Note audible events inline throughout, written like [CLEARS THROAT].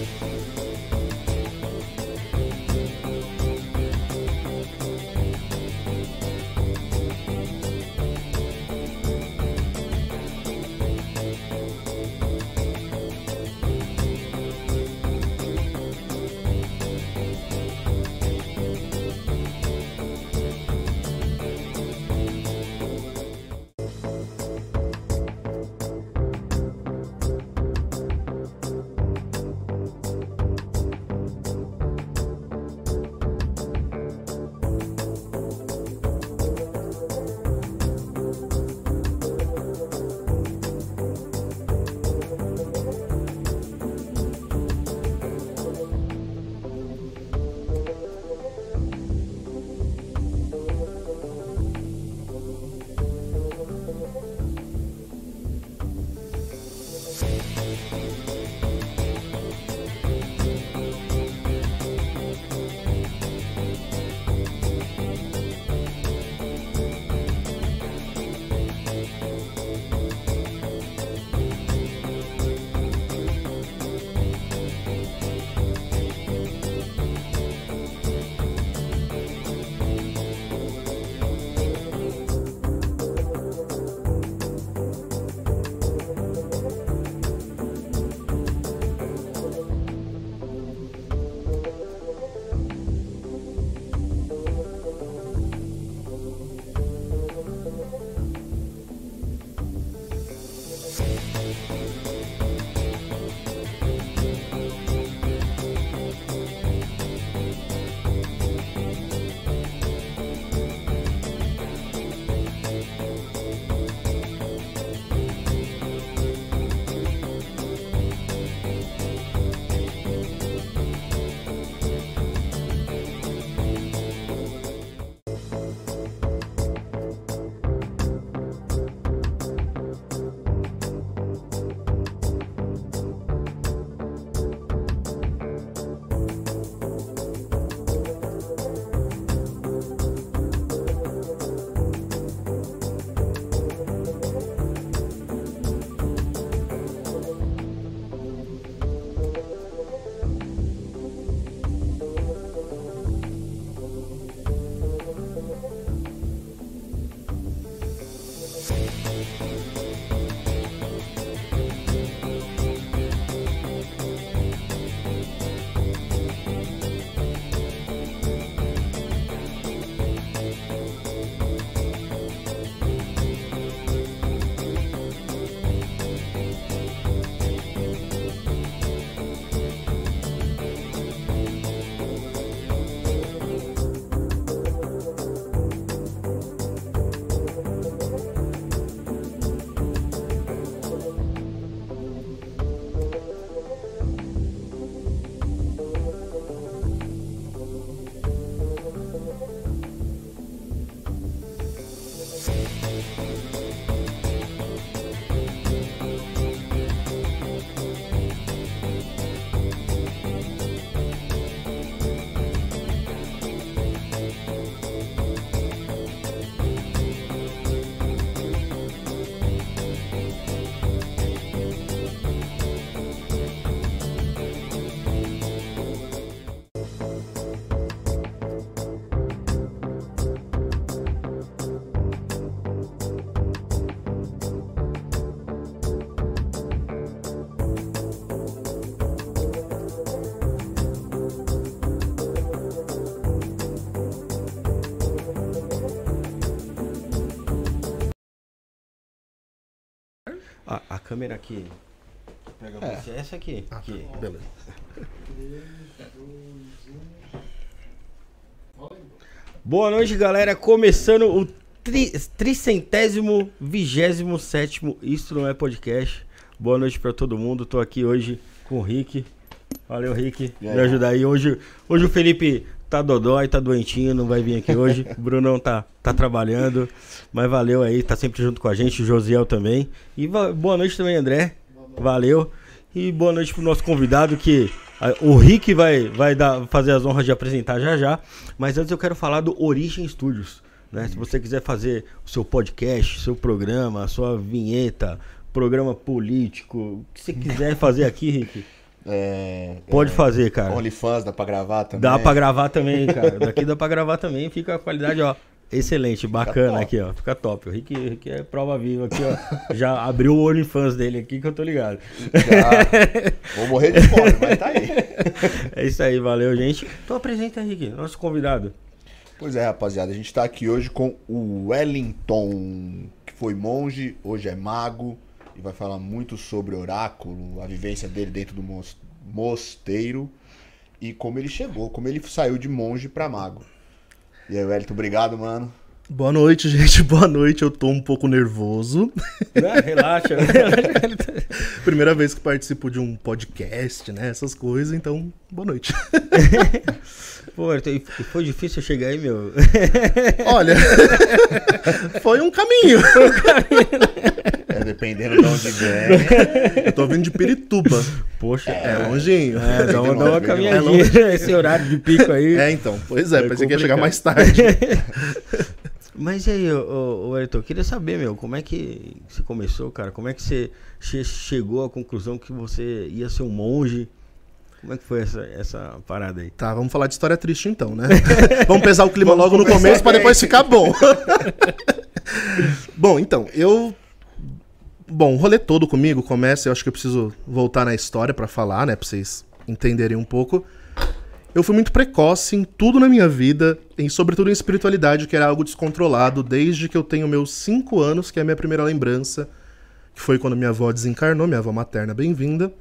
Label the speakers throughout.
Speaker 1: A, câmera aqui. Pega
Speaker 2: É.
Speaker 1: você, essa aqui.
Speaker 2: Ah,
Speaker 1: aqui.
Speaker 2: tá. Beleza.
Speaker 1: Boa noite, galera. Começando o tri, tricentésimo, vigésimo sétimo Isto Não É Podcast. Boa noite pra todo mundo. Tô aqui hoje com o Rick. Valeu, Rick. Me ajudar aí. Hoje, hoje o Felipe tá dodói, tá doentinho, não vai vir aqui hoje. O [LAUGHS] Brunão tá, tá trabalhando. Mas valeu aí, tá sempre junto com a gente. O Josiel também. E boa noite também, André. Valeu. E boa noite pro nosso convidado que ah, o Rick vai, vai dar, fazer as honras de apresentar já já. Mas antes eu quero falar do Origem Studios. Né? Se você quiser fazer o seu podcast, seu programa, a sua vinheta, programa político, o que você quiser fazer aqui, Rick,
Speaker 2: É,
Speaker 1: Pode
Speaker 2: é,
Speaker 1: fazer, cara.
Speaker 2: OnlyFans dá pra gravar também.
Speaker 1: Dá pra gravar também, cara. Daqui dá pra gravar também. Fica a qualidade, ó. Excelente, bacana aqui, ó. Fica top. O Rick, Rick é prova viva aqui, ó. Já abriu o OnlyFans dele aqui que eu tô ligado.
Speaker 2: Já. Vou morrer de fome, mas tá aí.
Speaker 1: É isso aí, valeu, gente. Então apresenta, Rick, nosso convidado.
Speaker 2: Pois é, rapaziada, a gente tá aqui hoje com o Wellington, que foi monge, hoje é mago, e vai falar muito sobre oráculo, a vivência dele dentro do mos- mosteiro e como ele chegou, como ele saiu de monge pra mago. E aí, Wellington, obrigado, mano.
Speaker 3: Boa noite, [LAUGHS] gente. Boa noite. Eu tô um pouco nervoso.
Speaker 1: Ah, relaxa. [LAUGHS]
Speaker 3: Primeira vez que participo de um podcast, né? Essas coisas, então, boa noite. [LAUGHS]
Speaker 1: Pô, e foi difícil chegar aí, meu.
Speaker 3: Olha, foi um caminho.
Speaker 2: É, dependendo de onde vem. [LAUGHS]
Speaker 3: Eu tô vindo de Pirituba.
Speaker 1: Poxa.
Speaker 3: É longinho.
Speaker 1: É, dá uma, dá uma
Speaker 2: É
Speaker 1: caminhadinha esse horário de pico aí.
Speaker 3: É, então. Pois é,
Speaker 1: É
Speaker 3: pensei que ia chegar
Speaker 1: complicado.
Speaker 3: mais tarde. [LAUGHS]
Speaker 1: Mas e aí, ô, ô, Ayrton, eu queria saber, meu, como é que você começou, cara? Como é que você che- chegou à conclusão que você ia ser um monge? Como é que foi essa, essa parada aí?
Speaker 3: Tá, vamos falar de história triste então, né? [LAUGHS] Vamos pesar o clima
Speaker 2: Vamos
Speaker 3: logo no começo pra
Speaker 2: bem.
Speaker 3: depois ficar bom. bom, então, eu. Bom, o rolê todo comigo começa, eu acho que eu preciso voltar na história pra falar, né? Pra vocês entenderem um pouco. Eu fui muito precoce em tudo na minha vida, em sobretudo em espiritualidade, que era algo descontrolado desde que eu tenho meus 5 anos, que é a minha primeira lembrança, que foi quando minha avó desencarnou, minha avó materna, bem-vinda.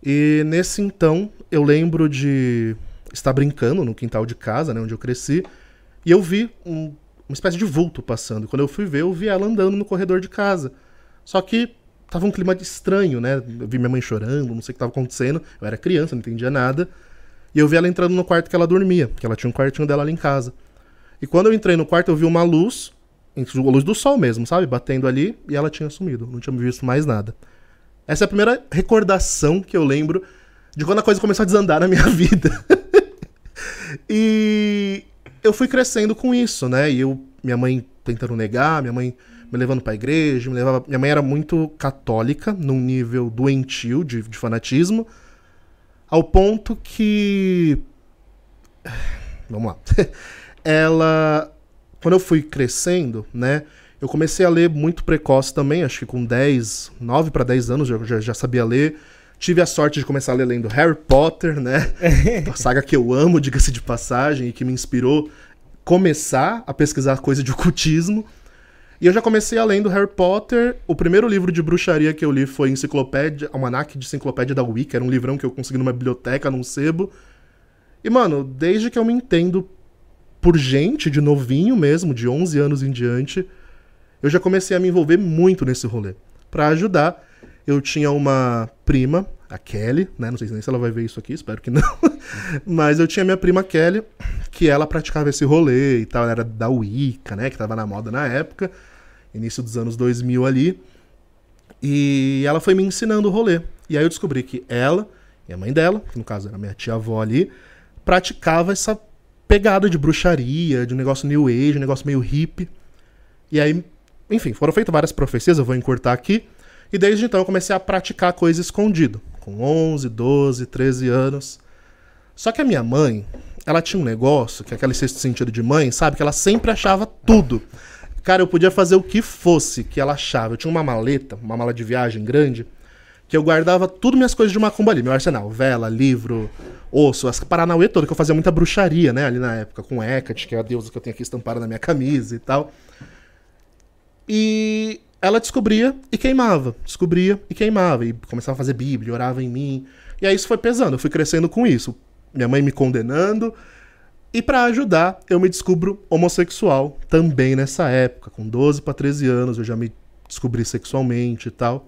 Speaker 3: E nesse então, eu lembro de estar brincando no quintal de casa, né, onde eu cresci, e eu vi um- uma espécie de vulto passando. Quando eu fui ver, eu vi ela andando no corredor de casa. Só que tava um clima estranho, né? Eu vi minha mãe chorando, não sei o que tava acontecendo. Eu era criança, não entendia nada. E eu vi ela entrando no quarto que ela dormia, que ela tinha um quartinho dela ali em casa. E quando eu entrei no quarto, eu vi uma luz, a luz do sol mesmo, sabe? Batendo ali, e ela tinha sumido. Não tinha visto mais nada. Essa é a primeira recordação que eu lembro de quando a coisa começou a desandar na minha [LAUGHS] vida. e eu fui crescendo com isso, né? E eu, minha mãe tentando negar, minha mãe me levando pra igreja, me levava. Minha mãe era muito católica, num nível doentio de, de fanatismo, ao ponto que. [SIGHS] Vamos lá. [LAUGHS] Ela. Quando eu fui crescendo, né? Eu comecei a ler muito precoce também, acho que com 10, 9 para 10 anos eu já, já sabia ler. Tive a sorte de começar a ler lendo Harry Potter, né? [LAUGHS] a saga que eu amo, diga-se de passagem, e que me inspirou começar a pesquisar coisa de ocultismo. E eu já comecei a lendo Harry Potter. O primeiro livro de bruxaria que eu li foi Enciclopédia, Almanac de Enciclopédia da Wicca, era um livrão que eu consegui numa biblioteca, num sebo. E, mano, desde que eu me entendo por gente, de novinho mesmo, de 11 anos em diante, eu já comecei a me envolver muito nesse rolê. Pra ajudar, eu tinha uma prima, a Kelly, né? Não sei nem se ela vai ver isso aqui, espero que não. [LAUGHS] Mas eu tinha minha prima Kelly, que ela praticava esse rolê e tal, ela era da Wicca, né? Que tava na moda na época, início dos anos 2000 ali. E ela foi me ensinando o rolê. E aí eu descobri que ela e a mãe dela, que no caso era minha tia-avó ali, praticava essa pegada de bruxaria, de um negócio new age, um negócio meio hippie. E aí, enfim, foram feitas várias profecias, eu vou encurtar aqui. E desde então eu comecei a praticar coisa escondido, com 11, 12, 13 anos. Só que a minha mãe, ela tinha um negócio, que é aquele sexto sentido de mãe, sabe? Que ela sempre achava tudo. Cara, eu podia fazer o que fosse que ela achava. Eu tinha uma maleta, uma mala de viagem grande, que eu guardava tudo minhas coisas de macumba ali. Meu arsenal, vela, livro, osso, as paranauê toda, que eu fazia muita bruxaria, né? Ali na época, com Hecate, que é a deusa que eu tenho aqui estampada na minha camisa e tal. E ela descobria e queimava. Descobria e queimava. E começava a fazer bíblia, orava em mim. E aí isso foi pesando, eu fui crescendo com isso. Minha mãe me condenando. E pra ajudar, eu me descubro homossexual também nessa época. Com 12 para 13 anos, eu já me descobri sexualmente e tal.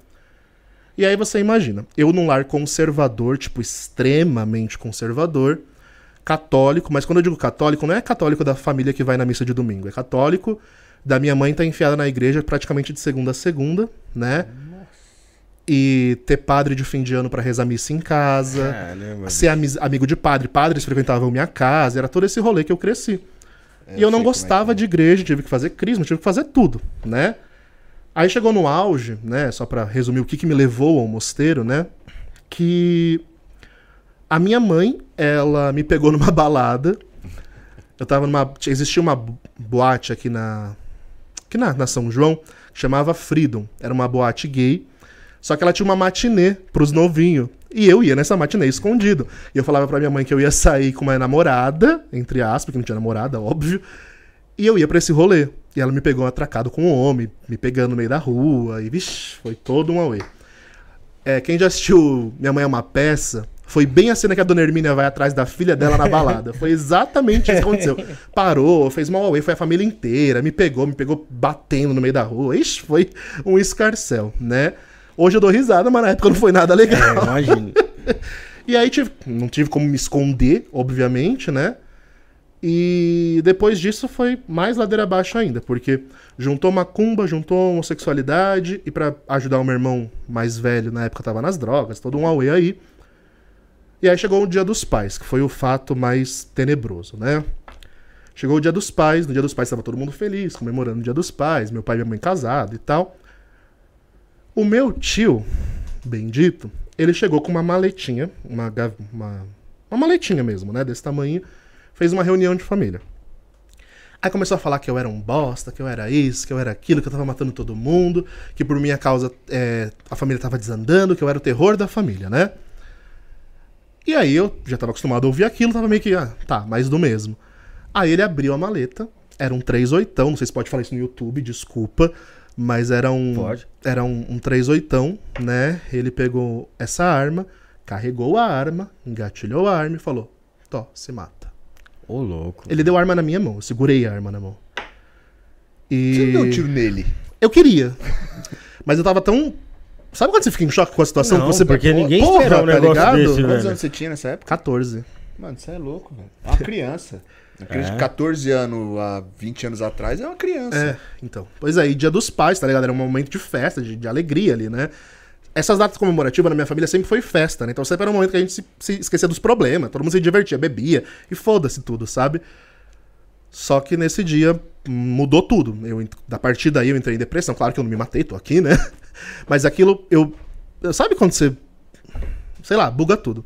Speaker 3: E aí você imagina, eu num lar conservador, tipo, extremamente conservador, católico, mas quando eu digo católico, não é católico da família que vai na missa de domingo, é católico da minha mãe tá enfiada na igreja praticamente de segunda a segunda, né? E ter padre de fim de ano pra rezar missa em casa,
Speaker 1: Caramba.
Speaker 3: ser ami- amigo de padre, padres frequentavam minha casa, era todo esse rolê que eu cresci.
Speaker 2: É,
Speaker 3: e eu não
Speaker 2: é
Speaker 3: gostava
Speaker 2: que
Speaker 3: de igreja, tive que fazer crisma, tive que fazer tudo, né? Aí chegou no auge, né, só pra resumir o que, que me levou ao mosteiro, né, que A minha mãe, ela me pegou numa [LAUGHS] balada. Eu tava numa. Existia uma boate aqui na. Aqui na, na São João, que chamava Freedom. Era uma boate gay. Só que ela tinha uma matinê pros novinhos. E eu ia nessa matinê escondido. E eu falava pra minha mãe que eu ia sair com uma namorada, entre aspas, que não tinha namorada, óbvio. E eu ia pra esse rolê. E ela me pegou atracado com um homem, me pegando no meio da rua. E, vixi, foi todo um away. É, quem já assistiu Minha Mãe é uma Peça, foi bem a cena que a dona Hermínia vai atrás da filha dela na balada. Foi exatamente isso que aconteceu. Parou, fez mal away, foi a família inteira, me pegou, me pegou batendo no meio da rua. Ixi, foi um escarcel, né? Hoje eu dou risada, mas na época não foi nada [LAUGHS] legal.
Speaker 1: É, imagino. [LAUGHS]
Speaker 3: E aí tive, não tive como me esconder, obviamente, né? E depois disso foi mais ladeira abaixo ainda, porque juntou macumba, juntou homossexualidade, e pra ajudar o meu irmão mais velho, na época tava nas drogas, todo um auê aí. E aí chegou o dia dos pais, que foi o fato mais tenebroso, né? Chegou o dia dos pais, no dia dos pais estava todo mundo feliz, comemorando o dia dos pais, meu pai e minha mãe casados e tal. O meu tio, bendito, ele chegou com uma maletinha, uma, uma, uma maletinha mesmo, né, desse tamanho, fez uma reunião de família. Aí começou a falar que eu era um bosta, que eu era isso, que eu era aquilo, que eu tava matando todo mundo, que por minha causa é, a família tava desandando, que eu era o terror da família, né? E aí eu já tava acostumado a ouvir aquilo, tava meio que, ah, tá, mais do mesmo. Aí ele abriu a maleta, era um 38, não sei se pode falar isso no YouTube, desculpa, mas era um
Speaker 1: Pode.
Speaker 3: era um, um 38, né? Ele pegou essa arma, carregou a arma, engatilhou a arma e falou: "Tó, se mata".
Speaker 1: Ô, louco.
Speaker 3: Ele deu a arma na minha mão, eu segurei a arma na mão. E
Speaker 2: Você não deu um tiro nele?
Speaker 3: eu queria. Mas eu tava tão Sabe quando você fica em choque com a situação
Speaker 1: Não,
Speaker 3: que você
Speaker 1: porque ninguém
Speaker 3: Porra,
Speaker 1: um
Speaker 3: tá
Speaker 1: negócio
Speaker 3: ligado?
Speaker 1: desse,
Speaker 2: Quantos
Speaker 1: velho.
Speaker 2: anos você tinha nessa época?
Speaker 3: 14.
Speaker 2: Mano, você é louco, velho. É uma [LAUGHS] criança. Criança
Speaker 1: É.
Speaker 2: de 14 anos a 20 anos atrás é uma criança.
Speaker 3: É, então. Pois aí, dia dos pais, tá ligado? Era um momento de festa, de, de alegria ali, né? Essas datas comemorativas na minha família sempre foi festa, né? Então sempre era um momento que a gente se, se esquecia dos problemas, todo mundo se divertia, bebia e foda-se tudo, sabe? Só que nesse dia mudou tudo. Eu, da partir daí eu entrei em depressão. Claro que eu não me matei, tô aqui, né? [LAUGHS] Mas aquilo, eu- Sabe quando você. Sei lá, buga tudo.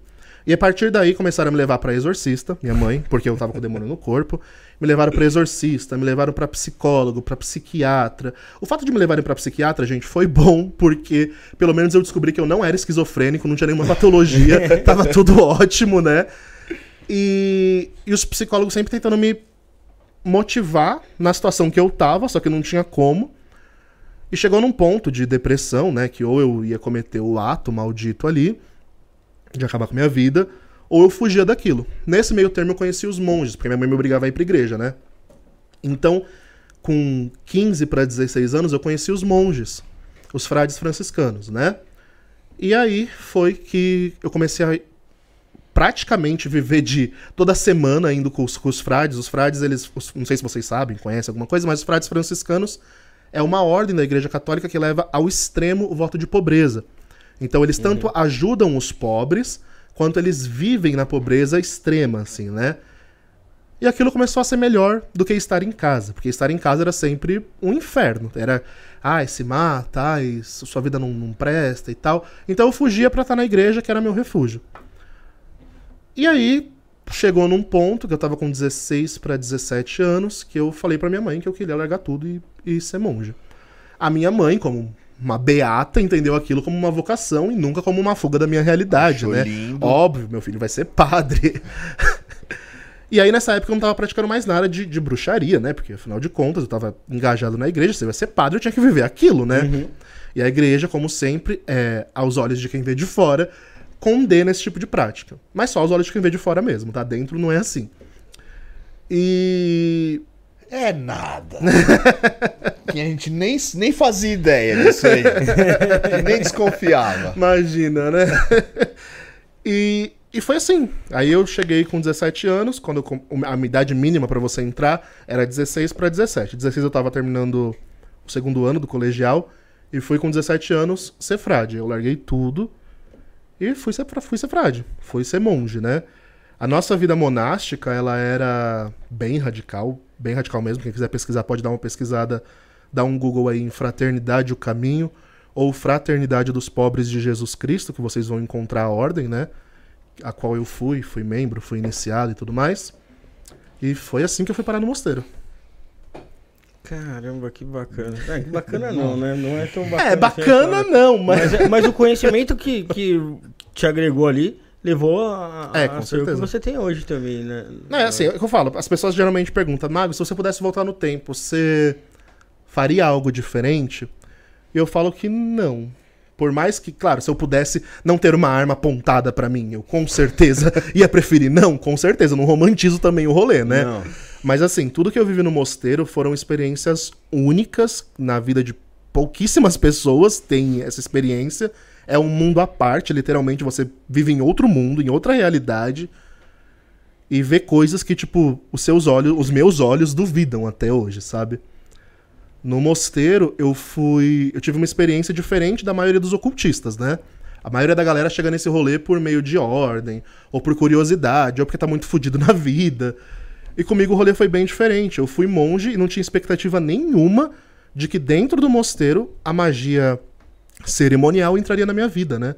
Speaker 3: E a partir daí começaram a me levar pra exorcista, minha mãe, porque eu tava com demônio no corpo. Me levaram pra exorcista, me levaram pra psicólogo, pra psiquiatra. O fato de me levarem pra psiquiatra, gente, foi bom, porque pelo menos eu descobri que eu não era esquizofrênico, não tinha nenhuma patologia, [LAUGHS] tava tudo ótimo, né? E, e os psicólogos sempre tentando me motivar na situação que eu tava, só que não tinha como. E chegou num ponto de depressão, né? Que ou eu ia cometer o ato maldito ali, de acabar com a minha vida, ou eu fugia daquilo. Nesse meio termo eu conheci os monges, porque minha mãe me obrigava a ir pra igreja, né? Então, com 15 para 16 anos, eu conheci os monges, os frades franciscanos, né? E aí foi que eu comecei a praticamente viver de toda semana indo com os, com os frades. Os frades, eles, os- não sei se vocês sabem, conhecem alguma coisa, mas os frades franciscanos é uma ordem da Igreja Católica que leva ao extremo o voto de pobreza. Então eles tanto ajudam os pobres quanto eles vivem na pobreza extrema, assim, né? E aquilo começou a ser melhor do que estar em casa, porque estar em casa era sempre um inferno. Era, ai, se mata, ai, sua vida não, não presta e tal. Então eu fugia pra estar na igreja, que era meu refúgio. E aí chegou num ponto que eu tava com 16 pra 17 anos, que eu falei pra minha mãe que eu queria largar tudo e, e ser monge. A minha mãe, como uma beata, entendeu aquilo como uma vocação e nunca como uma fuga da minha realidade,
Speaker 2: Achou
Speaker 3: né?
Speaker 2: lindo.
Speaker 3: Óbvio, meu filho vai ser padre. [LAUGHS] E aí, nessa época, eu não tava praticando mais nada de, de bruxaria, né? Porque, afinal de contas, eu tava engajado na igreja. Se eu ia ser padre, eu tinha que viver aquilo, né? E a igreja, como sempre, é, aos olhos de quem vê de fora, condena esse tipo de prática. Mas só aos olhos de quem vê de fora mesmo, tá? Dentro não é assim. E.
Speaker 2: É nada. [LAUGHS] que a gente nem, nem fazia ideia disso aí. [LAUGHS] Nem desconfiava.
Speaker 3: Imagina, né? e, e foi assim. Aí eu cheguei com 17 anos, quando eu a minha idade mínima pra você entrar era 16 pra 17. 16 eu tava terminando o segundo ano do colegial e fui com 17 anos ser frade. Eu larguei tudo e fui ser, fui ser frade. Fui ser monge, né? A nossa vida monástica, ela era bem radical, bem radical mesmo. Quem quiser pesquisar pode dar uma pesquisada, dar um Google aí em Fraternidade o Caminho ou Fraternidade dos Pobres de Jesus Cristo, que vocês vão encontrar a ordem, né? a qual eu fui, fui membro, fui iniciado e tudo mais. E foi assim que eu fui parar no mosteiro.
Speaker 1: Caramba, que bacana. É, que bacana não, né? Não é tão bacana.
Speaker 3: É, bacana
Speaker 1: assim,
Speaker 3: não, mas.
Speaker 1: mas, é- mas o conhecimento que, que te agregou ali levou a,
Speaker 3: É, com
Speaker 1: que você tem hoje também, né?
Speaker 3: Não, é assim, é o que eu falo. As pessoas geralmente perguntam, Mago, se você pudesse voltar no tempo, você faria algo diferente? E eu falo que não. Por mais que, claro, se eu pudesse não ter uma arma apontada pra mim, eu com certeza [LAUGHS] ia preferir não, com certeza. Não romantizo também o rolê, né?
Speaker 1: Não.
Speaker 3: Mas assim, tudo que eu vivi no mosteiro foram experiências únicas na vida de pouquíssimas pessoas têm essa experiência. É um mundo à parte, literalmente você vive em outro mundo, em outra realidade e vê coisas que tipo os seus olhos, os meus olhos duvidam até hoje, sabe? No mosteiro eu fui, eu tive uma experiência diferente da maioria dos ocultistas, né? A maioria da galera chega nesse rolê por meio de ordem, ou por curiosidade, ou porque tá muito fudido na vida. E comigo o rolê foi bem diferente. Eu fui monge e não tinha expectativa nenhuma de que dentro do mosteiro a magia cerimonial entraria na minha vida, né?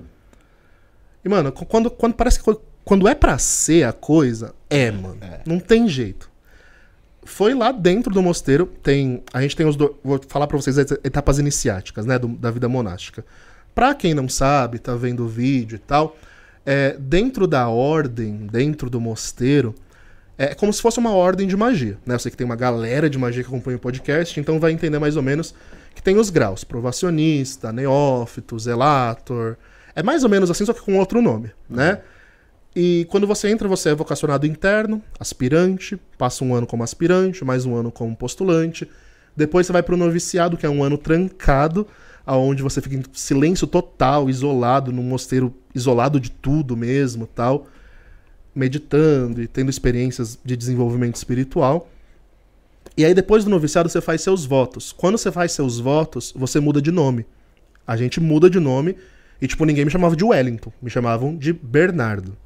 Speaker 3: E, mano, qu- quando, quando parece que quando é pra ser a coisa, é, mano. Não tem jeito. Foi lá dentro do mosteiro, tem. A gente tem os. do- vou falar pra vocês as etapas iniciáticas, né? do- da vida monástica. Pra quem não sabe, tá vendo o vídeo e tal, é, dentro da ordem, dentro do mosteiro, é como se fosse uma ordem de magia, né? Eu sei que tem uma galera de magia que acompanha o podcast, então vai entender mais ou menos que tem os graus: provacionista, neófito, zelator. É mais ou menos assim, só que com outro nome, né? E quando você entra, você é vocacionado interno, aspirante, passa um ano como aspirante, mais um ano como postulante. Depois você vai pro noviciado, que é um ano trancado, aonde você fica em silêncio total, isolado, num mosteiro isolado de tudo mesmo, tal, meditando e tendo experiências de desenvolvimento espiritual. E aí depois do noviciado você faz seus votos. Quando você faz seus votos, você muda de nome. A gente muda de nome e tipo ninguém me chamava de Wellington, me chamavam de Bernardo.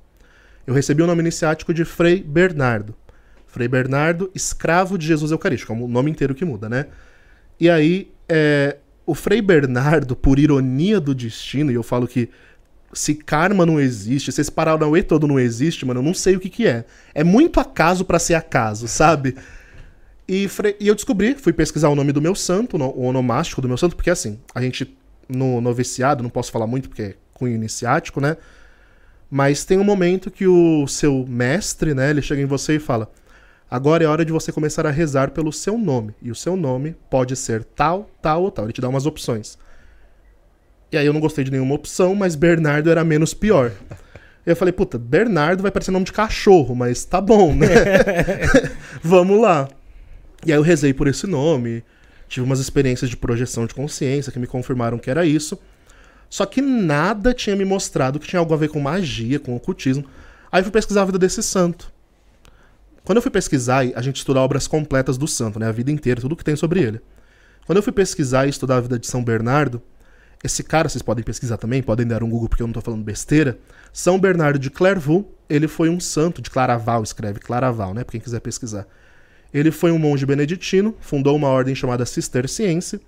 Speaker 3: Eu recebi o nome iniciático de Frei Bernardo. Frei Bernardo, escravo de Jesus Eucarístico, é o nome inteiro que muda, né? E aí, é, o Frei Bernardo, por ironia do destino, e eu falo que se karma não existe, se esse paranauê todo não existe, mano, eu não sei o que que é. É muito acaso pra ser acaso, sabe? E, e eu descobri, fui pesquisar o nome do meu santo, o onomástico do meu santo, porque assim, a gente no noviciado, não posso falar muito porque é cunho iniciático, né? Mas tem um momento que o seu mestre, né, ele chega em você e fala: Agora é hora de você começar a rezar pelo seu nome. E o seu nome pode ser tal, tal ou tal. Ele te dá umas opções. E aí eu não gostei de nenhuma opção, mas Bernardo era menos pior. Eu falei, puta, Bernardo vai parecer nome de cachorro, mas tá bom, né? [LAUGHS] [LAUGHS] Vamos lá. E aí eu rezei por esse nome. Tive umas experiências de projeção de consciência que me confirmaram que era isso. Só que nada tinha me mostrado que tinha algo a ver com magia, com ocultismo. Aí eu fui pesquisar a vida desse santo. Quando eu fui pesquisar, a gente estuda obras completas do santo, né? A vida inteira, tudo que tem sobre ele. Quando eu fui pesquisar e estudar a vida de São Bernardo, esse cara, vocês podem pesquisar também, podem dar um Google porque eu não tô falando besteira. São Bernardo de Clairvaux, ele foi um santo de Claraval, escreve Claraval, né? Pra quem quiser pesquisar. Ele foi um monge beneditino, fundou uma ordem chamada Cisterciense,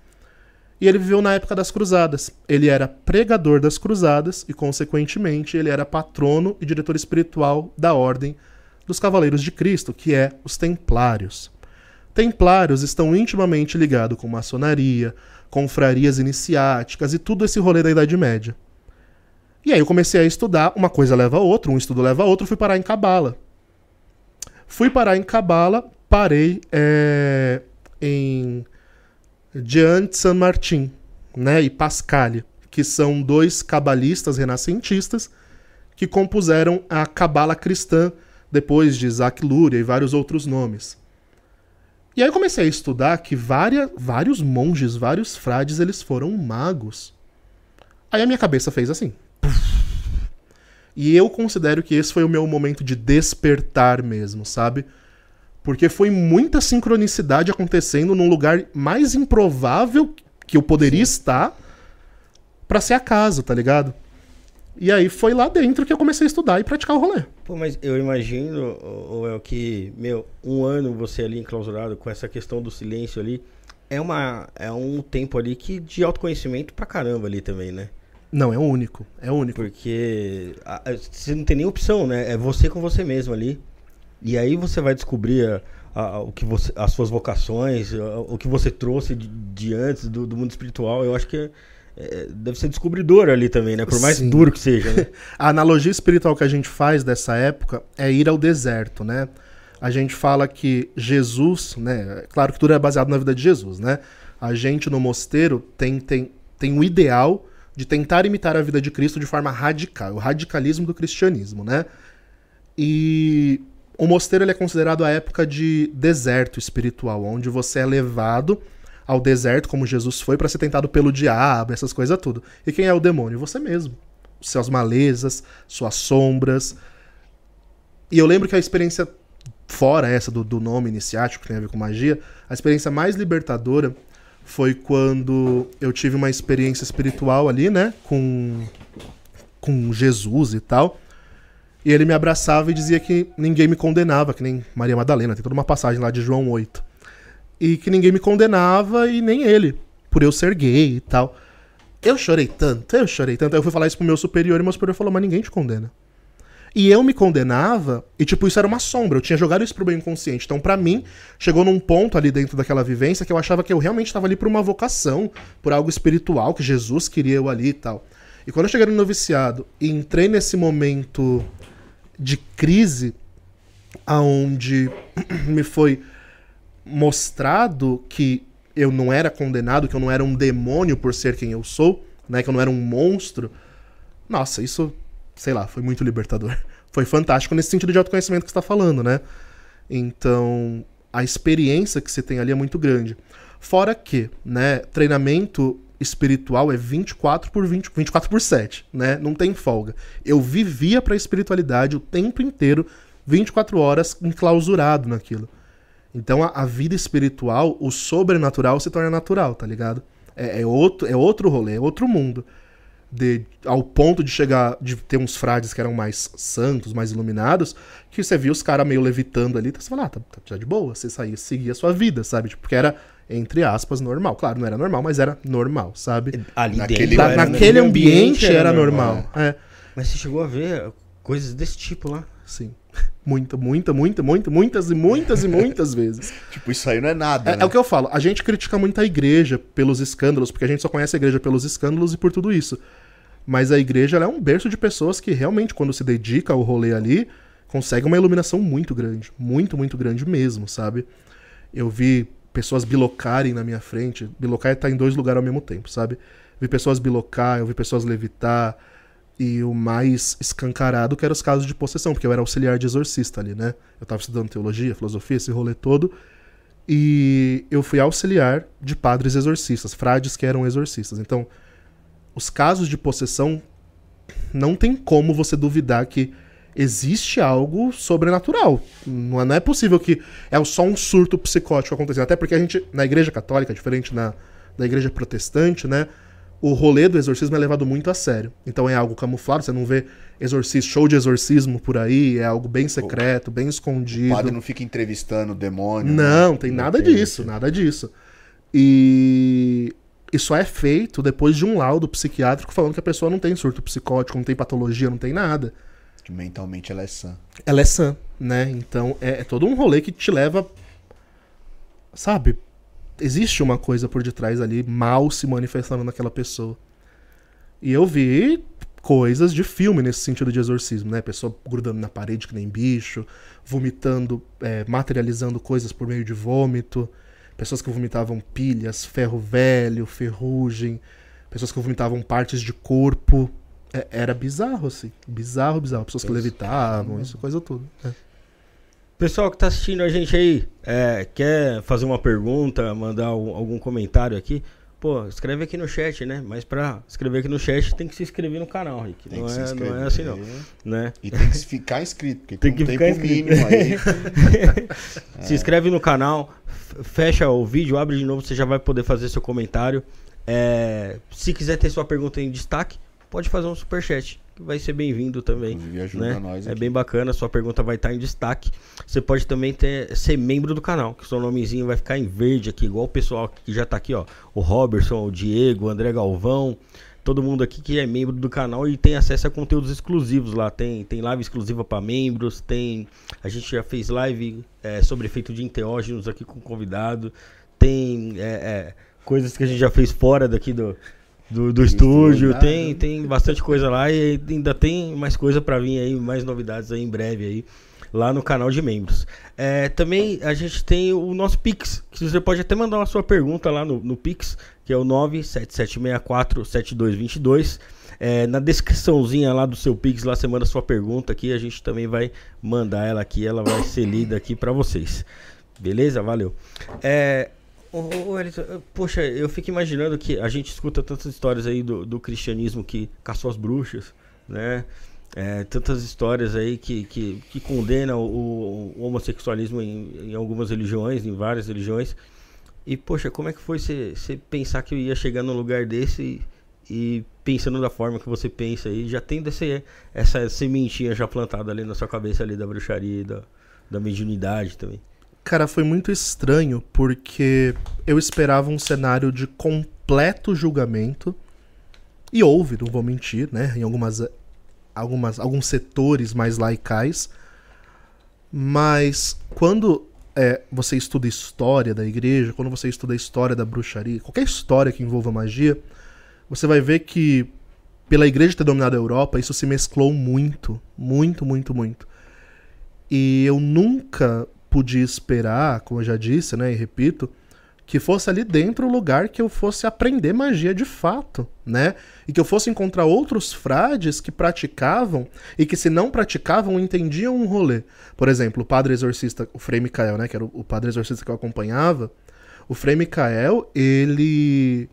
Speaker 3: e ele viveu na época das cruzadas. Ele era pregador das cruzadas e, consequentemente, ele era patrono e diretor espiritual da ordem dos Cavaleiros de Cristo, que é os Templários. Templários estão intimamente ligados com maçonaria, confrarias iniciáticas e tudo esse rolê da Idade Média. E aí eu comecei a estudar, uma coisa leva a outra, um estudo leva a outro, fui parar em Cabala. Fui parar em Cabala, parei é, em Jean Saint Martin né, e Pascal, que são dois cabalistas renascentistas que compuseram a Cabala cristã depois de Isaac Luria e vários outros nomes. E aí eu comecei a estudar que vários monges, vários frades, eles foram magos. Aí a minha cabeça fez assim. E eu considero que esse foi o meu momento de despertar mesmo, sabe? Porque foi muita sincronicidade acontecendo num lugar mais improvável que eu poderia estar pra ser acaso, tá ligado? E aí foi lá dentro que eu comecei a estudar e praticar o rolê.
Speaker 1: Pô, mas eu imagino, ô, El, que, meu, um ano você ali enclausurado com essa questão do silêncio ali, é, uma, é um tempo ali que de autoconhecimento pra caramba ali também, né?
Speaker 3: Não, é único. É único.
Speaker 1: Porque a- a- você não tem nem opção, né? É você com você mesmo ali. E aí você vai descobrir a- a- o que você, as suas vocações, a- o que você trouxe de, de antes do, do mundo espiritual. Eu acho que é- é, deve ser descobridor ali também, né? Por mais
Speaker 3: Sim.
Speaker 1: duro que seja, né? [LAUGHS]
Speaker 3: A analogia espiritual que a gente faz dessa época é ir ao deserto, né? A gente fala que Jesus, né? Claro que tudo é baseado na vida de Jesus, né? A gente no mosteiro tem, tem, tem o ideal de tentar imitar a vida de Cristo de forma radical, o radicalismo do cristianismo, né? E o mosteiro ele é considerado a época de deserto espiritual, onde você é levado ao deserto, como Jesus foi, para ser tentado pelo diabo, essas coisas tudo. E quem é o demônio? Você mesmo suas malezas, suas sombras. E eu lembro que a experiência, fora essa do, do nome iniciático, que tem a ver com magia, a experiência mais libertadora foi quando eu tive uma experiência espiritual ali, né, com, com Jesus e tal. E ele me abraçava e dizia que ninguém me condenava, que nem Maria Madalena, tem toda uma passagem lá de João 8. E que ninguém me condenava e nem ele, por eu ser gay e tal. Eu chorei tanto, eu chorei tanto. Aí eu fui falar isso pro meu superior e meu superior falou, mas ninguém te condena. E eu me condenava, e tipo, isso era uma sombra, eu tinha jogado isso pro meu inconsciente. Então, pra mim, chegou num ponto ali dentro daquela vivência que eu achava que eu realmente estava ali por uma vocação, por algo espiritual, que Jesus queria eu ali e tal. E quando eu cheguei no noviciado e entrei nesse momento de crise, aonde [CLEARS THROAT] me foi mostrado que eu não era condenado, que eu não era um demônio por ser quem eu sou, né, que eu não era um monstro. Nossa, isso, sei lá, foi muito libertador. [LAUGHS] Foi fantástico nesse sentido de autoconhecimento que está falando, né? Então, a experiência que você tem ali é muito grande. Fora que, né, treinamento espiritual é 24 por 20, 24 por 7, né? Não tem folga. Eu vivia para a espiritualidade o tempo inteiro, 24 horas enclausurado naquilo. Então a, a vida espiritual, o sobrenatural se torna natural, tá ligado? É, é outro, é outro rolê, é outro mundo. De, ao ponto de chegar, de ter uns frades que eram mais santos, mais iluminados, que você via os caras meio levitando ali, então você fala, ah, tá, tá, tá de boa, você saía, seguia a sua vida, sabe? Tipo, porque era, entre aspas, normal. Claro, não era normal, mas era normal, sabe?
Speaker 1: Ali
Speaker 2: Naquele-
Speaker 1: dentro.
Speaker 3: Na-
Speaker 1: era-
Speaker 3: naquele ambiente era normal. É.
Speaker 1: Mas você chegou a ver coisas desse tipo lá.
Speaker 3: Sim. [LAUGHS] Muita, muita, muita, muita, muitas e muitas e muitas vezes. [LAUGHS]
Speaker 2: Tipo, isso aí não é nada,
Speaker 3: É,
Speaker 2: né?
Speaker 3: é o que eu falo, a gente critica muito a igreja pelos escândalos, porque a gente só conhece a igreja pelos escândalos e por tudo isso. Mas a igreja é um berço de pessoas que realmente, quando se dedica ao rolê ali, consegue uma iluminação muito grande. Muito, muito grande mesmo, sabe? Eu vi pessoas bilocarem na minha frente. Bilocar é estar em dois lugares ao mesmo tempo, sabe? Vi pessoas bilocar, eu vi pessoas levitar. E o mais escancarado que eram os casos de possessão, porque eu era auxiliar de exorcista ali, né? Eu tava estudando teologia, filosofia, esse rolê todo. E eu fui auxiliar de padres exorcistas, frades que eram exorcistas. Então, os casos de possessão não tem como você duvidar que existe algo sobrenatural. Não é, não é possível que é só um surto psicótico acontecendo. Até porque a gente, na igreja católica, diferente na, da igreja protestante, né? O rolê do exorcismo é levado muito a sério. Então é algo camuflado, você não vê exorcismo, show de exorcismo por aí, é algo bem secreto, bem
Speaker 2: O
Speaker 3: escondido.
Speaker 2: padre não fica entrevistando o demônio.
Speaker 3: Não,
Speaker 2: né?
Speaker 3: tem
Speaker 2: Não
Speaker 3: nada
Speaker 2: tem
Speaker 3: disso,
Speaker 2: isso.
Speaker 3: nada disso. E isso é feito depois de um laudo psiquiátrico falando que a pessoa não tem surto psicótico, não tem patologia, não tem nada.
Speaker 2: Que mentalmente ela é sã.
Speaker 3: Ela é sã, né? Então é, é todo um rolê que te leva. Sabe? Existe uma coisa por detrás ali mal se manifestando naquela pessoa. E eu vi coisas de filme nesse sentido de exorcismo, né? Pessoa grudando na parede que nem bicho, vomitando, é, materializando coisas por meio de vômito, pessoas que vomitavam pilhas, ferro velho, ferrugem, pessoas que vomitavam partes de corpo. É- era bizarro, assim. Bizarro, bizarro. Pessoas que levitavam, isso, coisa toda. É.
Speaker 1: Pessoal que tá assistindo a gente aí, é, quer fazer uma pergunta, mandar algum, algum comentário aqui? Pô, escreve aqui no chat, né? Mas pra escrever aqui no chat tem que se inscrever no canal, Rick.
Speaker 2: Tem
Speaker 1: Não
Speaker 2: que se
Speaker 1: é, não é assim não, né?
Speaker 2: E tem que ficar inscrito, porque [LAUGHS]
Speaker 1: Tem
Speaker 2: tem,
Speaker 1: que
Speaker 2: um
Speaker 1: ficar
Speaker 2: tempo
Speaker 1: inscrito.
Speaker 2: mínimo aí. [LAUGHS] [LAUGHS]
Speaker 1: Se inscreve no canal, fecha o vídeo, abre de novo, você já vai poder fazer seu comentário. É, se quiser ter sua pergunta em destaque, pode fazer um superchat, que vai ser bem-vindo também.
Speaker 2: Inclusive ajuda
Speaker 1: né?
Speaker 2: nós
Speaker 1: É
Speaker 2: aqui.
Speaker 1: bem bacana, sua pergunta vai estar em destaque. Você pode também ter, ser membro do canal, que seu nomezinho vai ficar em verde aqui, igual o pessoal que já tá aqui, ó. O Robertson, o Diego, o André Galvão. todo mundo aqui que é membro do canal e tem acesso a conteúdos exclusivos lá. Tem, tem live exclusiva para membros, tem. A gente já fez live é, sobre efeito de enteógenos aqui com convidado. Tem é, é, coisas que a gente já fez fora daqui do, do, do estúdio. Tem, tem bastante coisa lá e ainda tem mais coisa para vir aí, mais novidades aí em breve aí lá no canal de membros. É, também a gente tem o nosso Pix, que você pode até mandar uma sua pergunta lá no, no Pix, que é o 977647222. É, na descriçãozinha lá do seu Pix, lá você manda sua pergunta aqui, a gente também vai mandar ela aqui, ela vai ser lida aqui para vocês. Beleza? Valeu. É, poxa, eu fico imaginando que a gente escuta tantas histórias aí do, do cristianismo que caçou as bruxas, né? É, tantas histórias aí que, que, que condenam o, o homossexualismo em, em, algumas religiões, em várias religiões. E, poxa, como é que foi você pensar que eu ia chegar num lugar desse e, e, pensando da forma que você pensa aí, já tendo esse, essa sementinha já plantada ali na sua cabeça ali da bruxaria e da, da mediunidade também?
Speaker 3: Cara, foi muito estranho porque eu esperava um cenário de completo julgamento. E houve, não vou mentir, né? Em algumas algumas, alguns setores mais laicais. Mas quando é, você estuda história da igreja, quando você estuda história da bruxaria, qualquer história que envolva magia, você vai ver que, pela igreja ter dominado a Europa, isso se mesclou muito, muito, muito, muito. E eu nunca podia esperar, como eu já disse, né, e repito, que fosse ali dentro o lugar que eu fosse aprender magia de fato, né? E que eu fosse encontrar outros frades que praticavam e que se não praticavam entendiam um rolê. Por exemplo, o padre exorcista, o Frei Micael, né, que era o padre exorcista que eu acompanhava, o Frei Micael, ele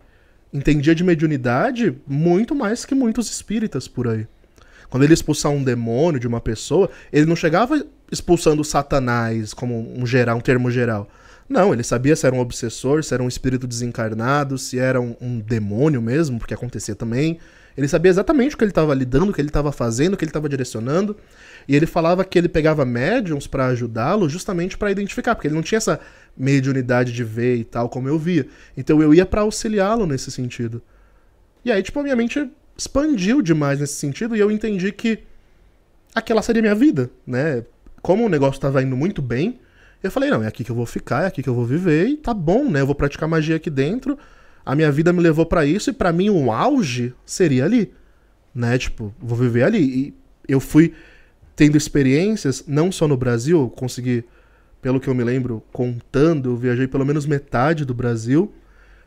Speaker 3: entendia de mediunidade muito mais que muitos espíritas por aí. Quando ele expulsar um demônio de uma pessoa, ele não chegava expulsando Satanás como um geral, um termo geral. Não, ele sabia se era um obsessor, se era um espírito desencarnado, se era um, um demônio mesmo, porque acontecia também. Ele sabia exatamente o que ele estava lidando, o que ele estava fazendo, o que ele estava direcionando. E ele falava que ele pegava médiums para ajudá-lo justamente para identificar, porque ele não tinha essa mediunidade de ver e tal, como eu via. Então eu ia para auxiliá-lo nesse sentido. E aí, tipo, a minha mente expandiu demais nesse sentido e eu entendi que aquela seria minha vida, né? Como o negócio estava indo muito bem, eu falei, não, é aqui que eu vou ficar, é aqui que eu vou viver e tá bom, né? Eu vou praticar magia aqui dentro. A minha vida me levou para isso e para mim o auge seria ali, né? Tipo, vou viver ali. E eu fui tendo experiências, não só no Brasil, consegui, pelo que eu me lembro, contando, eu viajei pelo menos metade do Brasil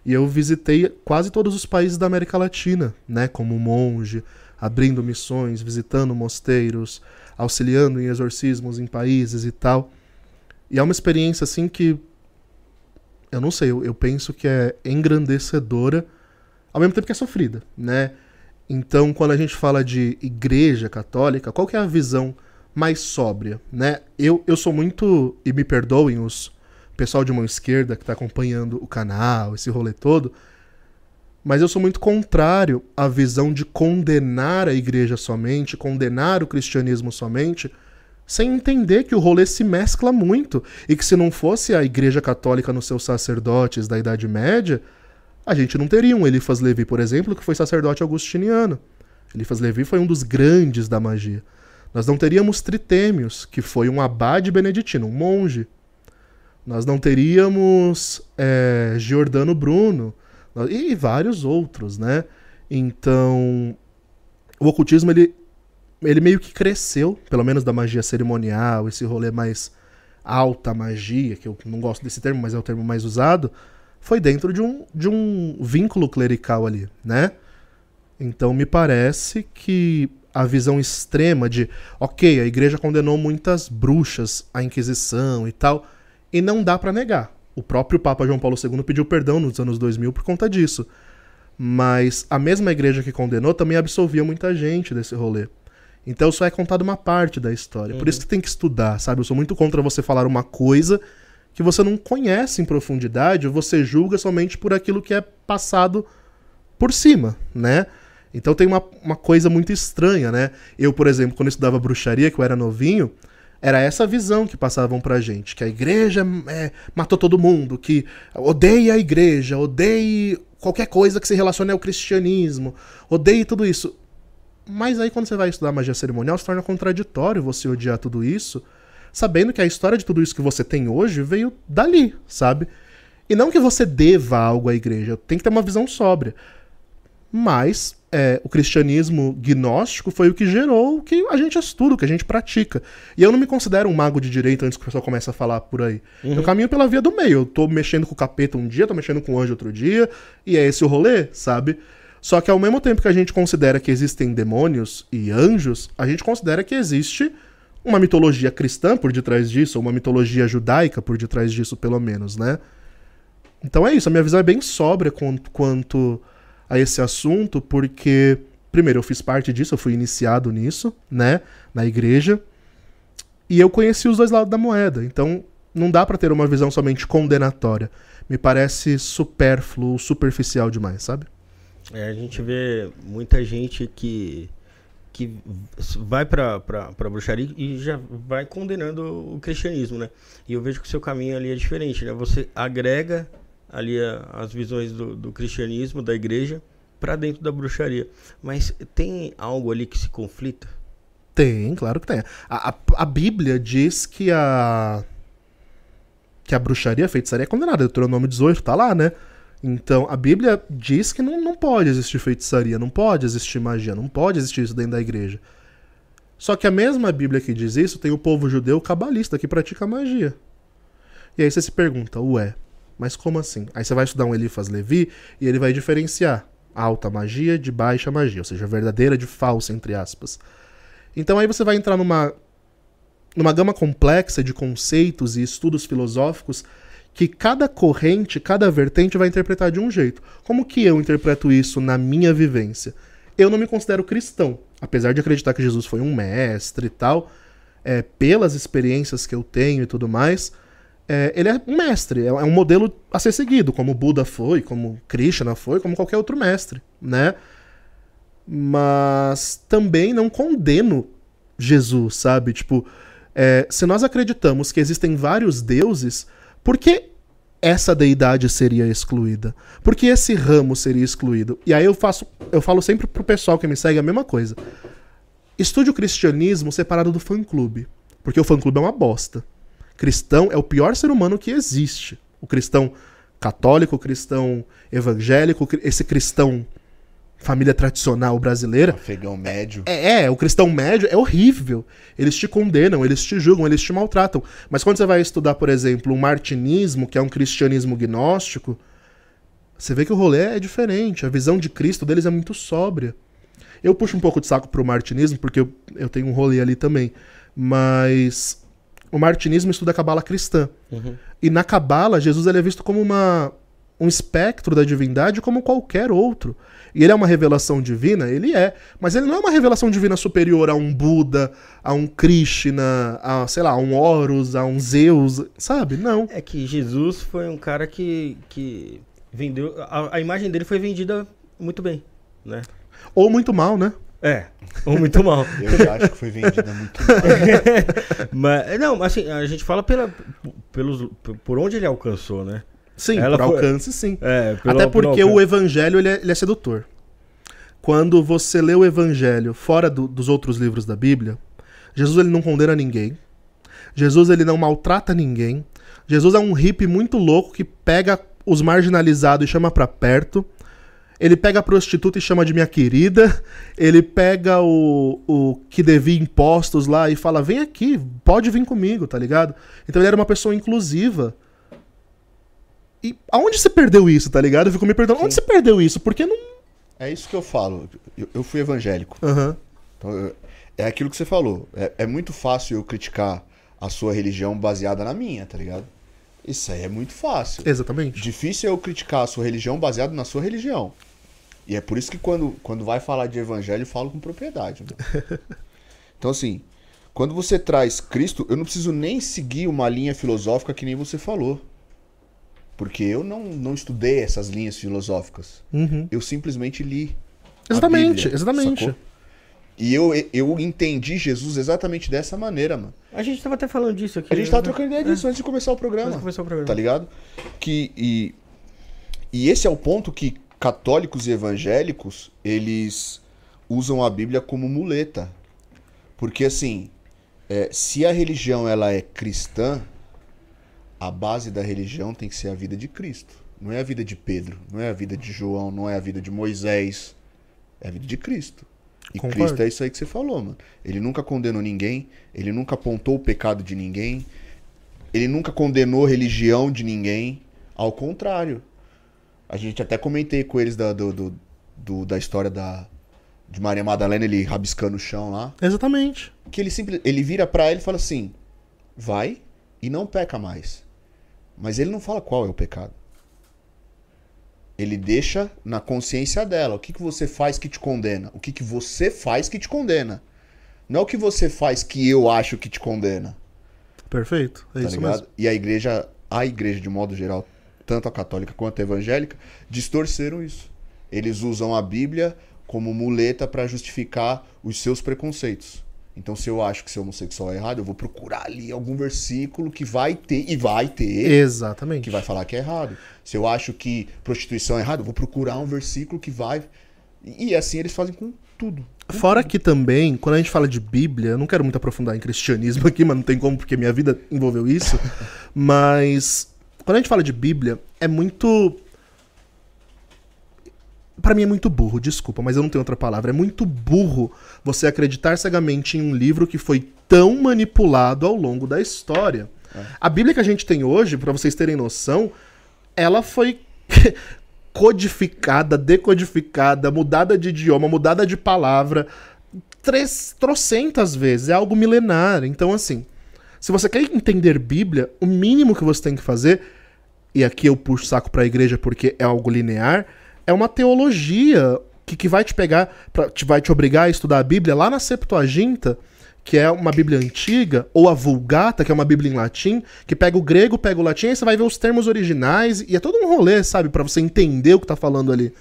Speaker 3: e eu visitei quase todos os países da América Latina, né? Como monge, abrindo missões, visitando mosteiros, auxiliando em exorcismos em países e tal. E é uma experiência assim que. Eu não sei, eu, eu penso que é engrandecedora, ao mesmo tempo que é sofrida, né? Então, quando a gente fala de igreja católica, qual que é a visão mais sóbria, né? Eu, eu sou muito, e me perdoem os pessoal de mão esquerda que está acompanhando o canal, esse rolê todo, mas eu sou muito contrário à visão de condenar a igreja somente, condenar o cristianismo somente, sem entender que o rolê se mescla muito e que se não fosse a Igreja Católica nos seus sacerdotes da Idade Média, a gente não teria um Eliphas Levi, por exemplo, que foi sacerdote agustiniano. Eliphas Levi foi um dos grandes da magia. Nós não teríamos Tritêmios, que foi um abade beneditino, um monge. Nós não teríamos é, Giordano Bruno e vários outros, né? Então, o ocultismo ele ele meio que cresceu, pelo menos da magia cerimonial, esse rolê mais alta magia, que eu não gosto desse termo, mas é o termo mais usado, foi dentro de um, de um vínculo clerical ali, né? Então me parece que a visão extrema de, ok, a igreja condenou muitas bruxas à Inquisição e tal, e não dá para negar. O próprio Papa João Paulo II pediu perdão nos anos 2000 por conta disso. Mas a mesma igreja que condenou também absolvia muita gente desse rolê. Então só é contada uma parte da história. Uhum. Por isso que tem que estudar, sabe? Eu sou muito contra você falar uma coisa que você não conhece em profundidade, ou você julga somente por aquilo que é passado por cima, né? Então tem uma, uma coisa muito estranha, né? Eu, por exemplo, quando estudava bruxaria, que eu era novinho, Era essa visão que passavam pra gente, que a igreja é, matou todo mundo, que odeia a igreja, odeie qualquer coisa que se relacione ao cristianismo, odeie tudo isso. Mas aí quando você vai estudar magia cerimonial, se torna contraditório você odiar tudo isso, sabendo que a história de tudo isso que você tem hoje veio dali, sabe? E não que você deva algo à igreja, tem que ter uma visão sóbria. Mas é, o cristianismo gnóstico foi o que gerou o que a gente estuda, o que a gente pratica. E eu não me considero um mago de direito antes que o pessoal comece a falar por aí. Uhum. Eu caminho pela via do meio. Eu tô mexendo com o capeta um dia, tô mexendo com o anjo outro dia, e é esse o rolê, sabe? Só que ao mesmo tempo que a gente considera que existem demônios e anjos, a gente considera que existe uma mitologia cristã por detrás disso, ou uma mitologia judaica por detrás disso, pelo menos, né? Então é isso, a minha visão é bem sóbria quanto a esse assunto, porque, primeiro, eu fiz parte disso, eu fui iniciado nisso, né, na igreja, e eu conheci os dois lados da moeda. Então, não dá para ter uma visão somente condenatória. Me parece supérfluo, superficial demais, sabe?
Speaker 1: É, a gente vê muita gente que que vai para para bruxaria e já vai condenando o cristianismo, né? E eu vejo que o seu caminho ali é diferente, né? Você agrega ali as visões do, do, cristianismo, da igreja, para dentro da bruxaria. Mas tem algo ali que se conflita?
Speaker 3: Tem, claro que tem. A, a, a Bíblia diz que a que a bruxaria, a feitiçaria é condenada. Deuteronômio 18 tá lá, né? Então, a Bíblia diz que não, não pode existir feitiçaria, não pode existir magia, não pode existir isso dentro da igreja. Só que a mesma Bíblia que diz isso tem o povo judeu cabalista que pratica magia. E aí você se pergunta, ué, mas como assim? Aí você vai estudar um Elifas Levi e ele vai diferenciar alta magia de baixa magia, ou seja, verdadeira de falsa, entre aspas. Então aí você vai entrar numa, numa gama complexa de conceitos e estudos filosóficos que cada corrente, cada vertente vai interpretar de um jeito. Como que eu interpreto isso na minha vivência? Eu não me considero cristão, apesar de acreditar que Jesus foi um mestre e tal, é, pelas experiências que eu tenho e tudo mais, é, ele é um mestre, é, é um modelo a ser seguido, como Buda foi, como Krishna foi, como qualquer outro mestre, né? Mas também não condeno Jesus, sabe? Tipo, é, se nós acreditamos que existem vários deuses, por que essa deidade seria excluída? Por que esse ramo seria excluído? E aí eu faço, eu falo sempre pro pessoal que me segue a mesma coisa. Estude o cristianismo separado do fã-clube, porque o fã-clube é uma bosta cristão é o pior ser humano que existe. O cristão católico, o cristão evangélico, esse cristão família tradicional brasileira.
Speaker 2: Afegão médio.
Speaker 3: É, é, o cristão médio é horrível. Eles te condenam, eles te julgam, eles te maltratam. Mas quando você vai estudar, por exemplo, o martinismo, que é um cristianismo gnóstico, você vê que o rolê é diferente. A visão de Cristo deles é muito sóbria. Eu puxo um pouco de saco pro martinismo, porque eu, eu tenho um rolê ali também. Mas o martinismo estuda a cabala cristã. Uhum. E na cabala, Jesus ele é visto como uma, um espectro da divindade como qualquer outro. E ele é uma revelação divina? Ele é. Mas ele não é uma revelação divina superior a um Buda, a um Krishna, a, sei lá, a um Horus, a um Zeus, sabe? Não.
Speaker 1: É que Jesus foi um cara que, que vendeu. A, a imagem dele foi vendida muito bem, né?
Speaker 3: Ou muito mal, né?
Speaker 1: É, ou muito mal. [LAUGHS]
Speaker 2: Eu já acho que foi vendida muito mal. [LAUGHS]
Speaker 1: Mas, não, assim, a gente fala pela, pelos, por onde ele alcançou, né?
Speaker 3: Sim, Ela por foi... alcance, sim. É, pelo, Até porque o evangelho ele é, ele é, sedutor. Quando você lê o evangelho fora do, dos outros livros da Bíblia, Jesus ele não condena ninguém. Jesus ele não maltrata ninguém. Jesus é um hippie muito louco que pega os marginalizados e chama para perto. Ele pega a prostituta e chama de minha querida. Ele pega o, o que devia impostos lá e fala: vem aqui, pode vir comigo, tá ligado? Então ele era uma pessoa inclusiva. E aonde você perdeu isso, tá ligado? Eu fico me perguntando: onde você perdeu isso? Porque não.
Speaker 2: É isso que eu falo. Eu, eu fui evangélico.
Speaker 3: Uhum.
Speaker 2: Então, eu, é aquilo que você falou. É, é muito fácil eu criticar a sua religião baseada na minha, tá ligado? Isso aí é muito fácil.
Speaker 3: Exatamente.
Speaker 2: Difícil é eu criticar a sua religião baseado na sua religião. E é por isso que quando, quando vai falar de evangelho, eu falo com propriedade. Né? [LAUGHS] Então, assim, quando você traz Cristo, eu não preciso nem seguir uma linha filosófica que nem você falou. Porque eu não, não estudei essas linhas filosóficas.
Speaker 3: Uhum.
Speaker 2: Eu simplesmente li.
Speaker 3: Exatamente, Bíblia, exatamente. Sacou?
Speaker 2: E eu, eu entendi Jesus exatamente dessa maneira, mano.
Speaker 1: A gente tava até falando disso aqui.
Speaker 2: A gente
Speaker 1: né?
Speaker 2: tava trocando ideia disso antes de começar o
Speaker 1: Antes
Speaker 2: programa.
Speaker 1: de começar o programa.
Speaker 2: Tá ligado? Que, e, e esse é o ponto que católicos e evangélicos, eles usam a Bíblia como muleta. Porque assim, é, se a religião ela é cristã, a base da religião tem que ser a vida de Cristo. Não é a vida de Pedro, não é a vida de João, não é a vida de Moisés. É a vida de Cristo. E
Speaker 3: Concordo.
Speaker 2: Cristo é isso aí que você falou, mano. Ele nunca condenou ninguém, ele nunca apontou o pecado de ninguém, ele nunca condenou religião de ninguém. Ao contrário. A gente até comentei com eles da, do, do- do- da história da, de Maria Madalena, ele rabiscando o chão lá.
Speaker 3: Exatamente.
Speaker 2: Que ele simples, ele vira pra ele e fala assim: vai e não peca mais. Mas ele não fala qual é o pecado. Ele deixa na consciência dela. O que, que você faz que te condena? O que, que você faz que te condena? Não é o que você faz que eu acho que te condena.
Speaker 3: Perfeito. É
Speaker 2: tá
Speaker 3: isso
Speaker 2: ligado?
Speaker 3: mesmo.
Speaker 2: E a igreja, a igreja de modo geral, tanto a católica quanto a evangélica, distorceram isso. Eles usam a Bíblia como muleta para justificar os seus preconceitos. Então, se eu acho que ser homossexual é errado, eu vou procurar ali algum versículo que vai ter, e vai ter,
Speaker 3: Exatamente.
Speaker 2: que vai falar que é errado. Se eu acho que prostituição é errado, eu vou procurar um versículo que vai. E, e assim eles fazem com tudo.
Speaker 3: Fora que também, quando a gente fala de Bíblia, eu não quero muito aprofundar em cristianismo [LAUGHS] aqui, mas não tem como, porque minha vida envolveu isso. [LAUGHS] mas quando a gente fala de Bíblia, é muito. Pra mim é muito burro, desculpa, mas eu não tenho outra palavra. É muito burro você acreditar cegamente em um livro que foi tão manipulado ao longo da história. A Bíblia que a gente tem hoje, pra vocês terem noção, ela foi [LAUGHS] codificada, decodificada, mudada de idioma, mudada de palavra, três, trocentas vezes. É algo milenar. Então, assim, se você quer entender Bíblia, o mínimo que você tem que fazer, e aqui eu puxo saco pra igreja porque é algo linear, é uma teologia que, que vai te pegar, pra, te, vai te obrigar a estudar a Bíblia lá na Septuaginta, que é uma Bíblia antiga, ou a Vulgata, que é uma Bíblia em latim, que pega o grego, pega o latim, aí você vai ver os termos originais, e é todo um rolê, sabe, Pra você entender o que tá falando ali.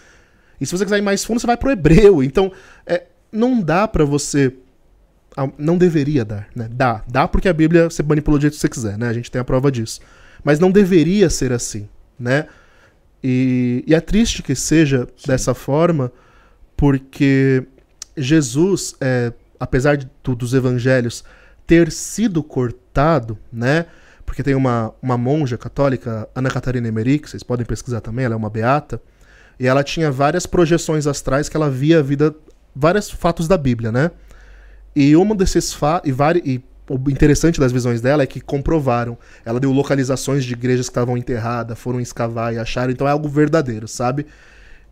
Speaker 3: E se você quiser ir mais fundo, você vai pro hebreu. Então, é, não dá pra você. ah, Não deveria dar, né? Dá. Dá porque a Bíblia você manipula do jeito que você quiser, né? A gente tem a prova disso. Mas não deveria ser assim, né? E, e é triste que seja dessa forma, porque Jesus, é, apesar de, dos evangelhos ter sido cortado, né? Porque tem uma, uma monja católica, Ana Catarina Emmerich, vocês podem pesquisar também, ela é uma beata, e ela tinha várias projeções astrais que ela via a vida, vários fatos da Bíblia, né? E uma desses fatos, e, e o interessante das visões dela é que comprovaram. Ela deu localizações de igrejas que estavam enterradas, foram escavar e acharam, então é algo verdadeiro, sabe?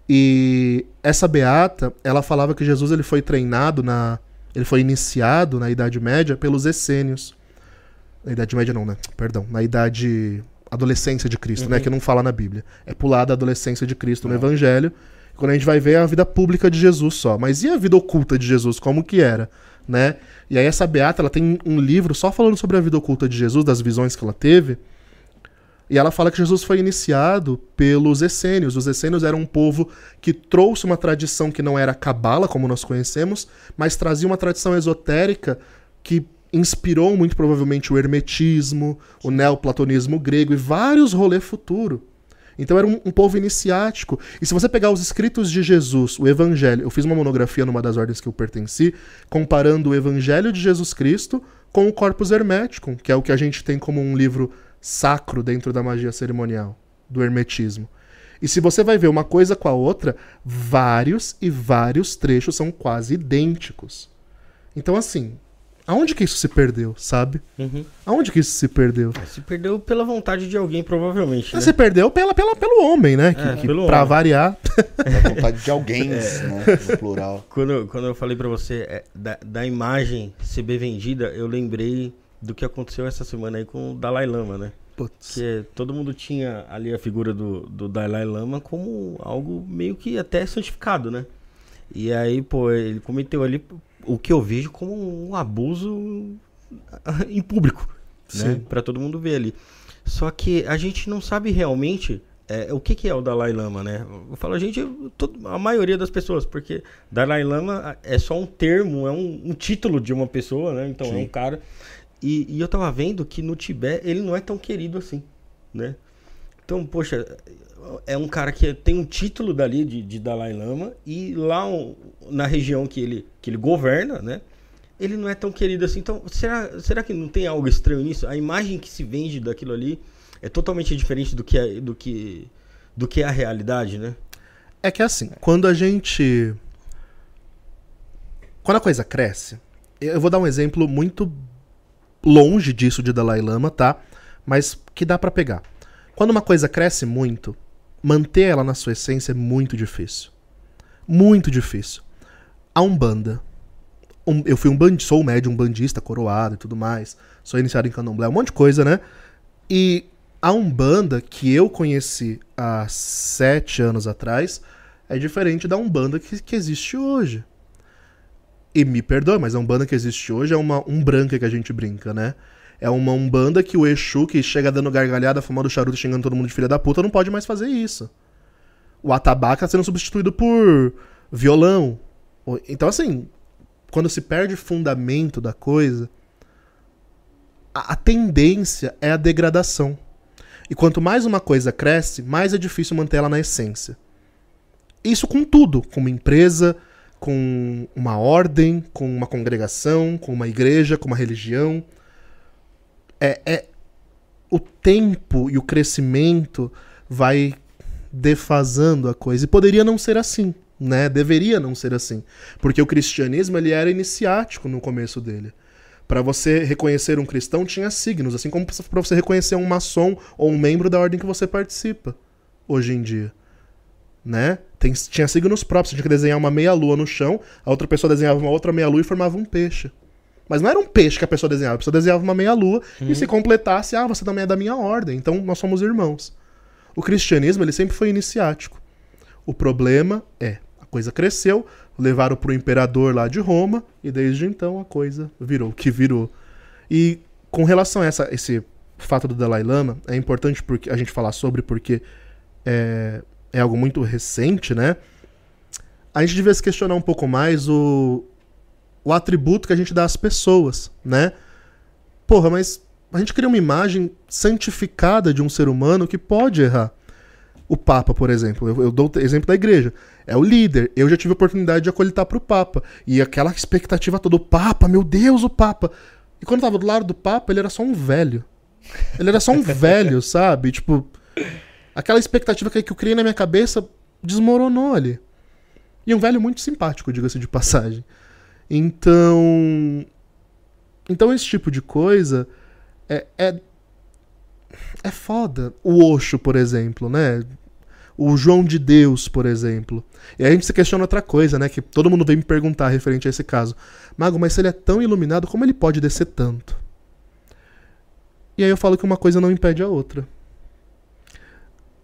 Speaker 3: E essa beata, ela falava que Jesus ele foi treinado na, ele foi iniciado na Idade Média pelos essênios. Na Idade Média não, né? Perdão, na idade adolescência de Cristo, né, que não fala na Bíblia. É pular da adolescência de Cristo no Evangelho. Quando a gente vai ver é a vida pública de Jesus só, mas e a vida oculta de Jesus, como que era, né? E aí essa beata, ela tem um livro só falando sobre a vida oculta de Jesus, das visões que ela teve. E ela fala que Jesus foi iniciado pelos essênios. Os essênios eram um povo que trouxe uma tradição que não era cabala, como nós conhecemos, mas trazia uma tradição esotérica que inspirou muito provavelmente o hermetismo, o neoplatonismo grego e vários rolês futuro. Então era um, um povo iniciático. E se você pegar os escritos de Jesus, o Evangelho, eu fiz uma monografia numa das ordens que eu pertenci, comparando o Evangelho de Jesus Cristo com o Corpus Hermeticum, que é o que a gente tem como um livro sacro dentro da magia cerimonial, do hermetismo. E se você vai ver uma coisa com a outra, vários e vários trechos são quase idênticos. Então, assim, aonde que isso se perdeu, sabe?
Speaker 1: Uhum.
Speaker 3: Aonde que isso se perdeu?
Speaker 1: Se perdeu pela vontade de alguém, provavelmente. Né?
Speaker 3: Se perdeu pela, pela, pelo homem, né? Que,
Speaker 1: É,
Speaker 3: que
Speaker 1: pelo
Speaker 3: pra
Speaker 1: homem.
Speaker 3: variar.
Speaker 2: Da vontade de alguém, [LAUGHS] né? No plural.
Speaker 1: Quando, quando eu falei pra você é, da, da imagem ser bem vendida, eu lembrei do que aconteceu essa semana aí com o Dalai Lama, né?
Speaker 3: Putz.
Speaker 1: Que todo mundo tinha ali a figura do, do Dalai Lama como algo meio que até santificado, né? E aí, pô, ele cometeu ali o que eu vejo como um abuso em público, né?
Speaker 3: Sim.
Speaker 1: Pra todo mundo ver ali. Só que a gente não sabe realmente é, o que, que é o Dalai Lama, né? Eu falo a gente, todo, a maioria das pessoas, porque Dalai Lama é só um termo, é um, um título de uma pessoa, né? Então Sim. é um cara. E, e, eu tava vendo que no Tibete ele não é tão querido assim, né? Então, poxa, é um cara que tem um título dali de, de Dalai Lama e lá na região que ele, que ele governa, né? Ele não é tão querido assim. Então, será, será que não tem algo estranho nisso? A imagem que se vende daquilo ali é totalmente diferente do que é, do que do que é a realidade, né?
Speaker 3: É que assim, quando a gente quando a coisa cresce, eu vou dar um exemplo muito longe disso de Dalai Lama, tá? Mas que dá para pegar. Quando uma coisa cresce muito, manter ela na sua essência é muito difícil. Muito difícil. A Umbanda. Um, eu fui um band, sou um médium bandista, coroado e tudo mais. Sou iniciado em candomblé, um monte de coisa, né? E a Umbanda que eu conheci há sete anos atrás é diferente da Umbanda que, que existe hoje. E me perdoe, mas a Umbanda que existe hoje é uma Umbranca que a gente brinca, né? É uma Umbanda que o Exu, que chega dando gargalhada, fumando charuto, xingando todo mundo de filha da puta, não pode mais fazer isso. O atabaque tá sendo substituído por violão. Então, assim, quando se perde fundamento da coisa, a, a tendência é a degradação. E quanto mais uma coisa cresce, mais é difícil manter ela na essência. Isso com tudo, com uma empresa, com uma ordem, com uma congregação, com uma igreja, com uma religião. É, é o tempo e o crescimento vai defasando a coisa. E poderia não ser assim, né? Deveria não ser assim, porque o cristianismo ele era iniciático no começo dele. Para você reconhecer um cristão, tinha signos, assim como para você reconhecer um maçom ou um membro da ordem que você participa hoje em dia. Né? Tem, tinha signos próprios, você tinha que desenhar uma meia-lua no chão, a outra pessoa desenhava uma outra meia-lua e formava um peixe. Mas não era um peixe que a pessoa desenhava, a pessoa desenhava uma meia-lua uhum. e se completasse, ah, você também é da minha ordem, então nós somos irmãos. O cristianismo ele sempre foi iniciático. O problema é, a coisa cresceu, levaram para o imperador lá de Roma e desde então a coisa virou o que virou. E com relação a essa, esse fato do Dalai Lama, é importante porque a gente falar sobre porque é, é algo muito recente, né? A gente devia se questionar um pouco mais o, o atributo que a gente dá às pessoas, né? Porra, mas a gente cria uma imagem santificada de um ser humano que pode errar. O Papa, por exemplo, eu, eu dou o exemplo da igreja é o líder. Eu já tive a oportunidade de acolhitar pro Papa. E aquela expectativa toda, o Papa, meu Deus, o Papa. E quando eu tava do lado do Papa, ele era só um velho. Ele era só um [LAUGHS] velho, sabe? Tipo, aquela expectativa que, que eu criei na minha cabeça desmoronou ali. E um velho muito simpático, diga-se de passagem. Então. Então, esse tipo de coisa é, é. É foda. O Osho, por exemplo, né? o João de Deus, por exemplo. E aí a gente se questiona outra coisa, né? Que todo mundo vem me perguntar referente a esse caso. Mago, mas se ele é tão iluminado, como ele pode descer tanto? E aí eu falo que uma coisa não impede a outra.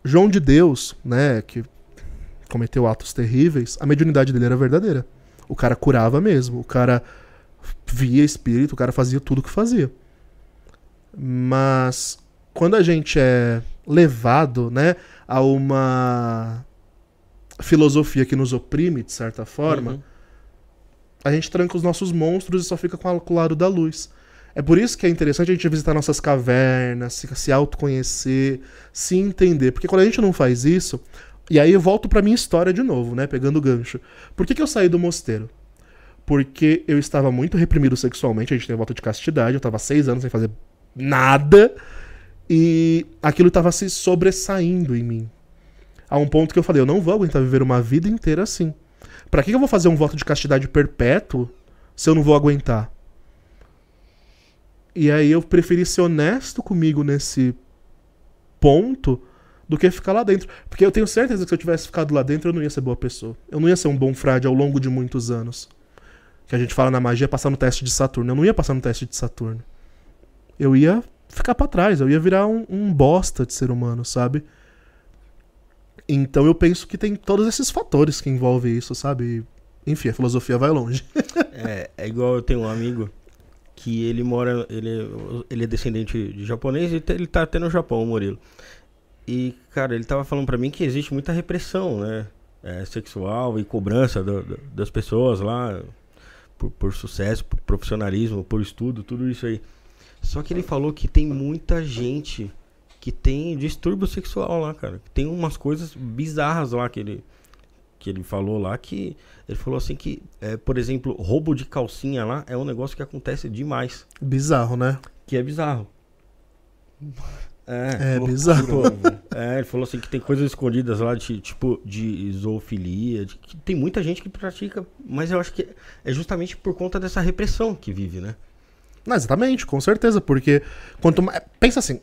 Speaker 3: João de Deus, né, que cometeu atos terríveis, a mediunidade dele era verdadeira. O cara curava mesmo, o cara via espírito, o cara fazia tudo o que fazia. Mas quando a gente é levado, né, a uma filosofia que nos oprime, de certa forma, uhum. a gente tranca os nossos monstros e só fica com o lado da luz. É por isso que é interessante a gente visitar nossas cavernas, se, se autoconhecer, se entender. Porque quando a gente não faz isso. E aí eu volto pra minha história de novo, né? Pegando o gancho. Por que, que eu saí do mosteiro? Porque eu estava muito reprimido sexualmente, a gente tem volta de castidade, eu estava seis anos sem fazer nada. E aquilo estava se sobressaindo em mim. A um ponto que eu falei, eu não vou aguentar viver uma vida inteira assim. Para que eu vou fazer um voto de castidade perpétuo se eu não vou aguentar? E aí eu preferi ser honesto comigo nesse ponto do que ficar lá dentro. Porque eu tenho certeza que se eu tivesse ficado lá dentro, eu não ia ser boa pessoa. Eu não ia ser um bom frade ao longo de muitos anos. Que a gente fala na magia passar no teste de Saturno. Eu não ia passar no teste de Saturno. Eu ia ficar para trás, eu ia virar um, um bosta de ser humano, sabe? Então eu penso que tem todos esses fatores que envolvem isso, sabe? Enfim, a filosofia vai longe. [LAUGHS]
Speaker 1: é, é igual eu tenho um amigo que ele mora, ele, ele é descendente de japonês e ele tá até no Japão, o Murilo. E, cara, ele tava falando pra mim que existe muita repressão, né? É, sexual e cobrança do- do- das pessoas lá por, por sucesso, por profissionalismo, por estudo, tudo isso aí. Só que ele falou que tem muita gente que tem distúrbio sexual lá, cara. Tem umas coisas bizarras lá que ele, que ele falou lá que. Ele falou assim que, é, por exemplo, roubo de calcinha lá é um negócio que acontece demais.
Speaker 3: Bizarro, né?
Speaker 1: Que é bizarro. É,
Speaker 3: É bizarro.
Speaker 1: é, ele falou assim que tem coisas escondidas lá, de, tipo, de zoofilia, de, que tem muita gente que pratica, mas eu acho que é justamente por conta dessa repressão que vive, né?
Speaker 3: Não, exatamente, com certeza, porque quanto mais. Pensa assim,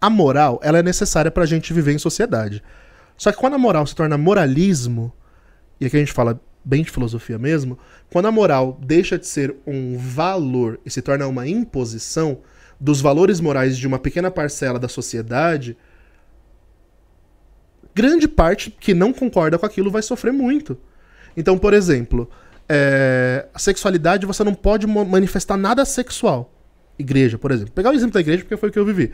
Speaker 3: a moral ela é necessária pra gente viver em sociedade. Só que quando a moral se torna moralismo, e aqui a gente fala bem de filosofia mesmo, quando a moral deixa de ser um valor e se torna uma imposição dos valores morais de uma pequena parcela da sociedade, grande parte que não concorda com aquilo vai sofrer muito. Então, por exemplo, é, a sexualidade você não pode manifestar nada sexual. Igreja, por exemplo. Pegar o exemplo da igreja porque foi o que eu vivi.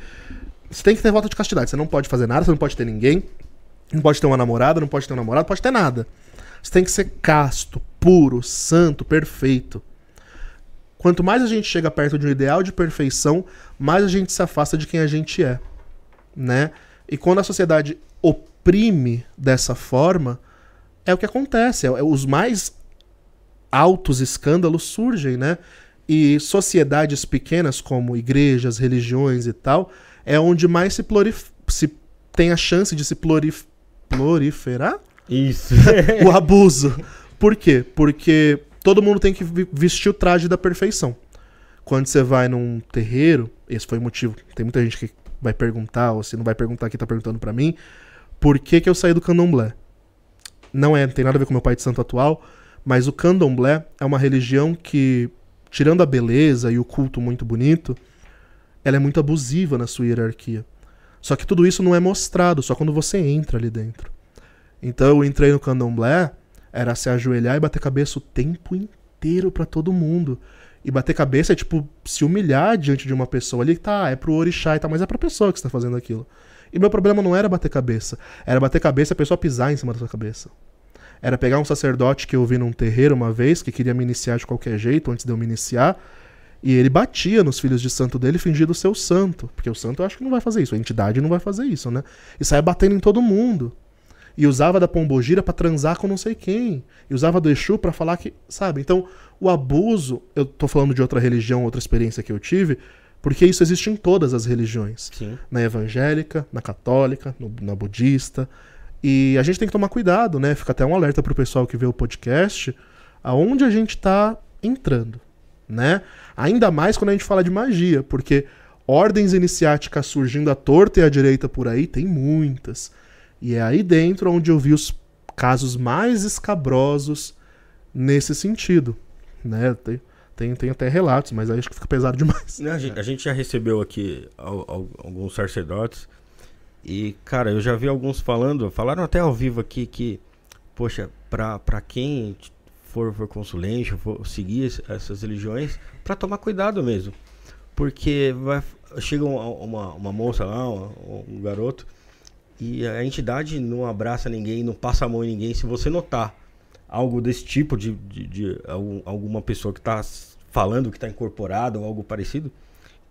Speaker 3: Você tem que ter volta de castidade. Você não pode fazer nada, você não pode ter ninguém. Não pode ter uma namorada, não pode ter um namorado, pode ter nada. Você tem que ser casto, puro, santo, perfeito. Quanto mais a gente chega perto de um ideal de perfeição, mais a gente se afasta de quem a gente é, né? E quando a sociedade oprime dessa forma, é o que acontece. É, é- os mais altos escândalos surgem, né? E sociedades pequenas, como igrejas, religiões e tal, é onde mais se, plurif- se tem a chance de se plurif- proliferar
Speaker 1: Isso. [LAUGHS]
Speaker 3: o abuso. Por quê? Porque todo mundo tem que vestir o traje da perfeição. Quando você vai num terreiro, esse foi o motivo. Tem muita gente que vai perguntar, ou se não vai perguntar aqui, tá perguntando pra mim, por que, que eu saí do candomblé? Não é, não tem nada a ver com meu pai de santo atual, mas o candomblé é uma religião que, tirando a beleza e o culto muito bonito, ela é muito abusiva na sua hierarquia. Só que tudo isso não é mostrado, só quando você entra ali dentro. Então eu entrei no candomblé, era se ajoelhar e bater cabeça o tempo inteiro pra todo mundo. E bater cabeça é tipo se humilhar diante de uma pessoa ali, tá, é pro orixá e tal, mas é pra pessoa que está fazendo aquilo. E meu problema não era bater cabeça, era bater cabeça e a pessoa pisar em cima da sua cabeça. Era pegar um sacerdote que eu vi num terreiro uma vez, que queria me iniciar de qualquer jeito antes de eu me iniciar, e ele batia nos filhos de santo dele fingindo ser o santo. Porque o santo eu acho que não vai fazer isso, a entidade não vai fazer isso, né? E saia batendo em todo mundo. E usava da pombogira pra transar com não sei quem. E usava do Exu pra falar que. Sabe? Então, o abuso. Eu tô falando de outra religião, outra experiência que eu tive. Porque isso existe em todas as religiões.
Speaker 1: Sim.
Speaker 3: Na evangélica, na católica, no- na budista. E a gente tem que tomar cuidado, né? Fica até um alerta pro pessoal que vê o podcast. Aonde a gente tá entrando, né? Ainda mais quando a gente fala de magia. Porque ordens iniciáticas surgindo à torta e à direita por aí, tem muitas. E é aí dentro onde eu vi os casos mais escabrosos nesse sentido. Né? Tem, tem, tem até relatos, mas aí acho que fica pesado demais.
Speaker 1: A gente, a gente já recebeu aqui al- al- alguns sacerdotes e, cara, eu já vi alguns falando, falaram até ao vivo aqui que, poxa, pra, pra quem for, for consulente, for seguir es- essas religiões, pra tomar cuidado mesmo. Porque vai, chega uma, uma, uma moça lá, um, um garoto, e a entidade não abraça ninguém, não passa a mão em ninguém. Se você notar algo desse tipo de, de, de algum- alguma pessoa que está falando que está incorporada ou algo parecido,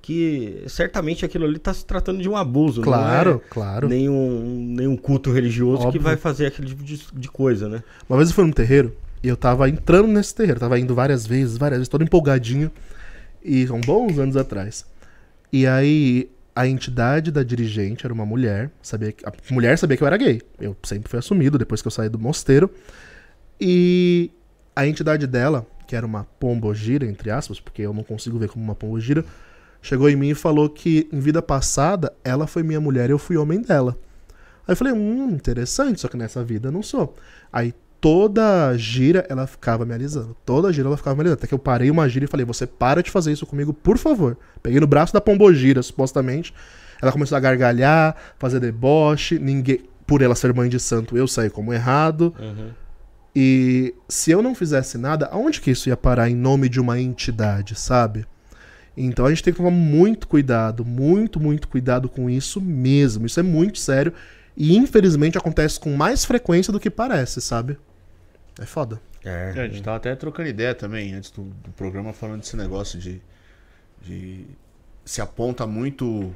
Speaker 1: que certamente aquilo ali está se tratando de um abuso,
Speaker 3: Claro,
Speaker 1: não
Speaker 3: claro.
Speaker 1: é nenhum, nenhum culto religioso que
Speaker 3: Óbvio.
Speaker 1: vai fazer aquele tipo de, de coisa, né?
Speaker 3: Uma vez eu fui num terreiro e eu tava entrando nesse terreiro, tava indo várias vezes, várias vezes, todo empolgadinho. E são bons anos atrás. E aí a entidade da dirigente era uma mulher, sabia que, a mulher sabia que eu era gay. Eu sempre fui assumido depois que eu saí do mosteiro. E a entidade dela, que era uma pombogira, entre aspas, porque eu não consigo ver como uma pombogira, chegou em mim e falou que em vida passada ela foi minha mulher e eu fui homem dela. Aí eu falei, hum, interessante, só que nessa vida eu não sou. Aí toda gira ela ficava me alisando. Toda gira ela ficava me alisando. Até que eu parei uma gira e falei, você para de fazer isso comigo, por favor. Peguei no braço da pombogira, supostamente. Ela começou a gargalhar, fazer deboche, ninguém. Por ela ser mãe de santo, eu saí como errado. E se eu não fizesse nada, aonde que isso ia parar em nome de uma entidade, sabe? Então a gente tem que tomar muito cuidado, muito, muito cuidado com isso mesmo. Isso é muito sério e infelizmente acontece com mais frequência do que parece, sabe? É foda.
Speaker 2: É, a gente tava até trocando ideia também antes do, do programa falando desse negócio de, de se aponta muito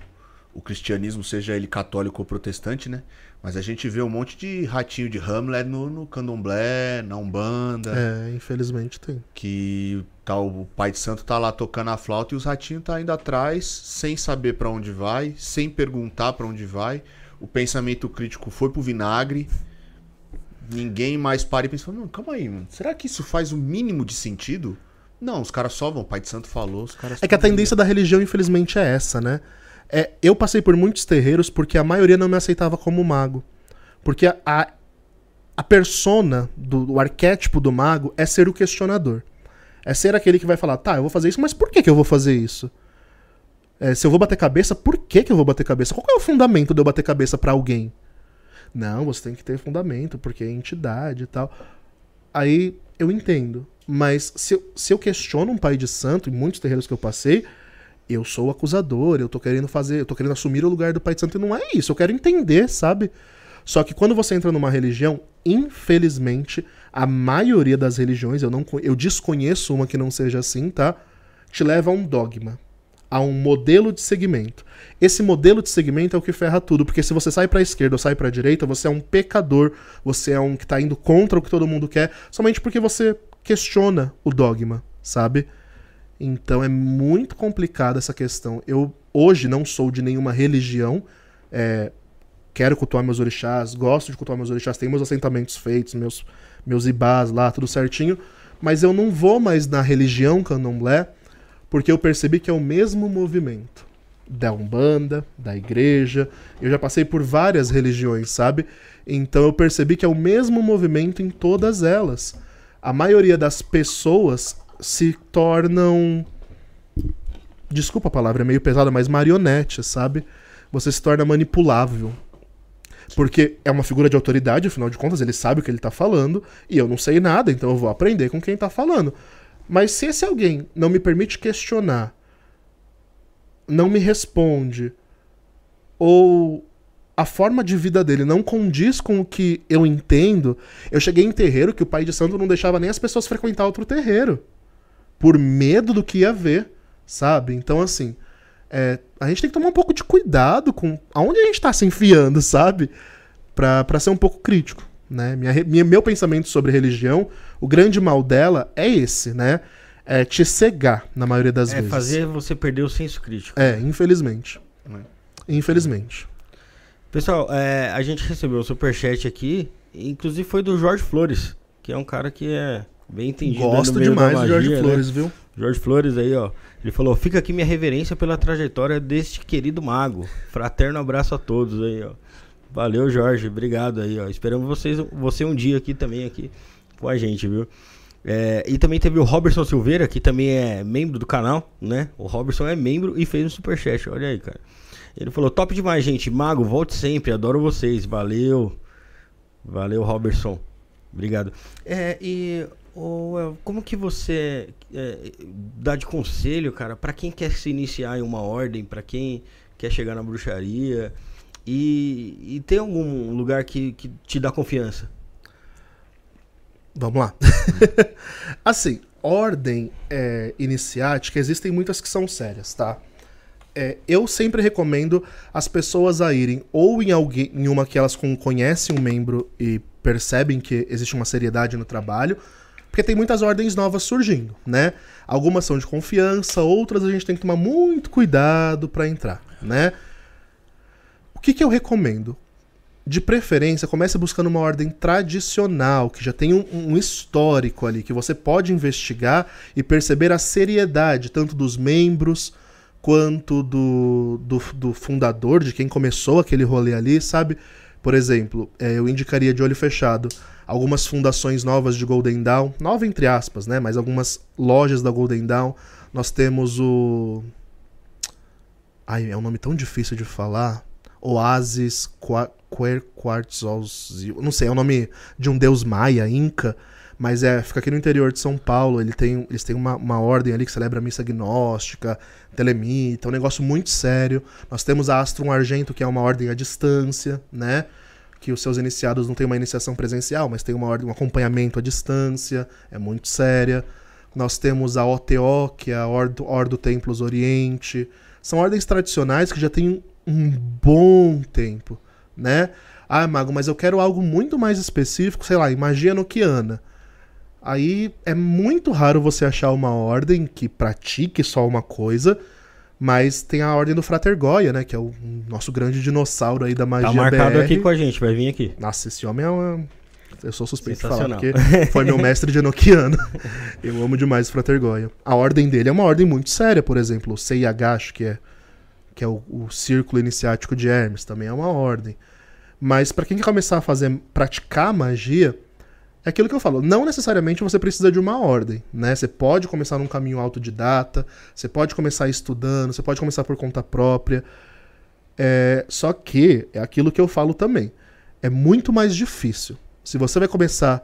Speaker 2: o cristianismo, seja ele católico ou protestante, né? Mas a gente vê um monte de ratinho de Hamlet no, no candomblé, na Umbanda.
Speaker 3: É, infelizmente tem.
Speaker 2: Que tá, o pai de santo tá lá tocando a flauta e os ratinhos tá indo atrás, sem saber para onde vai, sem perguntar para onde vai. O pensamento crítico foi pro vinagre. Ninguém mais para e pensa, não, calma aí, mano. Será que isso faz o mínimo de sentido? Não, os caras só vão, o pai de santo falou, os caras...
Speaker 3: É que a tendência da religião, infelizmente, é essa, né? É, eu passei por muitos terreiros porque a maioria não me aceitava como mago. Porque a, a, a persona, do, o arquétipo do mago é ser o questionador. É ser aquele que vai falar, tá, eu vou fazer isso, mas por que, que eu vou fazer isso? É, se eu vou bater cabeça, por que, que eu vou bater cabeça? Qual é o fundamento de eu bater cabeça para alguém? Não, você tem que ter fundamento, porque é entidade e tal. Aí eu entendo. Mas se eu, se eu questiono um pai de santo, em muitos terreiros que eu passei, eu sou o acusador, eu tô querendo fazer, eu tô querendo assumir o lugar do pai de santo e não é isso, eu quero entender, sabe? Só que quando você entra numa religião, infelizmente, a maioria das religiões, eu não eu desconheço uma que não seja assim, tá? Te leva a um dogma, a um modelo de segmento. Esse modelo de segmento é o que ferra tudo, porque se você sai para a esquerda ou sai para a direita, você é um pecador, você é um que tá indo contra o que todo mundo quer, somente porque você questiona o dogma, sabe? Então é muito complicada essa questão. Eu hoje não sou de nenhuma religião, é, quero cultuar meus orixás, gosto de cultuar meus orixás, tenho meus assentamentos feitos, meus, meus ibás lá, tudo certinho, mas eu não vou mais na religião candomblé, porque eu percebi que é o mesmo movimento da Umbanda, da igreja. Eu já passei por várias religiões, sabe? Então eu percebi que é o mesmo movimento em todas elas. A maioria das pessoas se tornam. Desculpa a palavra, é meio pesada, mas marionete, sabe? Você se torna manipulável. Porque é uma figura de autoridade, afinal de contas, ele sabe o que ele tá falando, e eu não sei nada, então eu vou aprender com quem tá falando. Mas se esse alguém não me permite questionar, não me responde, ou a forma de vida dele não condiz com o que eu entendo, eu cheguei em terreiro que o pai de santo não deixava nem as pessoas frequentar outro terreiro por medo do que ia ver, sabe? Então, assim, é, a gente tem que tomar um pouco de cuidado com aonde a gente tá se enfiando, sabe? Pra, pra ser um pouco crítico, né? Minha, minha, meu pensamento sobre religião, o grande mal dela é esse, né? É te cegar, na maioria das
Speaker 1: é
Speaker 3: vezes.
Speaker 1: É fazer você perder o senso crítico.
Speaker 3: É, infelizmente. É. Infelizmente.
Speaker 1: Pessoal, é, a gente recebeu o superchat aqui, inclusive foi do Jorge Flores, que é um cara que é Bem entendido.
Speaker 3: Gosto demais magia, do Jorge né? Flores, viu?
Speaker 1: Jorge Flores aí, ó. Ele falou: fica aqui minha reverência pela trajetória deste querido mago. Fraterno abraço a todos aí, ó. Valeu, Jorge. Obrigado aí, ó. Esperamos vocês, você um dia aqui também, aqui com a gente, viu? É, e também teve o Robertson Silveira, que também é membro do canal, né? O Robertson é membro e fez um superchat. Olha aí, cara. Ele falou: top demais, gente. Mago, volte sempre. Adoro vocês. Valeu. Valeu, Robertson. Obrigado. É, e ou como que você é, dá de conselho, cara, para quem quer se iniciar em uma ordem, para quem quer chegar na bruxaria e, e tem algum lugar que, que te dá confiança?
Speaker 3: Vamos lá. [LAUGHS] assim, ordem é, iniciática, existem muitas que são sérias, tá? É, eu sempre recomendo as pessoas a irem ou em alguém em uma que elas conhecem um membro e percebem que existe uma seriedade no trabalho, porque tem muitas ordens novas surgindo, né? Algumas são de confiança, outras a gente tem que tomar muito cuidado para entrar, né? Que, que eu recomendo? De preferência, comece buscando uma ordem tradicional, que já tem um, um histórico ali, que você pode investigar e perceber a seriedade, tanto dos membros quanto do, do, do fundador, de quem começou aquele rolê ali, sabe? Por exemplo, é, eu indicaria de olho fechado algumas fundações novas de Golden Dawn, nova entre aspas, né? Mas algumas lojas da Golden Dawn. Nós temos o. Ai, é um nome tão difícil de falar. Oasis Quartz Não sei, é o nome de um deus maia, inca. Mas é, fica aqui no interior de São Paulo. Ele tem, eles têm uma, uma ordem ali que celebra missa gnóstica, telemita, é um negócio muito sério. Nós temos a Astrum Argento, que é uma ordem à distância, né? Que os seus iniciados não têm uma iniciação presencial, mas tem uma ordem, um acompanhamento à distância, é muito séria. Nós temos a OTO, que é a Ordo, Ordo Templos Oriente. São ordens tradicionais que já têm um bom tempo, né? Ah, Mago, mas eu quero algo muito mais específico, sei lá, magia noquiana. Aí é muito raro você achar uma ordem que pratique só uma coisa, mas tem a ordem do Frater Goya, né? Que é o nosso grande dinossauro aí da magia
Speaker 1: Tá marcado
Speaker 3: BR.
Speaker 1: aqui com a gente, vai vir aqui.
Speaker 3: Nossa, esse homem é uma... Eu sou suspeito de falar, porque foi meu mestre de Enochiano. Eu amo demais o Frater Goya. A ordem dele é uma ordem muito séria, por exemplo, o Seiagash, que é, que é o, o Círculo Iniciático de Hermes, também é uma ordem. Mas pra quem quer começar a fazer, praticar magia, é aquilo que eu falo, não necessariamente você precisa de uma ordem, né? Você pode começar num caminho autodidata, você pode começar estudando, você pode começar por conta própria. É, só que é aquilo que eu falo também. É muito mais difícil. Se você vai começar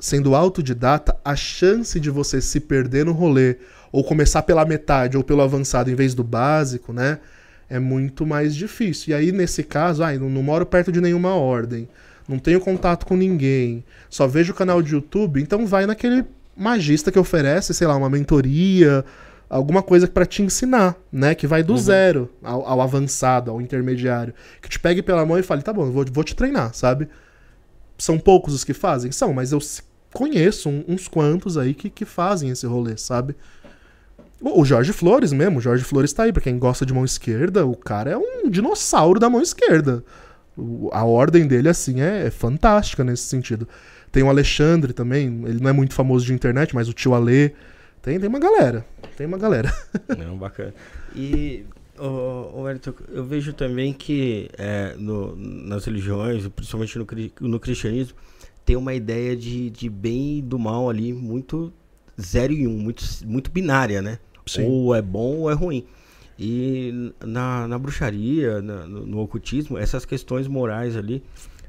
Speaker 3: sendo autodidata, a chance de você se perder no rolê, ou começar pela metade ou pelo avançado em vez do básico, né? É muito mais difícil. E aí, nesse caso, ai, não, não moro perto de nenhuma ordem, não tenho contato com ninguém, só vejo o canal de YouTube, então vai naquele magista que oferece, sei lá, uma mentoria, alguma coisa para te ensinar, né? Que vai do
Speaker 1: Uhum.
Speaker 3: zero ao, ao avançado, ao intermediário. Que te pegue pela mão e fale, tá bom, vou, vou te treinar, sabe? São poucos os que fazem? São, mas eu conheço uns quantos aí que, que fazem esse rolê, sabe? O Jorge Flores mesmo, o Jorge Flores tá aí, pra quem gosta de mão esquerda, o cara é um dinossauro da mão esquerda. A ordem dele, assim, é, é fantástica nesse sentido. Tem o Alexandre também, ele não é muito famoso de internet, mas o tio Ale. Tem, tem uma galera. Tem uma galera.
Speaker 1: Não, bacana. E, ô, ô, Wellington, eu vejo também que é, no- nas religiões, principalmente no, no cristianismo, tem uma ideia de, de bem e do mal ali muito zero e um, muito, muito binária, né?
Speaker 3: Sim.
Speaker 1: Ou é bom ou é ruim. E na, na bruxaria, na- no, no ocultismo, essas questões morais ali,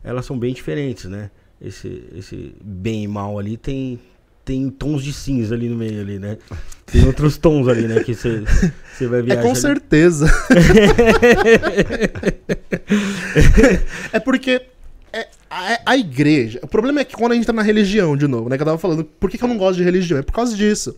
Speaker 1: elas são bem diferentes, né? Esse, esse bem e mal ali tem, tem tons de cinza ali no meio ali, né? Tem outros [LAUGHS] tons ali, né? Que você vai
Speaker 3: É
Speaker 1: viajar.
Speaker 3: com
Speaker 1: ali.
Speaker 3: certeza. [LAUGHS] [LAUGHS] é porque é, a, a igreja. O problema é que quando a gente tá na religião, de novo, né? Que eu tava falando, por que, que eu não gosto de religião? É por causa disso.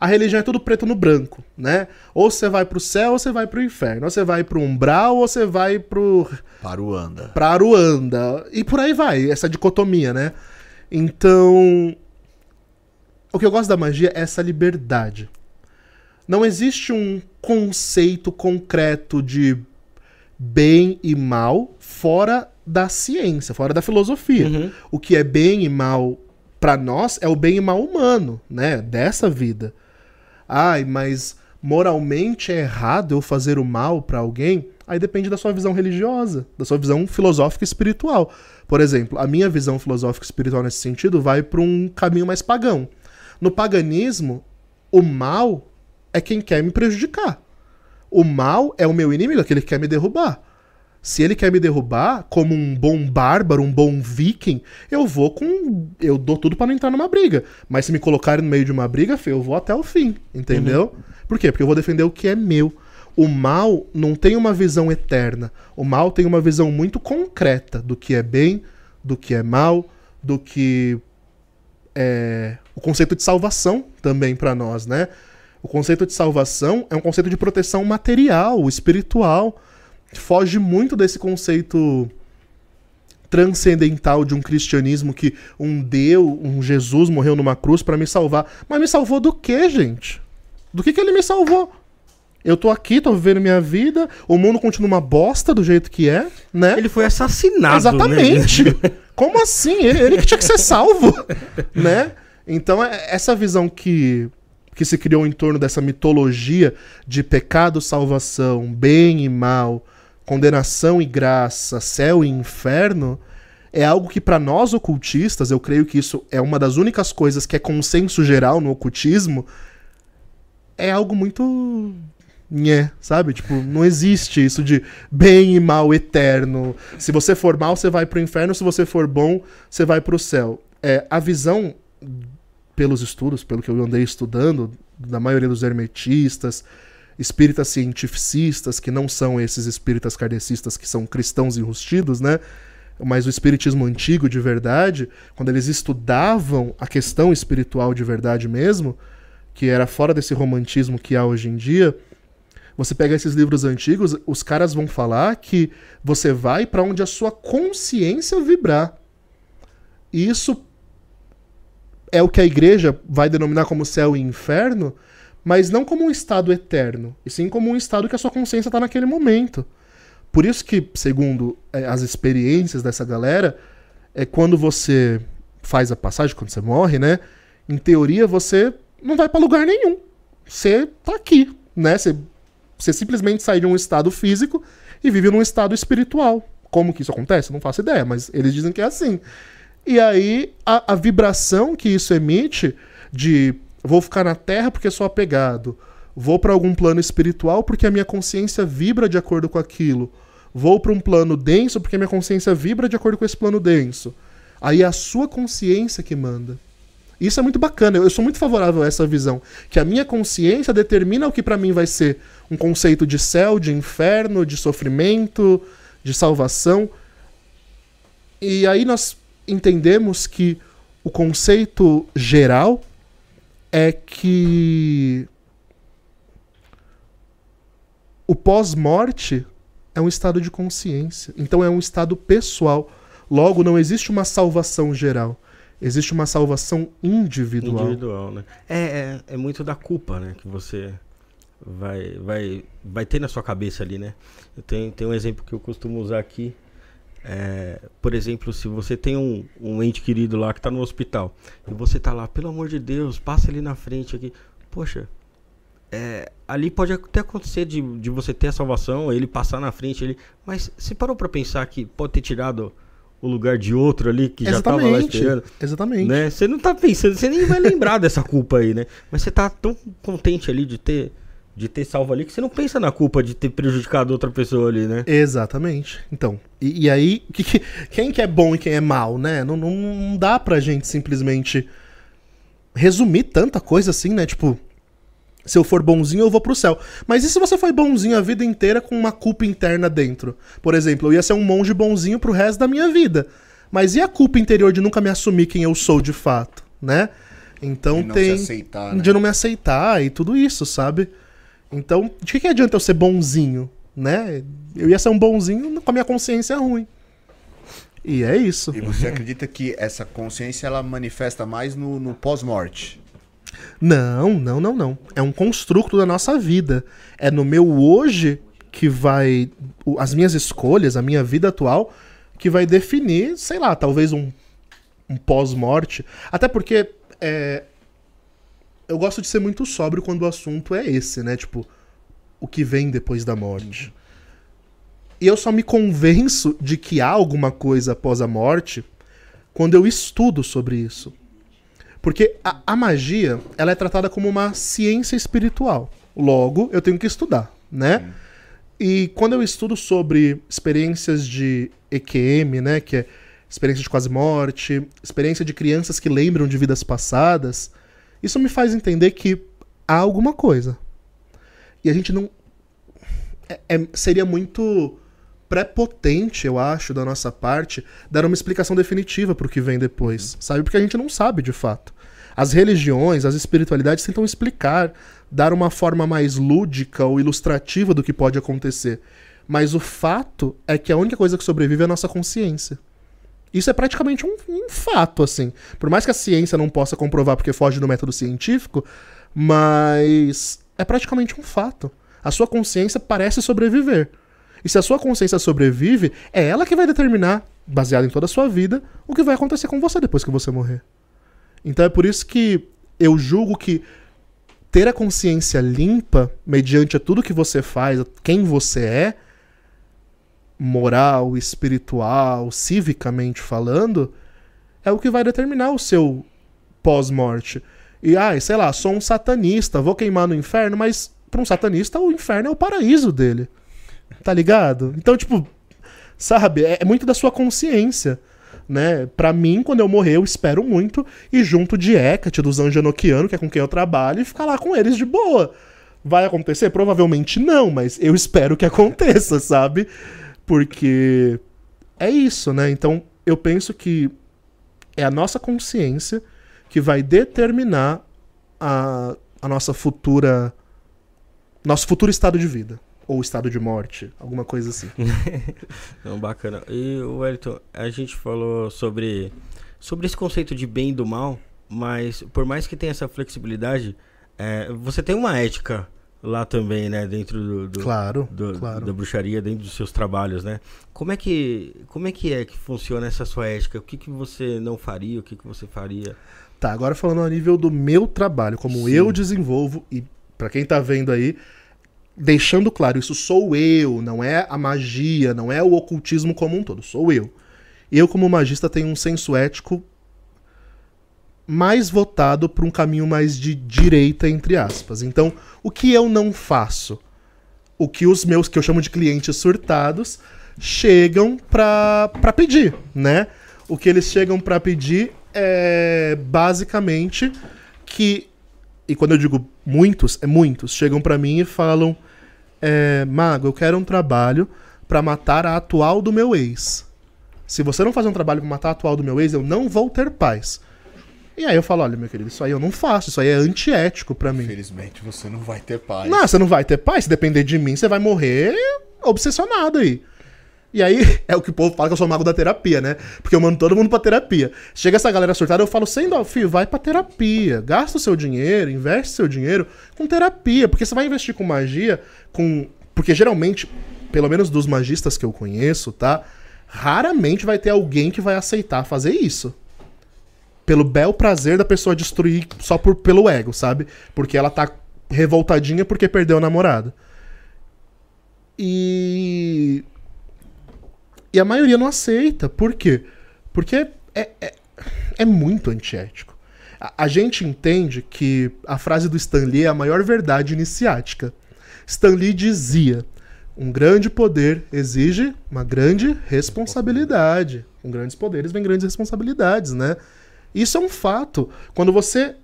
Speaker 3: A religião é tudo preto no branco, né? Ou você vai pro céu ou você vai pro inferno. Ou você vai pro umbral ou você vai pro
Speaker 2: Para o anda.
Speaker 3: pra Aruanda. E por aí vai, essa dicotomia, né? Então. O que eu gosto da magia é essa liberdade. Não existe um conceito concreto de bem e mal fora da ciência, fora da filosofia.
Speaker 1: Uhum.
Speaker 3: O que é bem e mal pra nós é o bem e mal humano, né? Dessa vida. Ai, mas moralmente é errado eu fazer o mal pra alguém? Aí depende da sua visão religiosa, da sua visão filosófica e espiritual. Por exemplo, a minha visão filosófica e espiritual nesse sentido vai pra um caminho mais pagão. No paganismo, o mal é quem quer me prejudicar. O mal é o meu inimigo, aquele que quer me derrubar. Se ele quer me derrubar, como um bom bárbaro, um bom viking, eu vou com. Eu dou tudo pra não entrar numa briga. Mas se me colocarem no meio de uma briga, fê, eu vou até o fim. Entendeu? Por quê? Porque eu vou defender o que é meu. O mal não tem uma visão eterna. O mal tem uma visão muito concreta do que é bem, do que é mal, do que é o conceito de salvação também pra nós, né? O conceito de salvação é um conceito de proteção material, espiritual. Foge muito desse conceito transcendental de um cristianismo que um Deus, um Jesus morreu numa cruz pra me salvar. Mas me salvou do quê, gente? Do que que ele me salvou? Eu tô aqui, tô vivendo minha vida, o mundo continua uma bosta do jeito que é, né?
Speaker 1: Ele foi assassinado.
Speaker 3: Exatamente.
Speaker 1: Né? [LAUGHS]
Speaker 3: Como assim? Ele, ele que tinha que ser salvo, [LAUGHS] né? Então, é- essa visão que, que se criou em torno dessa mitologia de pecado, salvação, bem e mal, condenação e graça, céu e inferno, é algo que para nós ocultistas, eu creio que isso é uma das únicas coisas que é consenso geral no ocultismo, é algo muito Nhé, sabe? Tipo, não existe isso de bem e mal eterno. Se você for mal, você vai pro inferno, se você for bom, você vai pro céu. É, a visão pelos estudos, pelo que eu andei estudando, da maioria dos hermetistas, espíritas cientificistas, que não são esses espíritas kardecistas que são cristãos enrustidos, né? Mas o espiritismo antigo de verdade, quando eles estudavam a questão espiritual de verdade mesmo, que era fora desse romantismo que há hoje em dia, você pega esses livros antigos, os caras vão falar que você vai para onde a sua consciência vibrar. E isso é o que a igreja vai denominar como céu e inferno, mas não como um estado eterno, e sim como um estado que a sua consciência está naquele momento. Por isso que, segundo é, as experiências dessa galera, é quando você faz a passagem, quando você morre, né? Em teoria, você não vai para lugar nenhum. Você tá aqui, né? Você, você simplesmente sai de um estado físico e vive num estado espiritual. Como que isso acontece? Não faço ideia, mas eles dizem que é assim. E aí, a, a vibração que isso emite de vou ficar na Terra porque sou apegado, vou para algum plano espiritual porque a minha consciência vibra de acordo com aquilo, vou para um plano denso porque a minha consciência vibra de acordo com esse plano denso. Aí é a sua consciência que manda. Isso é muito bacana. Eu sou muito favorável a essa visão, que a minha consciência determina o que para mim vai ser um conceito de céu, de inferno, de sofrimento, de salvação. E aí nós entendemos que o conceito geral é que o pós-morte é um estado de consciência. Então é um estado pessoal. Logo, não existe uma salvação geral. Existe uma salvação individual.
Speaker 1: Individual, né? É, é, é muito da culpa, né? Que você vai, vai, vai ter na sua cabeça ali, né? Eu tenho, tenho um exemplo que eu costumo usar aqui. É, por exemplo, se você tem um, um ente querido lá que está no hospital e você está lá, pelo amor de Deus, passa ali na frente aqui. Poxa, é, ali pode até acontecer de, de você ter a salvação, ele passar na frente ali, mas você parou para pensar que pode ter tirado o lugar de outro ali que Exatamente. já estava lá esperando?
Speaker 3: Exatamente.
Speaker 1: Né? Você não está pensando, você nem vai lembrar [LAUGHS] dessa culpa aí, né? Mas você está tão contente ali de ter de ter salvo ali que você não pensa na culpa de ter prejudicado outra pessoa ali, né?
Speaker 3: Exatamente. Então, e, e aí, [LAUGHS] que, que, quem que é bom e quem é mal, né? Não, não, não dá pra gente simplesmente resumir tanta coisa assim, né? Tipo, se eu for bonzinho, eu vou pro céu. Mas e se você foi bonzinho a vida inteira com uma culpa interna dentro? Por exemplo, eu ia ser um monge bonzinho pro resto da minha vida. Mas e a culpa interior de nunca me assumir quem eu sou de fato, né? Então de tem. Aceitar, né? De não me aceitar e tudo isso, sabe? Então, de que, que adianta eu ser bonzinho, né? Eu ia ser um bonzinho com a minha consciência ruim. E é isso.
Speaker 2: E você acredita que essa consciência ela manifesta mais no, no pós-morte?
Speaker 3: Não, não, não, não. É um construto da nossa vida. É no meu hoje que vai. As minhas escolhas, a minha vida atual, que vai definir, sei lá, talvez um, um pós-morte. Até porque é, eu gosto de ser muito sóbrio quando o assunto é esse, né? Tipo, o que vem depois da morte. E eu só me convenço de que há alguma coisa após a morte quando eu estudo sobre isso. Porque a, a magia, ela é tratada como uma ciência espiritual. Logo, eu tenho que estudar, né? E quando eu estudo sobre experiências de EQM, né, que é experiência de quase morte, experiência de crianças que lembram de vidas passadas, isso me faz entender que há alguma coisa. E a gente não. É, é, seria muito prepotente, eu acho, da nossa parte, dar uma explicação definitiva para o que vem depois, sabe? Porque a gente não sabe de fato. As religiões, as espiritualidades tentam explicar, dar uma forma mais lúdica ou ilustrativa do que pode acontecer. Mas o fato é que a única coisa que sobrevive é a nossa consciência. Isso é praticamente um, um, fato, assim. Por mais que a ciência não possa comprovar porque foge do método científico, mas é praticamente um fato. A sua consciência parece sobreviver. E se a sua consciência sobrevive, é ela que vai determinar, baseado em toda a sua vida, o que vai acontecer com você depois que você morrer. Então é por isso que eu julgo que ter a consciência limpa, mediante a tudo que você faz, quem você é, moral, espiritual, civicamente falando, é o que vai determinar o seu pós-morte. E, ai, sei lá, sou um satanista, vou queimar no inferno, mas para um satanista o inferno é o paraíso dele. Tá ligado? Então, tipo, sabe, é, é muito da sua consciência. né? Pra mim, quando eu morrer, eu espero muito e junto de Hecate, dos Angenoquiano, que é com quem eu trabalho, e ficar lá com eles de boa. Vai acontecer? Provavelmente não, mas eu espero que aconteça, [LAUGHS] sabe? Porque é isso, né? Então, eu penso que é a nossa consciência que vai determinar a, a nossa futura. Nosso futuro estado de vida. Ou estado de morte, alguma coisa assim. [LAUGHS]
Speaker 1: Não, bacana. E, Wellington, a gente falou sobre, sobre esse conceito de bem e do mal, mas por mais que tenha essa flexibilidade, é, você tem uma ética lá também, né? Dentro do, do
Speaker 3: Claro,
Speaker 1: do-
Speaker 3: claro.
Speaker 1: da bruxaria, dentro dos seus trabalhos, né? Como é que, como é, que é que funciona essa sua ética? O que, que você não faria? O que, que você faria?
Speaker 3: Tá, agora falando a nível do meu trabalho, como
Speaker 1: Sim.
Speaker 3: eu desenvolvo, e pra quem tá vendo aí, deixando claro, isso sou eu, não é a magia, não é o ocultismo como um todo, sou eu. Eu, como magista, tenho um senso ético mais votado para um caminho mais de direita, entre aspas. Então, o que eu não faço? O que os meus, que eu chamo de clientes surtados, chegam pra pedir, né? O que eles chegam pra pedir é basicamente que e quando eu digo muitos, é muitos, chegam pra mim e falam: é, Mago, eu quero um trabalho pra matar a atual do meu ex. Se você não fazer um trabalho pra matar a atual do meu ex, eu não vou ter paz. E aí eu falo: olha, meu querido, isso aí eu não faço, isso aí é antiético pra mim.
Speaker 2: Infelizmente, você não vai ter paz.
Speaker 3: Não, você não vai ter paz. Se depender de mim, você vai morrer obsessionado aí. E aí, [LAUGHS] é o que o povo fala que eu sou mago da terapia, né? Porque eu mando todo mundo pra terapia. Chega essa galera surtada, eu falo, sem dó, filho, vai pra terapia. Gasta o seu dinheiro, investe seu dinheiro com terapia. Porque você vai investir com magia, com. Porque geralmente, pelo menos dos magistas que eu conheço, tá? Raramente vai ter alguém que vai aceitar fazer isso pelo bel prazer da pessoa destruir só por, pelo ego, sabe? Porque ela tá revoltadinha porque perdeu a namorada. E. E a maioria não aceita. Por quê? Porque é, é, é muito antiético. A, a gente entende que a frase do Stan Lee é a maior verdade iniciática. Stan Lee dizia: um grande poder exige uma grande responsabilidade. Com grandes poderes vem grandes responsabilidades, né? Isso é um fato. Quando você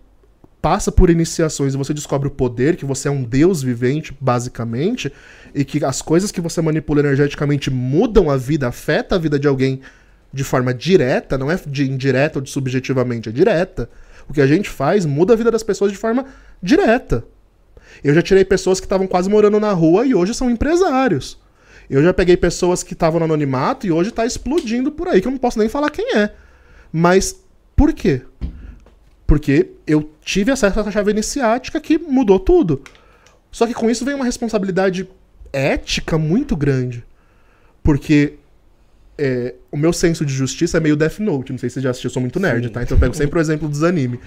Speaker 3: passa por iniciações e você descobre o poder, que você é um deus vivente, basicamente, e que as coisas que você manipula energeticamente mudam a vida, afeta a vida de alguém de forma direta, não é de indireta ou de subjetivamente, é direta. O que a gente faz muda a vida das pessoas de forma direta. Eu já tirei pessoas que estavam quase morando na rua e hoje são empresários. Eu já peguei pessoas que estavam no anonimato e hoje tá explodindo por aí, que eu não posso nem falar quem é. Mas por quê? Porque eu tive acesso a essa chave iniciática que mudou tudo. Só que com isso vem uma responsabilidade ética muito grande. Porque é, o meu senso de justiça é meio Death Note. Não sei se você já assistiu, eu sou muito nerd,
Speaker 1: Sim.
Speaker 3: tá? Então eu pego sempre o exemplo dos animes.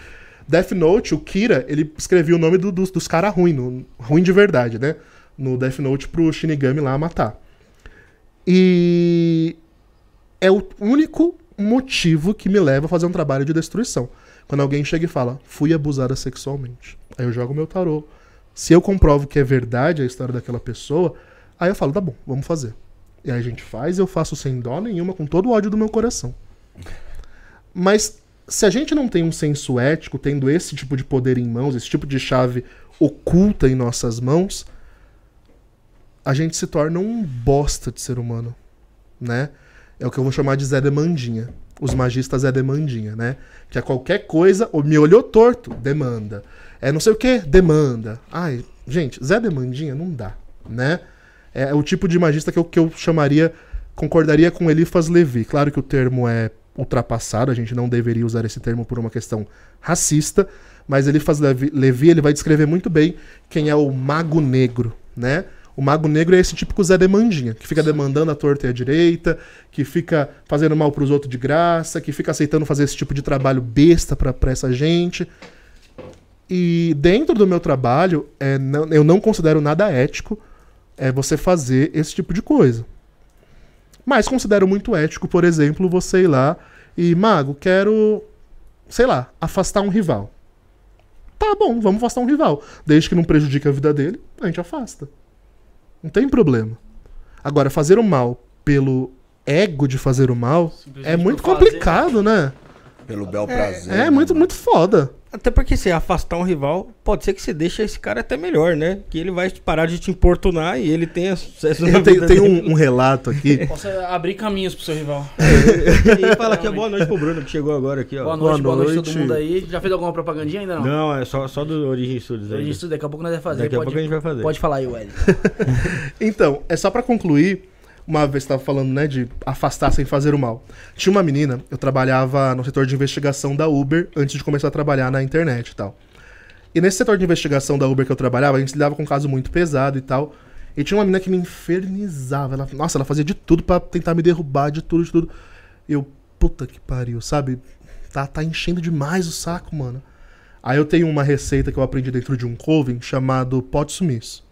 Speaker 3: Death Note, o Kira, ele escrevia o nome do- dos, dos caras ruins, no- ruim de verdade, né? No Death Note pro Shinigami lá matar. E é o único motivo que me leva a fazer um trabalho de destruição. Quando alguém chega e fala, fui abusada sexualmente. Aí eu jogo meu tarô. Se eu comprovo que é verdade a história daquela pessoa, aí eu falo, tá bom, vamos fazer. E aí a gente faz, eu faço sem dó nenhuma, com todo o ódio do meu coração. Mas se a gente não tem um senso ético, tendo esse tipo de poder em mãos, esse tipo de chave oculta em nossas mãos, a gente se torna um bosta de ser humano, né? É o que eu vou chamar de Zé Demandinha. Os magistas Zé Demandinha, né? Que é qualquer coisa, ou me olhou torto, demanda. É não sei o que, demanda. Ai, gente, Zé Demandinha não dá, né? É o tipo de magista que eu, que eu chamaria, concordaria com Elifas Levi. Claro que o termo é ultrapassado, a gente não deveria usar esse termo por uma questão racista, mas Elifas Levi, Levi ele vai descrever muito bem quem é o mago negro, né? O mago negro é esse típico Zé Demandinha, que fica demandando a torta e a direita, que fica fazendo mal pros outros de graça, que fica aceitando fazer esse tipo de trabalho besta pra, pra essa gente. E dentro do meu trabalho, é, não- eu não considero nada ético é você fazer esse tipo de coisa. Mas considero muito ético, por exemplo, você ir lá e, mago, quero, sei lá, afastar um rival. Tá bom, vamos afastar um rival. Desde que não prejudique a vida dele, a gente afasta. Não tem problema. Agora, fazer o mal pelo ego de fazer o mal, é muito
Speaker 4: fazer.
Speaker 3: complicado, né?
Speaker 2: Pelo bel prazer.
Speaker 3: É
Speaker 2: né,
Speaker 3: muito,
Speaker 2: mano?
Speaker 3: muito foda.
Speaker 1: Até porque se afastar um rival, pode ser que você deixe esse cara até melhor, né? Que ele vai parar de te importunar e ele tenha sucesso na
Speaker 3: Tem,
Speaker 1: vida
Speaker 3: tem
Speaker 1: dele.
Speaker 3: um, um relato aqui. [LAUGHS]
Speaker 4: Posso abrir caminhos pro seu rival.
Speaker 1: E fala aqui, boa noite pro Bruno, que chegou agora aqui, ó.
Speaker 4: Boa noite, boa
Speaker 3: Boa
Speaker 4: noite, todo mundo aí. Já fez alguma propagandinha ainda não?
Speaker 1: Não, é só, só do Origin Studios aí.
Speaker 4: gente daqui a pouco nós vamos fazer.
Speaker 1: Daqui a
Speaker 4: pode,
Speaker 1: pouco a gente vai fazer.
Speaker 4: Pode falar aí, Wellington. [LAUGHS]
Speaker 3: Então, é só pra concluir, uma vez tava falando, né, de afastar sem fazer o mal. Tinha uma menina, eu trabalhava no setor de investigação da Uber antes de começar a trabalhar na internet e tal. E nesse setor de investigação da Uber que eu trabalhava, a gente lidava com um caso muito pesado e tal. E tinha uma menina que me infernizava. Ela, nossa, ela fazia de tudo pra tentar me derrubar, de tudo, de tudo. Eu, puta que pariu, sabe? Tá, tá enchendo demais o saco, mano. Aí eu tenho uma receita que eu aprendi dentro de um coven chamado pote sumiço.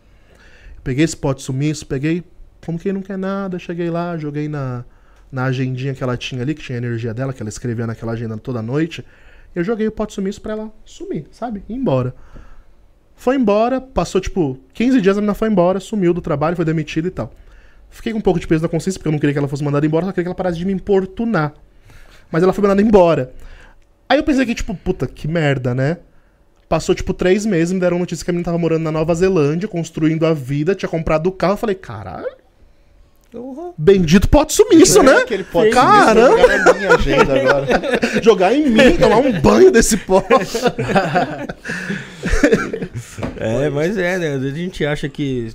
Speaker 3: Peguei esse pote sumiço, peguei como quem não quer nada, cheguei lá, joguei na, na agendinha que ela tinha ali, que tinha a energia dela, que ela escrevia naquela agenda toda noite. Eu joguei o pote sumiço pra ela sumir, sabe? Ir embora. Foi embora, passou tipo 15 dias, a menina foi embora, sumiu do trabalho, foi demitida e tal. Fiquei com um pouco de peso na consciência, porque eu não queria que ela fosse mandada embora, só queria que ela parasse de me importunar. Mas ela foi mandada embora. Aí eu pensei que, tipo, puta, que merda, né? Passou, tipo, três meses, me deram notícia que a menina tava morando na Nova Zelândia, construindo a vida, tinha comprado o carro. Eu falei, caralho,
Speaker 1: Porra.
Speaker 3: bendito pote sumiço,
Speaker 2: É,
Speaker 3: né?
Speaker 2: Aquele pode
Speaker 3: Caramba!
Speaker 2: jogar na minha agenda agora. [LAUGHS]
Speaker 3: Jogar em mim, tomar um banho desse pó. [LAUGHS] [LAUGHS]
Speaker 1: É, mas é, né? Às vezes a gente acha que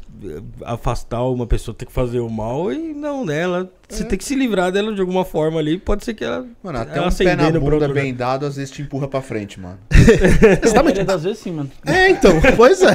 Speaker 1: afastar uma pessoa tem que fazer o mal e não, né? Ela, Você tem que se livrar dela de alguma forma ali. Pode ser que ela.
Speaker 2: Mano, até
Speaker 1: ela
Speaker 2: um pé na bunda bem dado, às vezes te empurra pra frente, mano.
Speaker 4: Na maioria das vezes sim, mano.
Speaker 3: É, então, pois é.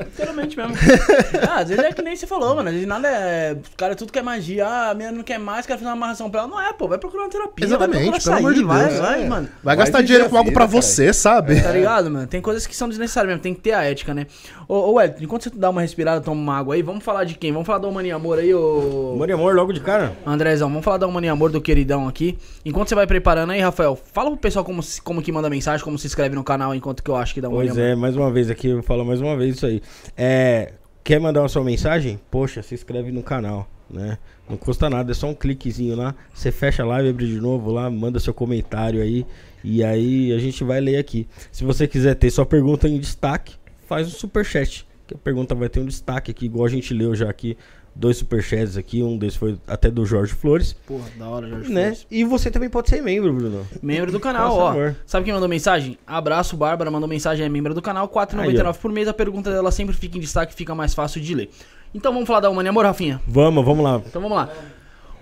Speaker 4: Literalmente mesmo. [LAUGHS] ah, às vezes é que nem você falou, mano. Às vezes nada é. Os caras tudo quer magia. Ah, a menina não quer mais, quer fazer uma amarração pra ela. Não é, pô. Vai procurar uma terapia.
Speaker 3: Exatamente,
Speaker 4: vai procurar
Speaker 3: pelo amor de
Speaker 4: vai,
Speaker 3: Deus.
Speaker 4: vai,
Speaker 2: É.
Speaker 4: mano.
Speaker 3: Vai
Speaker 2: Vai
Speaker 3: gastar dinheiro com algo pra
Speaker 2: caralho.
Speaker 3: você, sabe?
Speaker 4: Tá ligado, mano? Tem coisas que são desnecessárias mesmo, tem que ter a ética, né? Ô, ô enquanto você dá uma respirada, toma uma água aí, vamos falar de quem? Vamos falar da Humania Amor aí, ô.
Speaker 1: Amor amor, logo de cara.
Speaker 4: Andrezão, vamos falar da Humania Amor do queridão aqui. Enquanto você vai preparando aí, Rafael, fala pro pessoal como, como que manda mensagem, como se inscreve no canal, enquanto que eu acho que dá Humania
Speaker 1: Pois é, mais uma vez aqui, eu vou falar mais uma vez isso aí. É, quer mandar uma sua mensagem? Poxa, se inscreve no canal, né? Não custa nada, é só um cliquezinho lá. Você fecha a live, abre de novo lá, manda seu comentário aí. E aí a gente vai ler aqui. Se você quiser ter sua pergunta em destaque, faz um superchat. Que a pergunta vai ter um destaque aqui, igual a gente leu já aqui. Dois superchats aqui, um desses foi até do Jorge Flores,
Speaker 4: Porra, da hora, Jorge
Speaker 1: né?
Speaker 4: Flores.
Speaker 1: E você também pode ser membro, Bruno.
Speaker 4: Membro do canal,
Speaker 1: Faça
Speaker 4: ó.
Speaker 1: amor.
Speaker 4: Sabe quem mandou mensagem? Abraço, Bárbara, mandou mensagem, é membro do canal, R$ 4,99 por mês. A pergunta dela sempre fica em destaque, fica mais fácil de ler. Então vamos falar da Humania Amor, Rafinha?
Speaker 1: Vamos, vamos lá.
Speaker 4: Então vamos lá.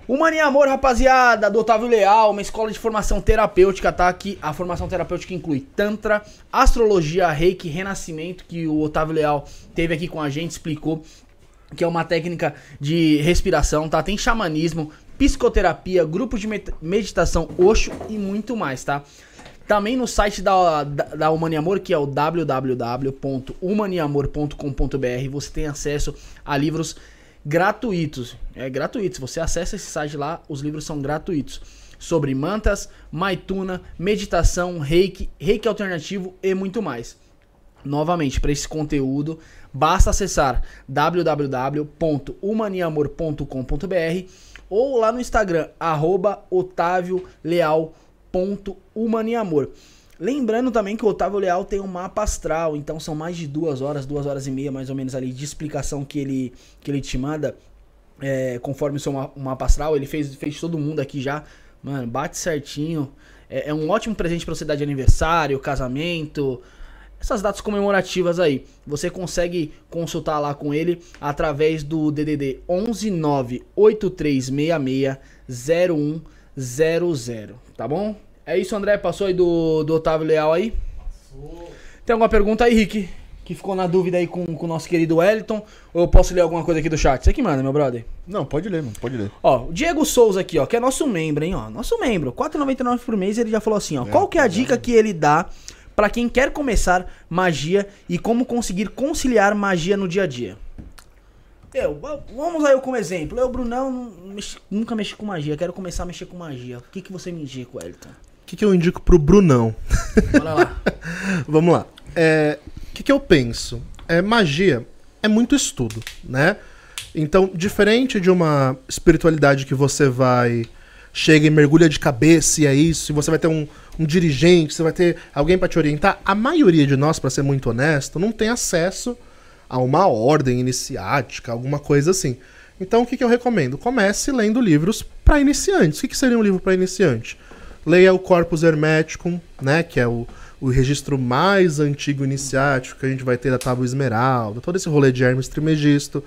Speaker 4: Humania Amor, rapaziada, do Otávio Leal, uma escola de formação terapêutica, tá? Que a formação terapêutica inclui Tantra, Astrologia, Reiki, Renascimento, que o Otávio Leal teve aqui com a gente, explicou que é uma técnica de respiração, tá? Tem xamanismo, psicoterapia, grupos de meditação, Osho e muito mais, tá? Também no site da, da, da Humania Amor, que é o www.humaniamor.com.br, você tem acesso a livros gratuitos. É gratuito. Você acessa esse site lá, os livros são gratuitos. Sobre mantas, maituna, meditação, reiki, reiki alternativo e muito mais. Novamente, para esse conteúdo, basta acessar www.humaniamor.com.br ou lá no Instagram, arroba. Lembrando também que o Otávio Leal tem um mapa astral, então são mais de duas horas, duas horas e meia mais ou menos ali de explicação que ele, que ele te manda é, conforme o seu ma- mapa astral. Ele fez, fez todo mundo aqui já. Mano, bate certinho. É, é um ótimo presente pra você dar de aniversário, casamento, essas datas comemorativas aí. Você consegue consultar lá com ele através do DDD 11983660100, tá bom? É isso, André. Passou aí do, do Otávio Leal aí? Tem alguma pergunta aí, Rick? Que ficou na dúvida aí com, com o nosso querido Wellington? Ou eu posso ler alguma coisa aqui do chat? Você que manda, meu brother.
Speaker 2: Não, pode ler, mano, pode ler.
Speaker 4: Ó, o Diego Souza aqui, ó, que é nosso membro, hein, ó. Nosso membro, R$ 4,99 por mês, ele já falou assim, ó. qual que é a dica que ele dá pra quem quer começar magia e como conseguir conciliar magia no dia a dia? Eu, va- vamos aí eu como exemplo. Eu, Brunão, não nunca mexi com magia, quero começar a mexer com magia. O que, que você me indica, Wellington?
Speaker 3: O que, que eu indico pro Brunão?
Speaker 4: Bora lá. [LAUGHS]
Speaker 3: Vamos lá. É, O que, que eu penso? É, magia é muito estudo, né? Então, diferente de uma espiritualidade que você vai. Chega e mergulha de cabeça e é isso, e você vai ter um, um dirigente, você vai ter alguém para te orientar. A maioria de nós, para ser muito honesto, não tem acesso a uma ordem iniciática, alguma coisa assim. Então, o que, que eu recomendo? Comece lendo livros para iniciantes. O que, que seria um livro para iniciante? Leia o Corpus Hermeticum, né, que é o, o registro mais antigo iniciático que a gente vai ter da Tábua Esmeralda, todo esse rolê de Hermes Trimegisto.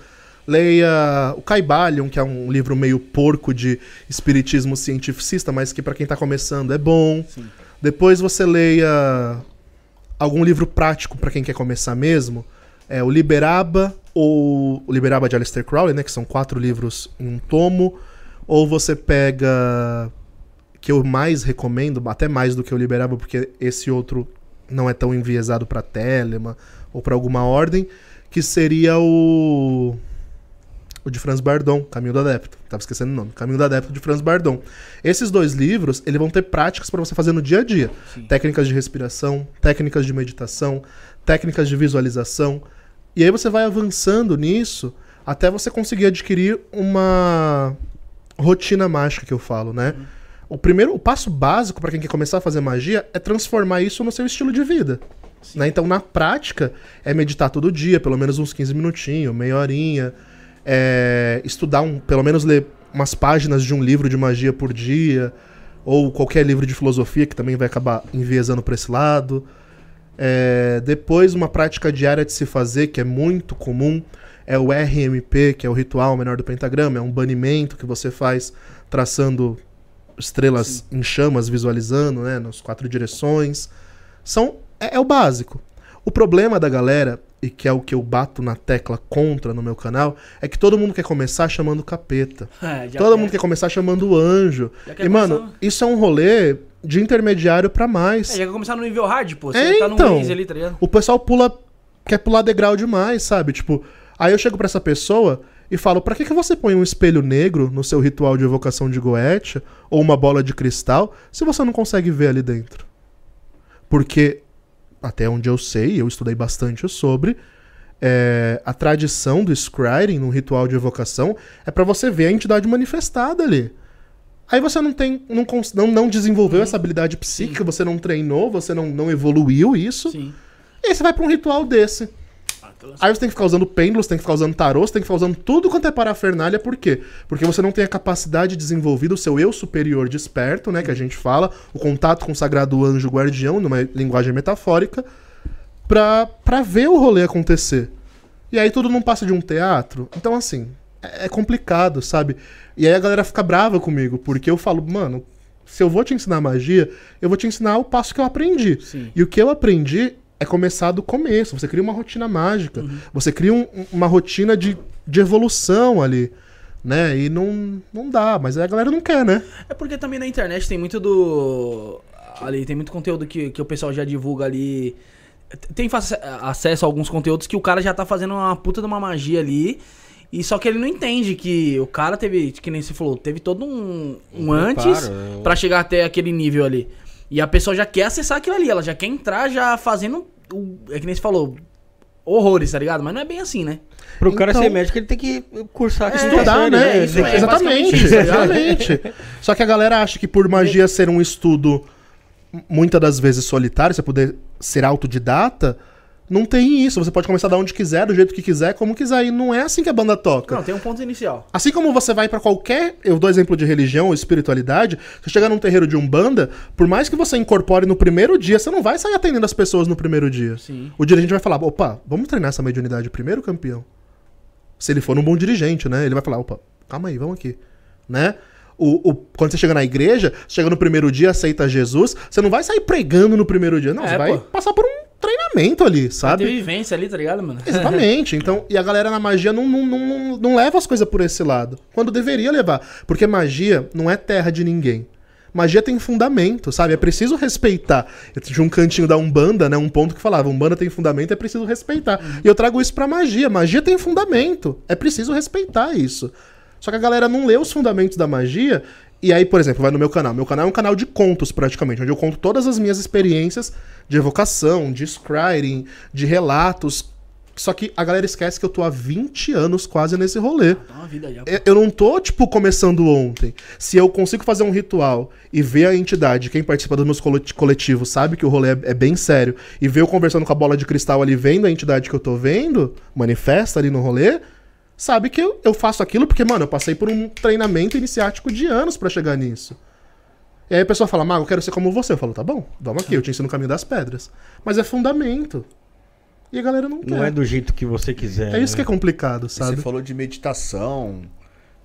Speaker 3: Leia o Caibalion, que é um livro meio porco de espiritismo cientificista, mas que para quem está começando é bom.
Speaker 4: Sim.
Speaker 3: Depois você leia algum livro prático para quem quer começar mesmo. É o Liberaba ou o Liberaba de Aleister Crowley, né, que são quatro livros em um tomo, ou você pega que eu mais recomendo, até mais do que o Liberaba, porque esse outro não é tão enviesado para Telema ou para alguma ordem, que seria o o de Franz Bardon, Caminho do Adepto. Tava esquecendo o nome. Caminho do Adepto de Franz Bardon. Esses dois livros, eles vão ter práticas para você fazer no dia a dia.
Speaker 4: Sim.
Speaker 3: Técnicas de respiração, técnicas de meditação, técnicas de visualização. E aí você vai avançando nisso até você conseguir adquirir uma rotina mágica que eu falo, né? O primeiro, o passo básico para quem quer começar a fazer magia é transformar isso no seu estilo de vida. Né? Então, na prática, é meditar todo dia, pelo menos uns 15 minutinhos, meia horinha. É, estudar, um, pelo menos ler umas páginas de um livro de magia por dia. Ou qualquer livro de filosofia, que também vai acabar enviesando para esse lado. É, depois, uma prática diária de se fazer, que é muito comum, é o RMP, que é o ritual menor do pentagrama. É um banimento que você faz traçando estrelas em chamas, visualizando, né, nas quatro direções. São é, é o básico. O problema da galera, e que é o que eu bato na tecla contra no meu canal, é que todo mundo quer começar chamando capeta. [LAUGHS]
Speaker 4: É,
Speaker 3: todo
Speaker 4: quer-
Speaker 3: mundo quer começar chamando o anjo.
Speaker 4: Já
Speaker 3: E, mano,
Speaker 4: começar-
Speaker 3: isso é um rolê de intermediário pra mais.
Speaker 4: É, já quer começar no nível hard, pô. Você
Speaker 3: É,
Speaker 4: tá no
Speaker 3: então.
Speaker 4: Ali, tá ligado?
Speaker 3: O pessoal pula, quer pular degrau demais, sabe? Tipo, aí eu chego pra essa pessoa e falo, pra que, que você põe um espelho negro no seu ritual de evocação de Goetia ou uma bola de cristal se você não consegue ver ali dentro? Porque, até onde eu sei, eu estudei bastante sobre, é, a tradição do scrying num ritual de evocação é pra você ver a entidade manifestada ali. Aí você não tem, não, não, não desenvolveu essa habilidade psíquica, você não treinou, você não, não evoluiu isso.
Speaker 4: Sim.
Speaker 3: E aí você vai pra um ritual desse. Aí você tem que ficar usando pêndulos, tem que ficar usando tarô, você tem que ficar usando tudo quanto é parafernália, por quê? Porque você não tem a capacidade desenvolvida, o seu eu superior desperto, né, que a gente fala, o contato com o sagrado anjo guardião, numa linguagem metafórica, pra, pra ver o rolê acontecer. E aí tudo não passa de um teatro. Então, assim, é, é complicado, sabe? E aí a galera fica brava comigo, porque eu falo, mano, se eu vou te ensinar magia, eu vou te ensinar o passo que eu aprendi.
Speaker 4: Sim.
Speaker 3: E o que eu aprendi é começar do começo. Você cria uma rotina mágica. Você cria um- uma rotina de, de evolução ali. Né? E não, não dá, mas a galera não quer, né?
Speaker 4: É porque também na internet tem muito do. Ali, tem muito conteúdo que, que o pessoal já divulga ali. Tem acesso a alguns conteúdos que o cara já tá fazendo uma puta de uma magia ali. E só que ele não entende que o cara teve, que nem você falou, teve todo um, um
Speaker 1: Um
Speaker 4: antes
Speaker 1: né?
Speaker 4: pra chegar até aquele nível ali. E a pessoa já quer acessar aquilo ali, ela já quer entrar já fazendo. O, é que nem você falou, horrores, tá ligado? Mas não é bem assim, né?
Speaker 1: Pro cara
Speaker 3: Então-
Speaker 1: ser médico, ele tem que cursar aqui
Speaker 3: Estudar, né?
Speaker 4: isso, é
Speaker 3: Exatamente,
Speaker 4: isso,
Speaker 3: exatamente. Só que a galera acha que por magia ser um estudo muitas das vezes solitário, você poder ser autodidata, não tem isso. Você pode começar da onde quiser, do jeito que quiser, como quiser. E não é assim que a banda toca.
Speaker 4: Não, tem um ponto inicial.
Speaker 3: Assim como você vai pra qualquer. Eu dou exemplo de religião ou espiritualidade. Você chegar num terreiro de Umbanda, por mais que você incorpore no primeiro dia, você não vai sair atendendo as pessoas no primeiro dia.
Speaker 4: Sim.
Speaker 3: O dirigente vai falar: opa, vamos treinar essa mediunidade primeiro, campeão? Se ele for um bom dirigente, né? Ele vai falar: opa, calma aí, vamos aqui. Né? O, o- quando você chega na igreja, chega no primeiro dia, aceita Jesus, você não vai sair pregando no primeiro dia. Não,
Speaker 4: É,
Speaker 3: você vai
Speaker 4: pô.
Speaker 3: passar por um treinamento ali,
Speaker 4: Tem
Speaker 3: sabe?
Speaker 4: vivência ali, tá ligado, mano?
Speaker 3: Exatamente. Então, [LAUGHS] e a galera na magia não, não, não, não, leva as coisas por esse lado. Quando deveria levar. Porque magia não é terra de ninguém. Magia tem fundamento, sabe? É preciso respeitar. Eu tinha um cantinho da Umbanda, né? Um ponto que falava, Umbanda tem fundamento, é preciso respeitar. E eu trago isso pra magia. Magia tem fundamento. É preciso respeitar isso. Só que a galera não lê os fundamentos da magia. E aí, por exemplo, vai no meu canal. Meu canal é um canal de contos, praticamente, onde eu conto todas as minhas experiências de evocação, de scrying, de relatos Só que a galera esquece que eu tô há 20 anos quase nesse rolê.
Speaker 4: Tá vida já.
Speaker 3: Eu- não tô, tipo, começando ontem. Se eu consigo fazer um ritual e ver a entidade, quem participa dos meus colet- coletivos sabe que o rolê é, é bem sério, e ver eu conversando com a bola de cristal ali, vendo a entidade que eu tô vendo, manifesta ali no rolê, sabe que eu, eu faço aquilo porque, mano, eu passei por um treinamento iniciático de anos pra chegar nisso. E aí a pessoa fala, Mago, eu quero ser como você. Eu falo, tá bom, vamos aqui, eu te ensino o caminho das pedras. Mas é fundamento. E a galera não quer.
Speaker 1: Não é do jeito que você quiser.
Speaker 3: É isso que
Speaker 1: né?
Speaker 3: é complicado,
Speaker 2: E
Speaker 3: sabe?
Speaker 2: Você falou de meditação.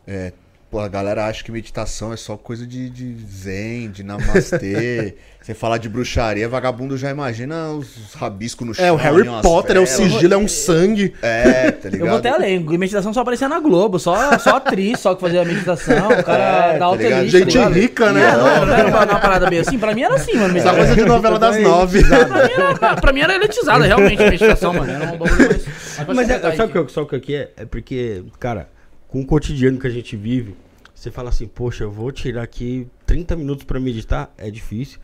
Speaker 2: É, pô, a galera acha que meditação é só coisa de, de zen, de namastê. [LAUGHS] você falar de bruxaria, vagabundo já imagina os rabiscos no chão.
Speaker 3: É, o Harry Potter, é o sigilo, é um sangue.
Speaker 2: É, tá [LAUGHS] ligado?
Speaker 4: Eu vou até além. Meditação só aparecia na Globo. Só, só atriz só que fazia meditação. O cara
Speaker 2: É,
Speaker 4: da
Speaker 2: tá
Speaker 4: alta
Speaker 2: ligado?
Speaker 4: elite, tá
Speaker 3: Gente
Speaker 4: ligado?
Speaker 3: rica, né?
Speaker 4: Não, não, não era uma, uma parada bem assim. Pra mim era assim, mano.
Speaker 3: Essa coisa de novela das nove.
Speaker 4: Pra mim, era, pra mim era elitizada, realmente, a meditação, mano. Era um bagulho mais. mais
Speaker 1: Mas é, sabe o que, eu- sabe o que aqui é? É porque, cara, com o cotidiano que a gente vive, você fala assim, poxa, eu vou tirar aqui 30 minutos pra meditar, é difícil.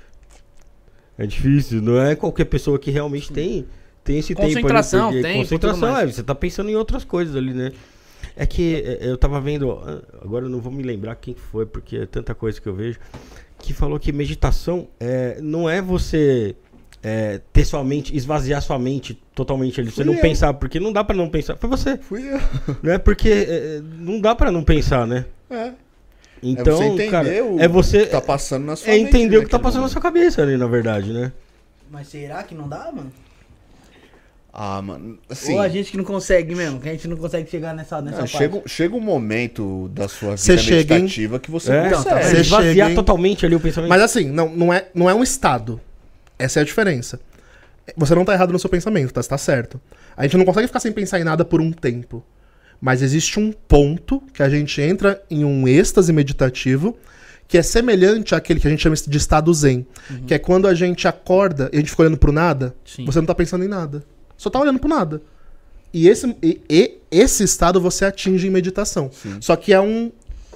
Speaker 1: É difícil, não é qualquer pessoa que realmente tem, tem esse.
Speaker 4: Concentração, tempo,
Speaker 1: Concentração,
Speaker 4: tudo mais.
Speaker 1: é, você tá pensando em outras coisas ali, né? É que é, eu tava vendo, ah, agora eu não vou me lembrar quem foi, porque é tanta coisa que eu vejo, que falou que meditação é, não é você é, ter sua mente, esvaziar sua mente totalmente ali, você
Speaker 2: Fui
Speaker 1: não
Speaker 2: eu.
Speaker 1: pensar, porque não dá pra não pensar. Foi você.
Speaker 2: Fui eu.
Speaker 1: Né? Porque é, não dá pra não pensar, né?
Speaker 2: É.
Speaker 1: Então,
Speaker 2: você entender
Speaker 1: cara,
Speaker 2: o
Speaker 1: é você
Speaker 2: que tá passando na sua
Speaker 1: é
Speaker 2: mente
Speaker 1: entender o que tá
Speaker 2: naquele
Speaker 1: passando na sua cabeça ali, na verdade, né?
Speaker 4: Mas será que não dá, mano?
Speaker 2: Ah, mano, assim...
Speaker 4: Ou a gente que não consegue mesmo, que a gente não consegue chegar nessa, nessa
Speaker 2: não,
Speaker 4: parte.
Speaker 2: chega, chega um momento da sua vida
Speaker 3: chega em-
Speaker 2: meditativa que você
Speaker 1: É,
Speaker 2: consegue.
Speaker 3: tá, Você
Speaker 1: esvaziar
Speaker 3: em-
Speaker 1: totalmente ali o pensamento.
Speaker 3: Mas assim, não, não, é, não é um estado. Essa é a diferença. Você não tá errado no seu pensamento, tá? Você tá certo. A gente não consegue ficar sem pensar em nada por um tempo. Mas existe um ponto que a gente entra em um êxtase meditativo que é semelhante àquele que a gente chama de estado zen. Que é quando a gente acorda e a gente fica olhando pro nada,
Speaker 4: Sim.
Speaker 3: você não tá pensando em nada. Só tá olhando pro nada. E esse, e, e esse estado você atinge em meditação. Só que é um.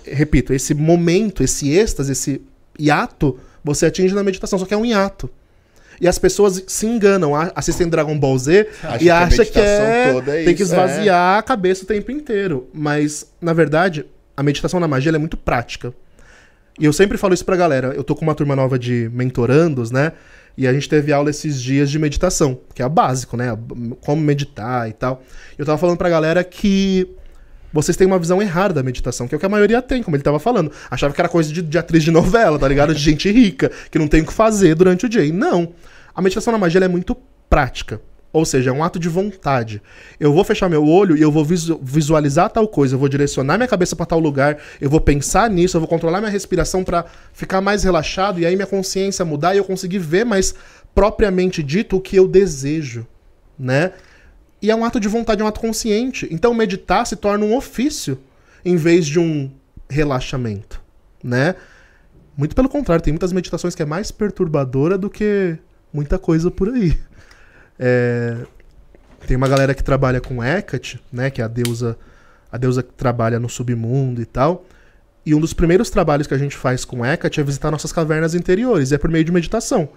Speaker 3: Repito, esse momento, esse êxtase, esse hiato, você atinge na meditação. Só que é um hiato. E as pessoas se enganam, a- assistem Dragon Ball Z
Speaker 2: Acha
Speaker 3: e acham que é,
Speaker 2: é
Speaker 3: tem que esvaziar a cabeça o tempo inteiro. Mas, na verdade, a meditação na magia é muito prática. E eu sempre falo isso pra galera. Eu tô com uma turma nova de mentorandos, né? E a gente teve aula esses dias de meditação, que é o básico, né? Como meditar e tal. Eu tava falando pra galera que vocês têm uma visão errada da meditação, que é o que a maioria tem, como ele tava falando. Achava que era coisa de, de atriz de novela, tá ligado? De gente rica, que não tem o que fazer durante o dia. E não. A meditação na magia é muito prática. Ou seja, é um ato de vontade. Eu vou fechar meu olho e eu vou visu- visualizar tal coisa, eu vou direcionar minha cabeça pra tal lugar, eu vou pensar nisso, eu vou controlar minha respiração pra ficar mais relaxado e aí minha consciência mudar e eu conseguir ver mais propriamente dito o que eu desejo, né? E é um ato de vontade, é um ato consciente. Então meditar se torna um ofício em vez de um relaxamento, né? Muito pelo contrário, tem muitas meditações que é mais perturbadora do que muita coisa por aí. É, tem uma galera que trabalha com Hecate, né, que é a deusa, a deusa que trabalha no submundo e tal. E um dos primeiros trabalhos que a gente faz com Hecate é visitar nossas cavernas interiores, e é por meio de meditação.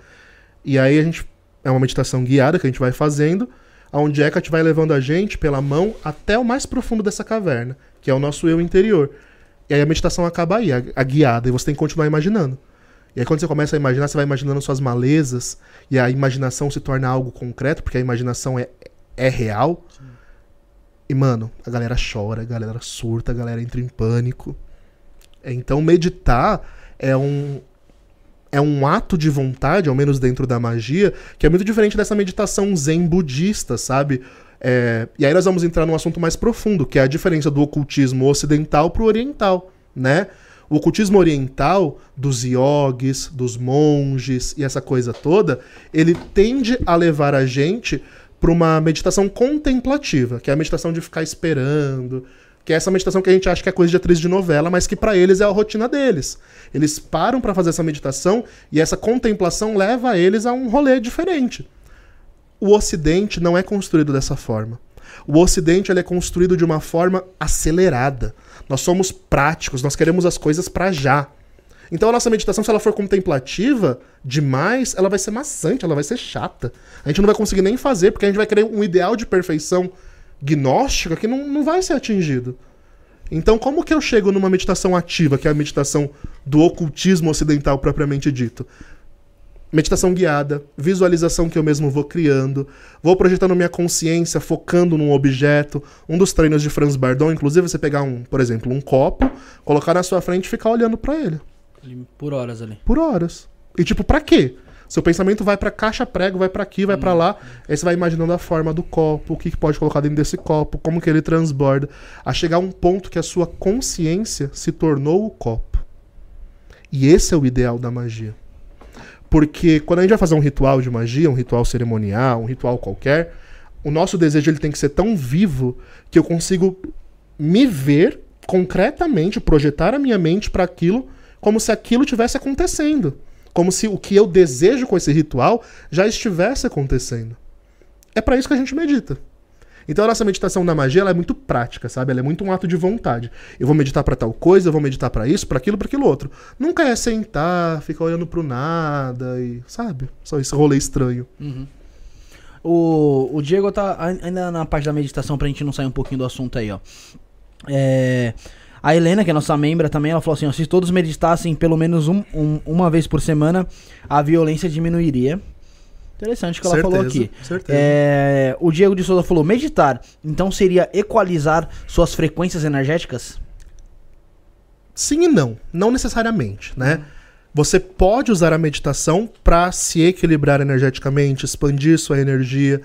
Speaker 3: E aí a gente é uma meditação guiada que a gente vai fazendo, onde Hecate vai levando a gente pela mão até o mais profundo dessa caverna, que é o nosso eu interior. E aí a meditação acaba aí, a, a guiada, e você tem que continuar imaginando. E aí quando você começa a imaginar, você vai imaginando suas malezas, e a imaginação se torna algo concreto, porque a imaginação é, é real. E, mano, a galera chora, a galera surta, a galera entra em pânico. Então, meditar é um, é um ato de vontade, ao menos dentro da magia, que é muito diferente dessa meditação zen budista, sabe? É, e aí nós vamos entrar num assunto mais profundo, que é a diferença do ocultismo ocidental pro oriental, né? O ocultismo oriental, dos yogis, dos monges e essa coisa toda, ele tende a levar a gente para uma meditação contemplativa, que é a meditação de ficar esperando, que é essa meditação que a gente acha que é coisa de atriz de novela, mas que para eles é a rotina deles. Eles param para fazer essa meditação e essa contemplação leva eles a um rolê diferente. O Ocidente não é construído dessa forma. O Ocidente ele é construído de uma forma acelerada. Nós somos práticos, nós queremos as coisas para já. Então a nossa meditação, se ela for contemplativa demais, ela vai ser maçante, ela vai ser chata. A gente não vai conseguir nem fazer, porque a gente vai querer um ideal de perfeição gnóstica que não, não vai ser atingido. Então, como que eu chego numa meditação ativa, que é a meditação do ocultismo ocidental propriamente dito? Meditação guiada, visualização que eu mesmo vou criando, vou projetando minha consciência, focando num objeto. Um dos treinos de Franz Bardon, inclusive, é você pegar um, por exemplo, um copo, colocar na sua frente e ficar olhando para ele.
Speaker 4: Por horas ali.
Speaker 3: Por horas. E tipo, pra quê? Seu pensamento vai pra caixa prego, vai para aqui, vai para lá. Aí você vai imaginando a forma do copo, o que, que pode colocar dentro desse copo, como que ele transborda, a chegar a um ponto que a sua consciência se tornou o copo. E esse é o ideal da magia. Porque quando a gente vai fazer um ritual de magia, um ritual cerimonial, um ritual qualquer, o nosso desejo ele tem que ser tão vivo que eu consigo me ver concretamente, projetar a minha mente para aquilo como se aquilo tivesse acontecendo. Como se o que eu desejo com esse ritual já estivesse acontecendo. É para isso que a gente medita. Então a nossa meditação na magia é muito prática, sabe? Ela é muito um ato de vontade. Eu vou meditar para tal coisa, eu vou meditar para isso, para aquilo, para aquilo outro. Nunca é sentar, ficar olhando pro nada e, sabe? Só esse rolê estranho.
Speaker 4: Uhum. O, o Diego tá ainda na parte da meditação pra gente não sair um pouquinho do assunto aí, ó. É, a Helena, que é nossa membra também, ela falou assim: ó, se todos meditassem pelo menos um, um, uma vez por semana, a violência diminuiria. Interessante o que ela
Speaker 3: Certeza,
Speaker 4: falou aqui.
Speaker 3: certeza.
Speaker 4: É, o Diego de Souza falou: meditar, então seria equalizar suas frequências energéticas?
Speaker 3: Sim e não. Não necessariamente, né? Você pode usar a meditação para se equilibrar energeticamente, expandir sua energia.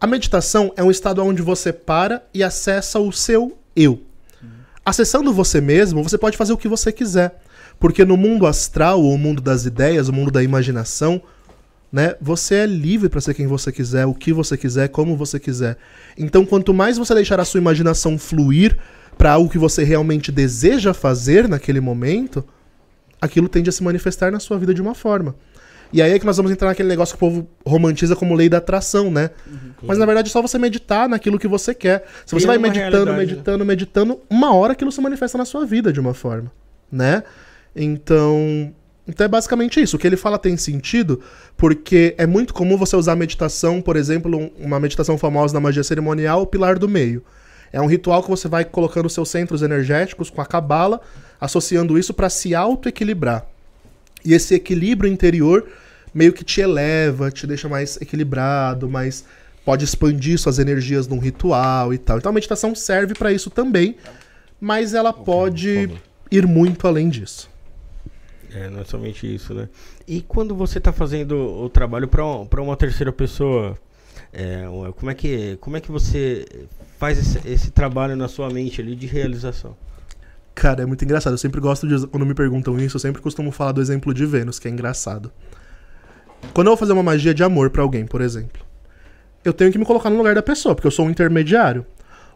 Speaker 3: A meditação é um estado onde você para e acessa o seu eu. Acessando você mesmo, você pode fazer o que você quiser. Porque no mundo astral, ou o mundo das ideias, o mundo da imaginação, né, você é livre para ser quem você quiser, o que você quiser, como você quiser. Então, quanto mais você deixar a sua imaginação fluir para algo que você realmente deseja fazer naquele momento, aquilo tende a se manifestar na sua vida de uma forma. E aí é que nós vamos entrar naquele negócio que o povo romantiza como lei da atração, né? Mas na verdade é só você meditar naquilo que você quer. Se você vai meditando,
Speaker 1: né?
Speaker 3: meditando, meditando, uma hora aquilo se manifesta na sua vida de uma forma, né? Então, então é basicamente isso. O que ele fala tem sentido, porque é muito comum você usar a meditação, por exemplo, um- uma meditação famosa na magia cerimonial, o pilar do meio. É um ritual que você vai colocando seus centros energéticos com a cabala, associando isso para se auto-equilibrar. E esse equilíbrio interior meio que te eleva, te deixa mais equilibrado, mais pode expandir suas energias num ritual e tal. Então a meditação serve para isso também, mas ela pode ir muito além disso.
Speaker 1: É, não é somente isso, né? E quando você tá fazendo o trabalho para uma terceira pessoa, é, como, é que, como é que você faz esse, esse trabalho na sua mente ali de realização?
Speaker 3: Cara, é muito engraçado. Eu sempre gosto de. Quando me perguntam isso, eu sempre costumo falar do exemplo de Vênus, que é engraçado. Quando eu vou fazer uma magia de amor pra alguém, por exemplo, eu tenho que me colocar no lugar da pessoa, porque eu sou um intermediário.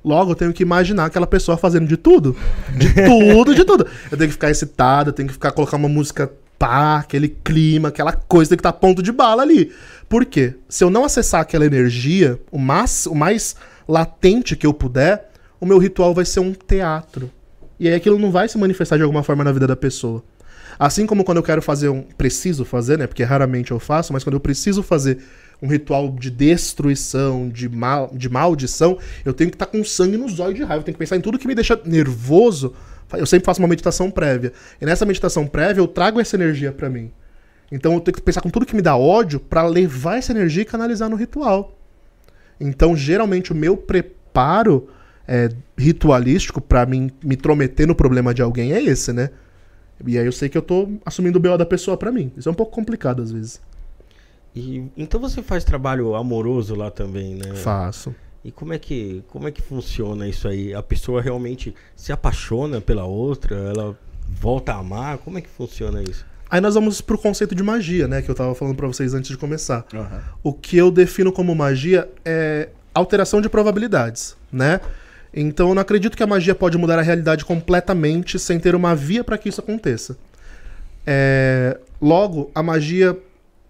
Speaker 3: Logo, eu tenho que imaginar aquela pessoa fazendo de tudo. De [LAUGHS] tudo, de tudo. Eu tenho que ficar excitado, eu tenho que ficar colocar uma música pá, aquele clima, aquela coisa tem que estar a ponto de bala ali. Por quê? Se eu não acessar aquela energia, o mais, o mais latente que eu puder, o meu ritual vai ser um teatro. E aí aquilo não vai se manifestar de alguma forma na vida da pessoa. Assim como quando eu quero fazer um. Preciso fazer, né? Porque raramente eu faço, mas quando eu preciso fazer um ritual de destruição, de, mal, de maldição, eu tenho que estar com sangue nos olhos de raiva. Eu tenho que pensar em tudo que me deixa nervoso. Eu sempre faço uma meditação prévia. E nessa meditação prévia eu trago essa energia pra mim. Então eu tenho que pensar com tudo que me dá ódio pra levar essa energia e canalizar no ritual. Então, geralmente, o meu preparo é, ritualístico pra mim me intrometer no problema de alguém é esse, né? E aí eu sei que eu tô assumindo o BO da pessoa pra mim. Isso é um pouco complicado às vezes.
Speaker 1: E, então você faz trabalho amoroso lá também, né?
Speaker 3: Faço.
Speaker 1: E como é que como é que funciona isso aí? A pessoa realmente se apaixona pela outra? Ela volta a amar? Como é que funciona isso?
Speaker 3: Aí nós vamos pro conceito de magia, né? Que eu tava falando pra vocês antes de começar. O que eu defino como magia é alteração de probabilidades, né? Então eu não acredito que a magia pode mudar a realidade completamente sem ter uma via para que isso aconteça. É, Logo, a magia.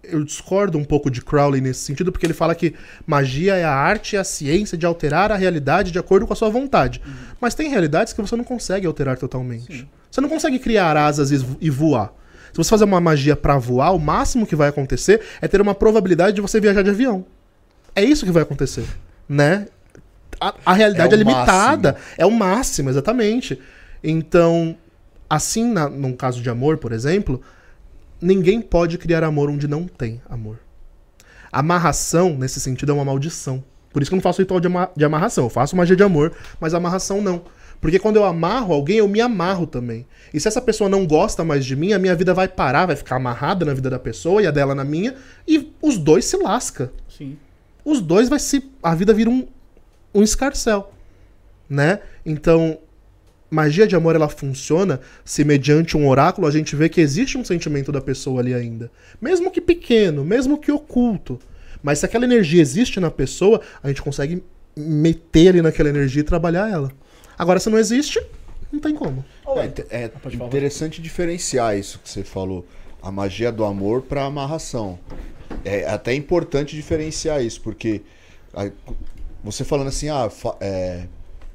Speaker 3: Eu discordo um pouco de Crowley nesse sentido, porque ele fala que magia é a arte e a ciência de alterar a realidade de acordo com a sua vontade. Mas tem realidades que você não consegue alterar totalmente. Você não consegue criar asas e vo- e voar. Se você fazer uma magia pra voar, o máximo que vai acontecer é ter uma probabilidade de você viajar de avião. É isso que vai acontecer, né? A, a realidade
Speaker 2: É
Speaker 3: é, limitada, é o máximo, exatamente. Então, assim, na, num caso de amor, por exemplo, ninguém pode criar amor onde não tem amor. Amarração, nesse sentido, é uma maldição. Por isso que eu não faço ritual de, ama- de amarração. Eu faço magia de amor, mas amarração não. Porque quando eu amarro alguém, eu me amarro também. E se essa pessoa não gosta mais de mim, a minha vida vai parar, vai ficar amarrada na vida da pessoa e a dela na minha, e os dois se lasca.
Speaker 4: Sim.
Speaker 3: Os dois vai se. A vida vira um, um escarcel. Né? Então, magia de amor ela funciona se mediante um oráculo a gente vê que existe um sentimento da pessoa ali ainda. Mesmo que pequeno, mesmo que oculto. Mas se aquela energia existe na pessoa, a gente consegue meter ali naquela energia e trabalhar ela. Agora, se não existe, não tem como.
Speaker 2: É, é
Speaker 4: falar.
Speaker 2: interessante diferenciar isso que você falou. A magia do amor para amarração. É até importante diferenciar isso, porque você falando assim, ah, é,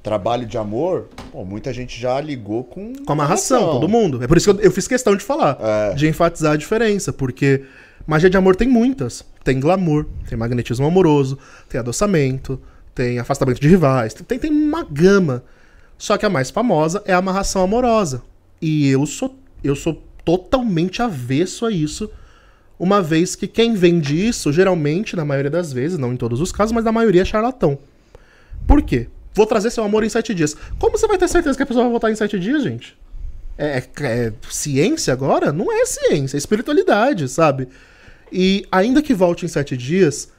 Speaker 2: trabalho de amor, pô, muita gente já ligou com.
Speaker 3: Com amarração, todo mundo. É por isso que eu, eu fiz questão de falar.
Speaker 2: É.
Speaker 3: De enfatizar a diferença. Porque magia de amor tem muitas. Tem glamour, tem magnetismo amoroso, tem adoçamento, tem afastamento de rivais. Tem, tem uma gama. Só que a mais famosa é a amarração amorosa. E eu sou, eu sou totalmente avesso a isso. Uma vez que quem vende isso, geralmente, na maioria das vezes, não em todos os casos, mas na maioria é charlatão. Por quê? Vou trazer seu amor em sete dias. Como você vai ter certeza que a pessoa vai voltar em sete dias, gente? É, é- é ciência agora? Não é ciência, é espiritualidade, sabe? E ainda que volte em sete dias,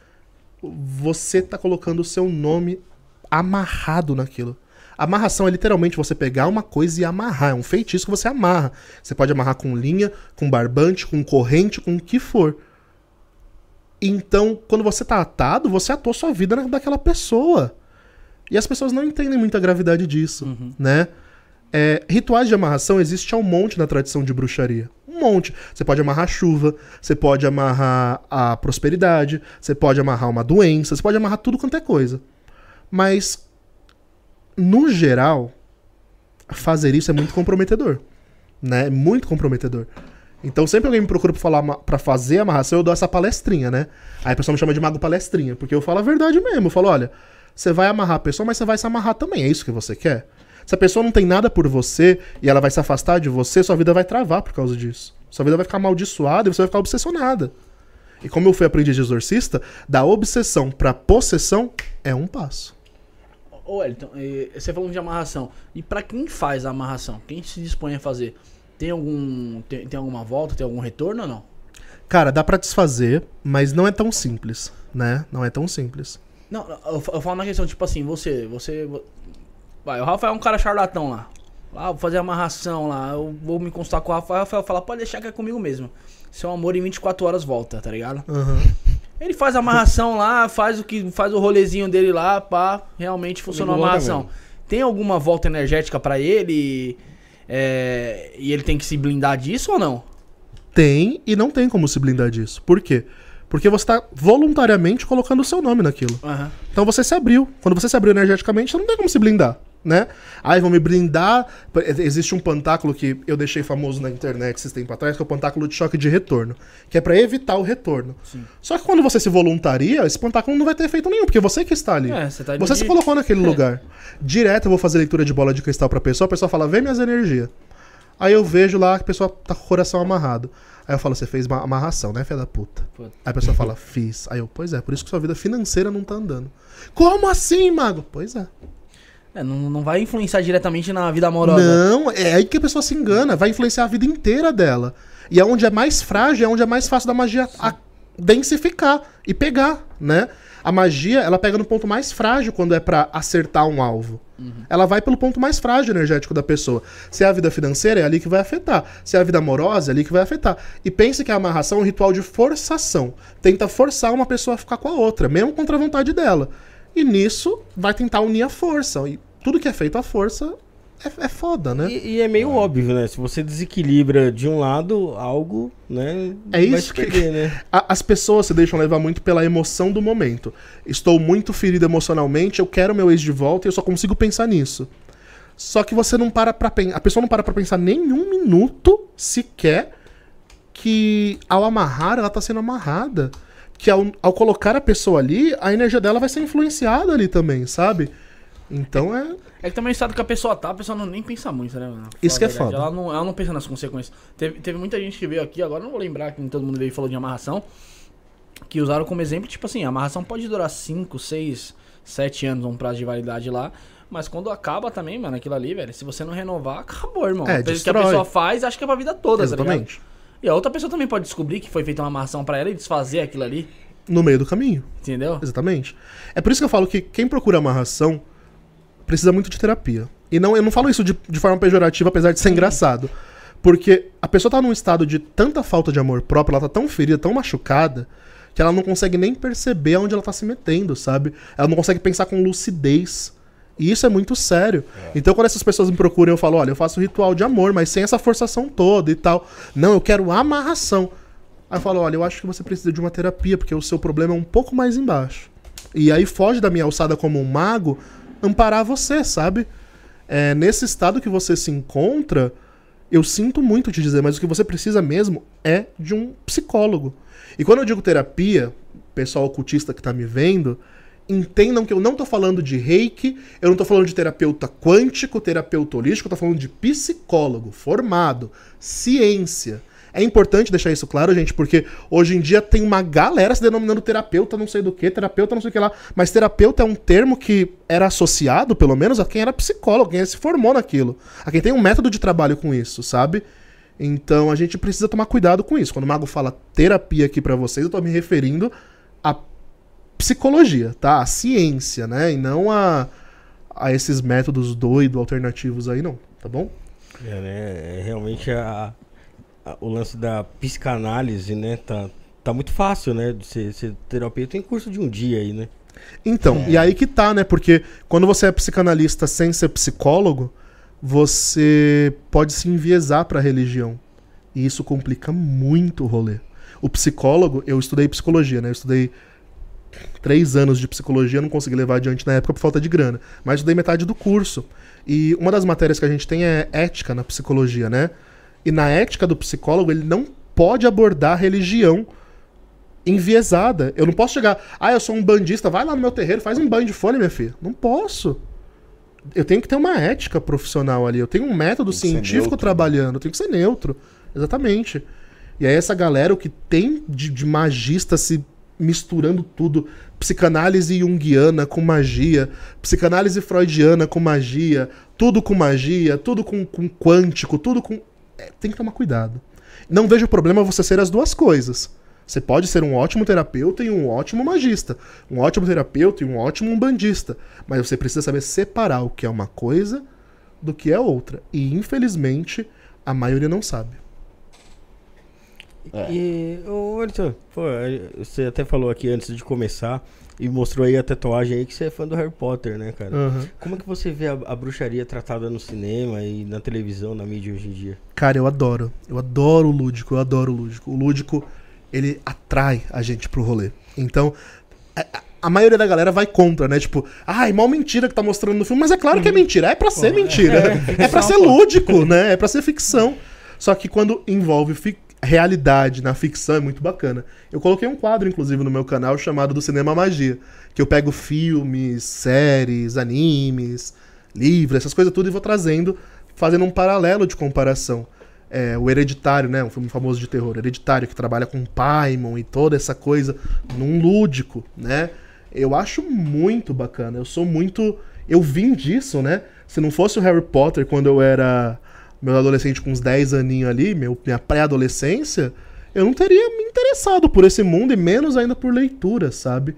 Speaker 3: você tá colocando o seu nome amarrado naquilo. Amarração é literalmente você pegar uma coisa e amarrar. É um feitiço que você amarra. Você pode amarrar com linha, com barbante, com corrente, com o que for. Então, quando você tá atado, você atou sua vida na- daquela pessoa. E as pessoas não entendem muito a gravidade disso, né? É, rituais de amarração existe um monte na tradição de bruxaria. Um monte. Você pode amarrar a chuva, você pode amarrar a prosperidade, você pode amarrar uma doença, você pode amarrar tudo quanto é coisa. Mas, no geral, fazer isso é muito comprometedor. Né? É muito comprometedor. Então, sempre alguém me procura pra, falar, pra fazer amarração, eu dou essa palestrinha, né? Aí a pessoa me chama de mago palestrinha, porque eu falo a verdade mesmo. Eu falo, olha, você vai amarrar a pessoa, mas você vai se amarrar também. É isso que você quer? Se a pessoa não tem nada por você e ela vai se afastar de você, sua vida vai travar por causa disso. Sua vida vai ficar amaldiçoada e você vai ficar obsessionada. E como eu fui aprendiz de exorcista, da obsessão pra possessão é um passo.
Speaker 4: Ô, Wellington, eh, você falou de amarração. E pra quem faz a amarração? Quem se dispõe a fazer? Tem algum. Tem, tem alguma volta? Tem algum retorno ou não?
Speaker 3: Cara, dá pra desfazer, mas não é tão simples, né? Não é tão simples.
Speaker 4: Não, eu, eu falo na questão, tipo assim, você. Você. Vai, o Rafael é um cara charlatão lá. Ah, vou fazer amarração lá. Eu vou me consultar com o Rafael. O Rafael fala, pode deixar que é comigo mesmo. Seu amor em 24 horas volta, tá ligado?
Speaker 3: Aham.
Speaker 4: Ele faz a amarração lá, faz o que faz o rolezinho dele lá, pá, realmente funcionou a amarração. Tem alguma volta energética pra ele? É, e ele tem que se blindar disso ou não?
Speaker 3: Tem e não tem como se blindar disso. Por quê? Porque você tá voluntariamente colocando o seu nome naquilo.
Speaker 4: Aham.
Speaker 3: Então você se abriu. Quando você se abriu energeticamente, você não tem como se blindar, né? Aí vão me blindar. Existe um pantáculo que eu deixei famoso na internet esses tempos atrás, que é o pantáculo de choque de retorno, que é pra evitar o retorno.
Speaker 4: Sim.
Speaker 3: Só que quando você se voluntaria, esse pantáculo não vai ter efeito nenhum, porque você que está ali.
Speaker 4: É, você tá
Speaker 3: Você se colocou naquele [LAUGHS] lugar. Direto eu vou fazer leitura de bola de cristal pra pessoa, a pessoa fala, vê minhas energias. Aí eu vejo lá que a pessoa tá com o coração amarrado. Aí eu falo, você fez uma amarração, né, filha da puta?
Speaker 4: Puta.
Speaker 3: Aí a pessoa fala, [LAUGHS] fiz. Aí eu, pois é, por isso que sua vida financeira não tá andando. Como assim, mago? Pois é.
Speaker 4: É, não, não vai influenciar diretamente na vida amorosa.
Speaker 3: Não, é aí que a pessoa se engana, vai influenciar a vida inteira dela. E é onde é mais frágil, é onde é mais fácil da magia densificar e pegar, né? A magia, ela pega no ponto mais frágil quando é pra acertar um alvo. Ela vai pelo ponto mais frágil energético da pessoa. Se é a vida financeira, é ali que vai afetar. Se é a vida amorosa, é ali que vai afetar. E pense que a amarração é um ritual de forçação. Tenta forçar uma pessoa a ficar com a outra, mesmo contra a vontade dela. E nisso, vai tentar unir a força. E tudo que é feito à força é, é foda, né?
Speaker 1: E, e é meio óbvio, né? Se você desequilibra de um lado algo, né?
Speaker 3: É
Speaker 1: vai
Speaker 3: isso
Speaker 1: se
Speaker 3: que-
Speaker 1: perder, né? [LAUGHS]
Speaker 3: As pessoas se deixam levar muito pela emoção do momento. Estou muito ferido emocionalmente, eu quero meu ex de volta e eu só consigo pensar nisso. Só que você não para pra pensar. A pessoa não para pra pensar nenhum minuto sequer que ao amarrar, ela tá sendo amarrada. Que ao, ao colocar a pessoa ali, a energia dela vai ser influenciada ali também, sabe? Então é.
Speaker 4: É que também o estado que a pessoa tá, a pessoa não nem pensa muito, né? mano?
Speaker 3: Isso
Speaker 4: Fala
Speaker 3: que é foda.
Speaker 4: Ela não, ela não pensa nas consequências. Teve, teve muita gente que veio aqui, agora não vou lembrar que todo mundo veio e falou de amarração, que usaram como exemplo, tipo assim, a amarração pode durar 5, 6, 7 anos, um prazo de validade lá. Mas quando acaba também, mano, aquilo ali, velho, se você não renovar, acabou, irmão.
Speaker 3: É,
Speaker 4: o que a pessoa faz, acha que é pra vida toda, tá ligado? E a outra pessoa também pode descobrir que foi feita uma amarração pra ela e desfazer aquilo ali,
Speaker 3: No meio do caminho.
Speaker 4: entendeu?
Speaker 3: Exatamente. É por isso que eu falo que quem procura amarração precisa muito de terapia. E não, eu não falo isso de, de forma pejorativa, apesar de ser engraçado. Porque a pessoa tá num estado de tanta falta de amor próprio, ela tá tão ferida, tão machucada, que ela não consegue nem perceber aonde ela tá se metendo, sabe? Ela não consegue pensar com lucidez. E isso é muito sério. Então, quando essas pessoas me procuram, eu falo: olha, eu faço ritual de amor, mas sem essa forçação toda e tal. Não, eu quero amarração. Aí eu falo: olha, eu acho que você precisa de uma terapia, porque o seu problema é um pouco mais embaixo. E aí foge da minha alçada como um mago amparar você, sabe? É, nesse estado que você se encontra, eu sinto muito te dizer, mas o que você precisa mesmo é de um psicólogo. E quando eu digo terapia, pessoal ocultista que tá me vendo, entendam que eu não tô falando de reiki, eu não tô falando de terapeuta quântico, terapeuta holístico, eu tô falando de psicólogo, formado, ciência. É importante deixar isso claro, gente, porque hoje em dia tem uma galera se denominando terapeuta, não sei do que, terapeuta não sei o que lá. Mas terapeuta é um termo que era associado, pelo menos, a quem era psicólogo, quem se formou naquilo. A quem tem um método de trabalho com isso, sabe? Então a gente precisa tomar cuidado com isso. Quando o Mago fala terapia aqui pra vocês, eu tô me referindo psicologia, tá? A ciência, né? E não a, a esses métodos doidos, alternativos aí, não, tá bom?
Speaker 1: É, né? É, realmente a, a- o lance da psicanálise, né? Tá, tá muito fácil, né? De ser, ser terapeuta. Tem curso de um dia aí, né?
Speaker 3: Então, e aí que tá, né? Porque quando você é psicanalista sem ser psicólogo, você pode se enviesar pra religião. E isso complica muito o rolê. O psicólogo, eu estudei psicologia, né? Eu estudei três anos de psicologia, não consegui levar adiante na época por falta de grana. Mas estudei metade do curso. E uma das matérias que a gente tem é ética na psicologia, né? E na ética do psicólogo, ele não pode abordar religião enviesada. Eu não posso chegar, ah, eu sou um bandista, vai lá no meu terreiro, faz um banho de folha, minha filha. Não posso. Eu tenho que ter uma ética profissional ali. Eu tenho um método científico
Speaker 2: neutro,
Speaker 3: trabalhando. Eu tenho que ser neutro. Exatamente. E aí essa galera, o que tem de, de magista se misturando tudo, psicanálise junguiana com magia, psicanálise freudiana com magia, tudo com magia, tudo com, com quântico, tudo com... é, tem que tomar cuidado. Não vejo problema você ser as duas coisas. Você pode ser um ótimo terapeuta e um ótimo magista. Um ótimo terapeuta e um ótimo umbandista. Mas você precisa saber separar o que é uma coisa do que é outra. E, infelizmente, a maioria não sabe.
Speaker 2: É.
Speaker 1: E, ô, Anderson, pô, você até falou aqui antes de começar e mostrou aí a tatuagem aí que você é fã do Harry Potter, né, cara?
Speaker 3: Aham.
Speaker 1: Como é que você vê a, a bruxaria tratada no cinema e na televisão, na mídia hoje em dia?
Speaker 3: Cara, eu adoro. Eu adoro o lúdico, eu adoro o lúdico. O lúdico, ele atrai a gente pro rolê. Então, a, a- maioria da galera vai contra, né? Tipo, ai, mal mentira que tá mostrando no filme. Mas é claro que é mentira, é pra ser mentira. [LAUGHS] É, pra ser lúdico, né? É pra ser ficção. Só que quando envolve fi- realidade na ficção é muito bacana. Eu coloquei um quadro, inclusive, no meu canal chamado do Cinema Magia. Que eu pego filmes, séries, animes, livros, essas coisas tudo e vou trazendo, fazendo um paralelo de comparação. É, o Hereditário, né? Um filme famoso de terror. Hereditário, que trabalha com Paimon e toda essa coisa num lúdico, né? Eu acho muito bacana. Eu sou muito. Eu vim disso, né? Se não fosse o Harry Potter quando eu era meu adolescente com uns 10 aninhos ali, meu, minha pré-adolescência, eu não teria me interessado por esse mundo e menos ainda por leitura, sabe?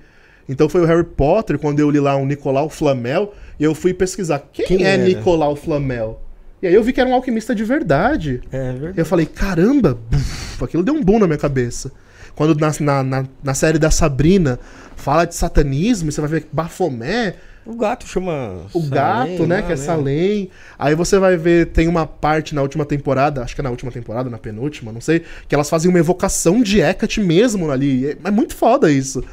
Speaker 3: Então foi o Harry Potter, quando eu li lá um Nicolau Flamel, e eu fui pesquisar quem,
Speaker 1: Quem
Speaker 3: é? Nicolau Flamel. E aí eu vi que era um alquimista de verdade.
Speaker 1: É verdade.
Speaker 3: Eu falei, caramba, buf, aquilo deu um boom na minha cabeça. Quando na, na, na, na série da Sabrina fala de satanismo, você vai ver Bafomé,
Speaker 1: O gato chama.
Speaker 3: o
Speaker 1: Salem
Speaker 3: gato, né,
Speaker 1: lá,
Speaker 3: que é Salem. Aí você vai ver, tem uma parte na última temporada, acho que é na última temporada, na penúltima, não sei, que elas fazem uma evocação de Hecate mesmo ali. É, é muito foda isso.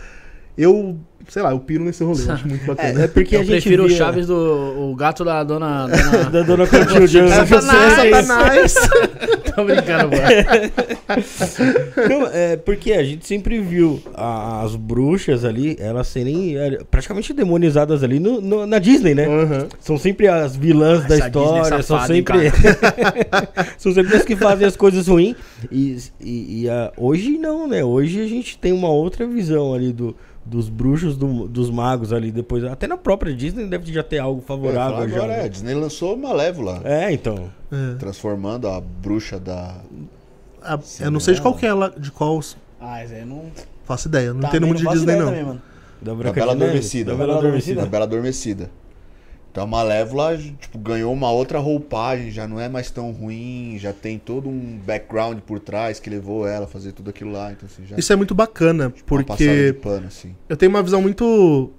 Speaker 3: Eu, sei lá, eu piro nesse rolê, eu acho muito bacana. [LAUGHS]
Speaker 1: É porque
Speaker 4: eu
Speaker 1: a gente
Speaker 4: prefiro
Speaker 1: via-
Speaker 4: o Chaves do o gato da dona. dona... [LAUGHS]
Speaker 1: da dona Clotilde. [LAUGHS]
Speaker 3: Satanás!
Speaker 4: Tô brincando, mano.
Speaker 1: Não, é porque a gente sempre viu as bruxas ali, elas serem é, praticamente demonizadas ali no- no- na Disney, né?
Speaker 3: Aham.
Speaker 1: São sempre as vilãs da história, são
Speaker 4: safada, hein,
Speaker 1: sempre. são sempre as que fazem as coisas ruins. E, e- e, ah, hoje não, né? Hoje a gente tem uma outra visão ali do, dos bruxos, do- dos magos ali depois. Até na própria Disney deve já ter algo favorável
Speaker 2: Agora
Speaker 1: já.
Speaker 2: é, a
Speaker 1: né?
Speaker 2: Disney lançou Malévola,
Speaker 1: É, então.
Speaker 3: É.
Speaker 2: transformando a bruxa da.
Speaker 3: A- eu não sei de qual que é ela, de qual.
Speaker 4: Ah, Zé, não.
Speaker 3: Faço ideia, não
Speaker 4: Tá,
Speaker 3: entendo muito de Disney, não.
Speaker 4: também, mano.
Speaker 1: Da
Speaker 2: Da Bela? Adormecida.
Speaker 1: Da Bela Adormecida.
Speaker 2: Da Bela Adormecida. Então a Malévola tipo, ganhou uma outra roupagem, já não é mais tão ruim, já tem todo um background por trás que levou ela a fazer tudo aquilo lá. Então, assim, já
Speaker 3: Isso é muito bacana,
Speaker 2: uma passada de
Speaker 3: porque
Speaker 2: pano, assim.
Speaker 3: eu tenho uma visão muito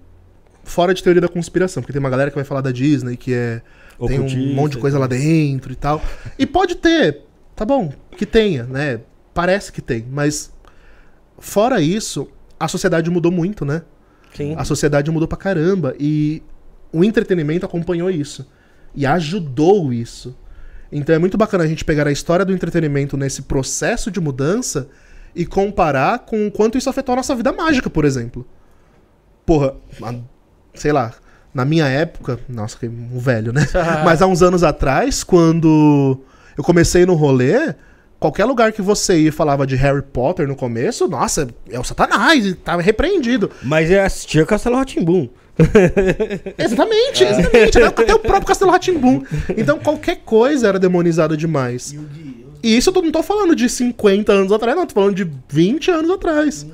Speaker 3: fora de teoria da conspiração, porque tem uma galera que vai falar da Disney que é tem um monte de coisa lá dentro e tal. E pode ter, tá bom, que tenha, né? Parece que tem, mas fora isso, a sociedade mudou muito, né?
Speaker 1: Sim.
Speaker 3: A sociedade mudou pra caramba e o entretenimento acompanhou isso e ajudou isso. Então é muito bacana a gente pegar a história do entretenimento nesse processo de mudança e comparar com o quanto isso afetou a nossa vida mágica, por exemplo. Porra, sei lá, na minha época, nossa, que um velho, né? [LAUGHS] Mas há uns anos atrás, quando eu comecei no rolê, qualquer lugar que você ia falava de Harry Potter no começo, nossa, é o Satanás, e tava repreendido.
Speaker 1: Mas eu assistia Castelo Ratimbum. [LAUGHS]
Speaker 3: Exatamente, exatamente. né? Até o próprio Castelo Ratimbum. Então qualquer coisa era demonizada demais. E isso eu não tô falando de 50 anos atrás, não, tô falando de 20 anos atrás.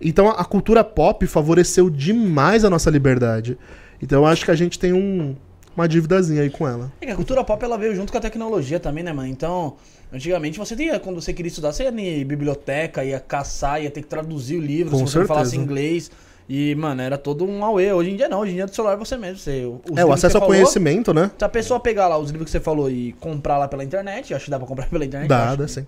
Speaker 3: Então a cultura pop favoreceu demais a nossa liberdade. Então eu acho que a gente tem um, uma dívidazinha aí com ela.
Speaker 4: É que a cultura pop ela veio junto com a tecnologia também, né, mano? Então, antigamente você tinha, quando você queria estudar, você ia em biblioteca, ia caçar, ia ter que traduzir o livro,
Speaker 3: Com
Speaker 4: se você não falasse
Speaker 3: certeza.
Speaker 4: inglês. E, mano, era todo um auê. Hoje em dia não, hoje em dia é do celular você mesmo. Você,
Speaker 3: É, o acesso ao
Speaker 4: falou,
Speaker 3: conhecimento, né?
Speaker 4: Se a pessoa pegar lá os livros que você falou e comprar lá pela internet, acho que dá pra comprar [LAUGHS] pela internet.
Speaker 3: Dá, dá sim.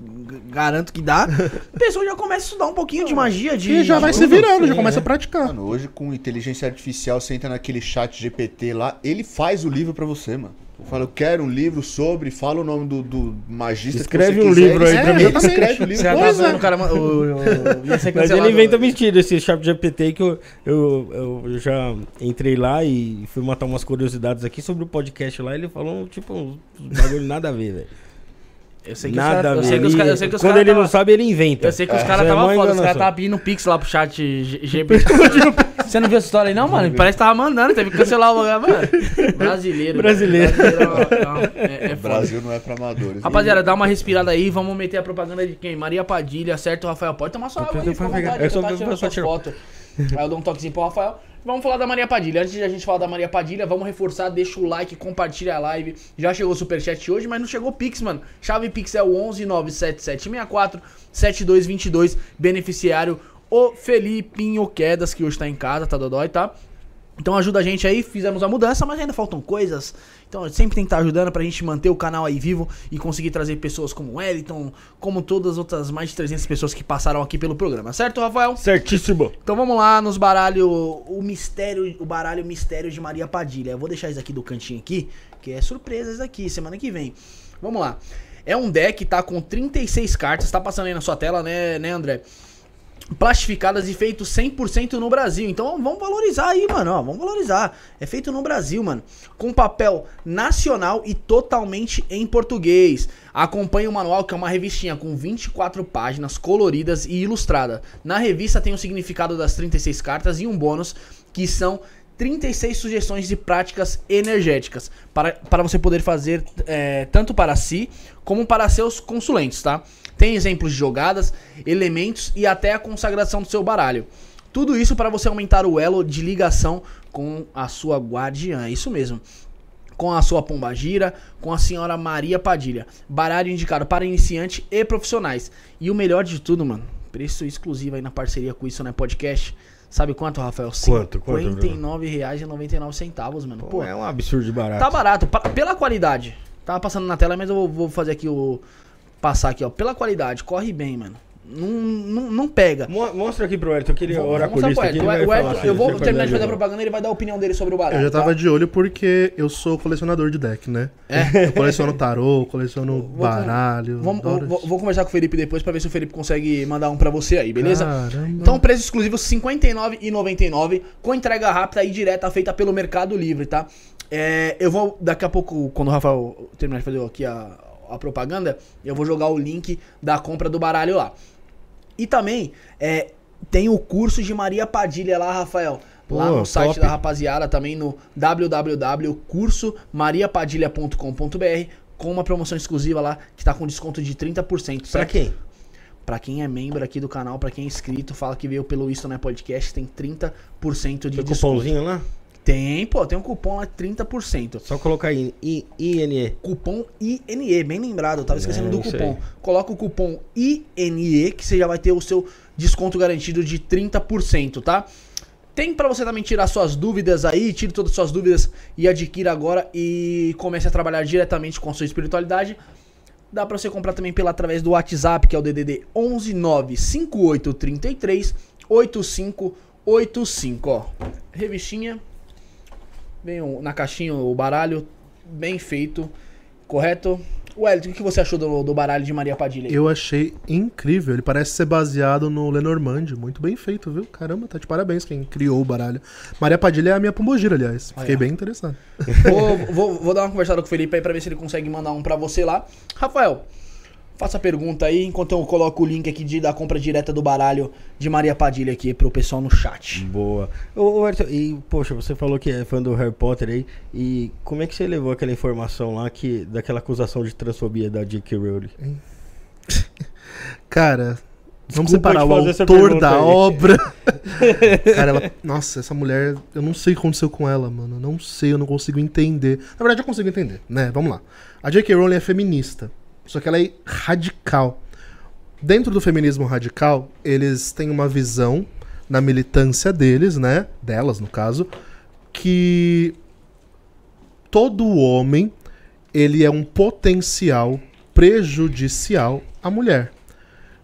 Speaker 4: Garanto que dá. [LAUGHS] A pessoa já começa a estudar um pouquinho de magia, de.
Speaker 3: E já vai se virando, já
Speaker 4: Sim,
Speaker 3: começa
Speaker 4: é.
Speaker 3: a praticar.
Speaker 2: Mano, hoje com inteligência artificial, você entra naquele chat GPT lá, ele faz o livro pra você, mano. Fala, eu quero um livro sobre, fala o nome do, do magista
Speaker 1: Escreve
Speaker 2: que você
Speaker 1: um
Speaker 2: quiser,
Speaker 1: livro aí pra
Speaker 2: escreve,
Speaker 1: mim.
Speaker 2: Escreve o livro.
Speaker 4: Você tá
Speaker 3: Pois
Speaker 4: vendo
Speaker 3: é.
Speaker 4: o cara. O, o, ser
Speaker 1: Mas ele inventa mentira, esse chat GPT que eu, eu, eu já entrei lá e fui matar umas curiosidades aqui sobre o podcast lá. Ele falou, tipo, uns bagulho nada a ver, velho.
Speaker 4: Eu sei que os
Speaker 1: Nada
Speaker 4: eu os
Speaker 1: Ele-
Speaker 4: cara- eu
Speaker 1: Quando
Speaker 4: cara
Speaker 1: ele
Speaker 4: tava-
Speaker 1: não sabe, ele inventa.
Speaker 4: Eu sei que os
Speaker 1: É,
Speaker 4: caras
Speaker 1: isso é
Speaker 4: tava
Speaker 1: uma
Speaker 4: foda, os caras tava pedindo pix lá pro chat G- GPT. [LAUGHS] Você não viu essa história aí não, mano? Parece que tava mandando, teve que cancelar o lugar, mano. Brasileiro.
Speaker 1: Brasileiro.
Speaker 4: Brasileiro, ó, é, é.
Speaker 2: Brasil não é pra amadores.
Speaker 4: Rapaziada, dá uma respirada aí, vamos meter a propaganda de quem? Maria Padilha, certo, Rafael? Pode tomar sua água aí, fica à vontade,
Speaker 1: É
Speaker 4: que
Speaker 1: só-
Speaker 4: eu
Speaker 1: só
Speaker 4: fotos. Aí eu dou um toquezinho pro Rafael. Vamos falar da Maria Padilha. Antes de a gente falar da Maria Padilha, vamos reforçar, deixa o like, compartilha a live. Já chegou o superchat hoje, mas não chegou o Pix, mano. Chave Pix é o 11 97764 7222, beneficiário o Felipinho Quedas, que hoje tá em casa, tá dodói, tá? Então ajuda a gente aí, fizemos a mudança, mas ainda faltam coisas. Então sempre tem que estar ajudando pra gente manter o canal aí vivo e conseguir trazer pessoas como o Wellington, como todas as outras mais de 300 pessoas que passaram aqui pelo programa, certo, Rafael?
Speaker 1: Certíssimo.
Speaker 4: Então vamos lá nos baralho, o mistério, o baralho mistério de Maria Padilha. Eu vou deixar isso aqui do cantinho aqui, que é surpresas aqui, semana que vem. Vamos lá. É um deck, tá com 36 cartas, tá passando aí na sua tela, né, né, André? Plastificadas e feito 100% no Brasil. Então vamos valorizar aí, mano, ó, vamos valorizar. É feito no Brasil, mano, com papel nacional e totalmente em português. Acompanhe o manual, que é uma revistinha com 24 páginas coloridas e ilustrada. Na revista tem o significado das 36 cartas e um bônus que são 36 sugestões de práticas energéticas para, para você poder fazer é, tanto para si como para seus consulentes, tá? Tem exemplos de jogadas, elementos e até a consagração do seu baralho. Tudo isso para você aumentar o elo de ligação com a sua guardiã, é isso mesmo. Com a sua pombagira, com a senhora Maria Padilha. Baralho indicado para iniciante e profissionais. E o melhor de tudo, mano, preço exclusivo aí na parceria com isso, né, podcast. Sabe quanto, Rafael?
Speaker 1: Quanto, quanto,
Speaker 4: R$
Speaker 1: Bruno?
Speaker 4: 59,99, mano.
Speaker 1: Pô,
Speaker 4: Pô,
Speaker 1: é um absurdo de barato.
Speaker 4: Tá barato, pela qualidade. Tava passando na tela, mas eu vou fazer aqui o. Passar aqui, ó. Pela qualidade, corre bem, mano. Não, não, não pega.
Speaker 1: Mo- Mostra aqui pro Elton,
Speaker 4: Vou- vou mostrar
Speaker 1: oraculista aqui. Ele
Speaker 4: O
Speaker 1: vai
Speaker 4: Elton- eu vou terminar de fazer a propaganda ele vai dar a opinião dele sobre o baralho.
Speaker 3: Eu já tava
Speaker 4: tá?
Speaker 3: de olho porque eu sou colecionador de deck, né? Eu coleciono tarô, coleciono
Speaker 4: com-
Speaker 3: baralho.
Speaker 4: Vamos, vou, vou conversar com o Felipe depois pra ver se o Felipe consegue mandar um pra você aí, beleza?
Speaker 3: Caramba.
Speaker 4: Então, preço exclusivo R$ 59,99 com entrega rápida e direta feita pelo Mercado Livre, tá? É, eu vou, daqui a pouco, quando o Rafael terminar de fazer aqui a, a propaganda, eu vou jogar o link da compra do baralho lá. E também é, tem o curso de Maria Padilha lá, Rafael. Lá
Speaker 1: Pô,
Speaker 4: no site
Speaker 1: top.
Speaker 4: da rapaziada, também no www.cursomariapadilha.com.br com uma promoção exclusiva lá que tá com desconto de 30%.
Speaker 1: Pra
Speaker 4: certo?
Speaker 1: quem?
Speaker 4: Pra quem é membro aqui do canal, pra quem é inscrito, fala que veio pelo Isto Não é Podcast, tem 30% de
Speaker 1: Tem
Speaker 4: desconto.
Speaker 1: cupomzinho lá?
Speaker 4: Tem, pô, tem um cupom lá 30%.
Speaker 1: Só colocar aí, I- INE.
Speaker 4: Cupom INE, bem lembrado, eu tava esquecendo
Speaker 1: É,
Speaker 4: do cupom.
Speaker 1: aí.
Speaker 4: Coloca o cupom INE que você já vai ter o seu desconto garantido de 30%, tá? Tem pra você também tirar suas dúvidas aí, tire todas as suas dúvidas e adquira agora e comece a trabalhar diretamente com a sua espiritualidade. Dá pra você comprar também pela através do WhatsApp, que é o DDD 11 95833 8585, ó. Revistinha. Vem um- na caixinha o baralho, bem feito, correto? Wellington, o que você achou do, do baralho de Maria Padilha? aí?
Speaker 3: Eu achei incrível. Ele parece ser baseado no Lenormand. Muito bem feito, viu? Caramba, tá de parabéns quem criou o baralho. Maria Padilha é a minha pombogira, aliás. Fiquei
Speaker 4: Olha.
Speaker 3: bem interessado.
Speaker 4: Vou, vou, vou dar uma conversada com o Felipe aí pra ver se ele consegue mandar um pra você lá. Rafael, faça a pergunta aí enquanto eu coloco o link aqui de, da compra direta do baralho de Maria Padilha aqui pro pessoal no chat.
Speaker 1: Boa. Ô, ô Elton, e, poxa, você falou que é fã do Harry Potter aí. E como é que você levou aquela informação lá que, daquela acusação de transfobia da J.K. Rowling? [LAUGHS]
Speaker 3: Cara, vamos
Speaker 1: Desculpa
Speaker 3: separar o autor da
Speaker 1: aí.
Speaker 3: obra. [LAUGHS] Cara, ela. Nossa, essa mulher. Eu não sei o que aconteceu com ela, mano. Eu não sei, eu não consigo entender. Na verdade, eu consigo entender, né? Vamos lá. A J.K. Rowling é feminista. Só que ela é radical. Dentro do feminismo radical, eles têm uma visão na militância deles, né? Delas, no caso, que todo homem ele é um potencial prejudicial à mulher.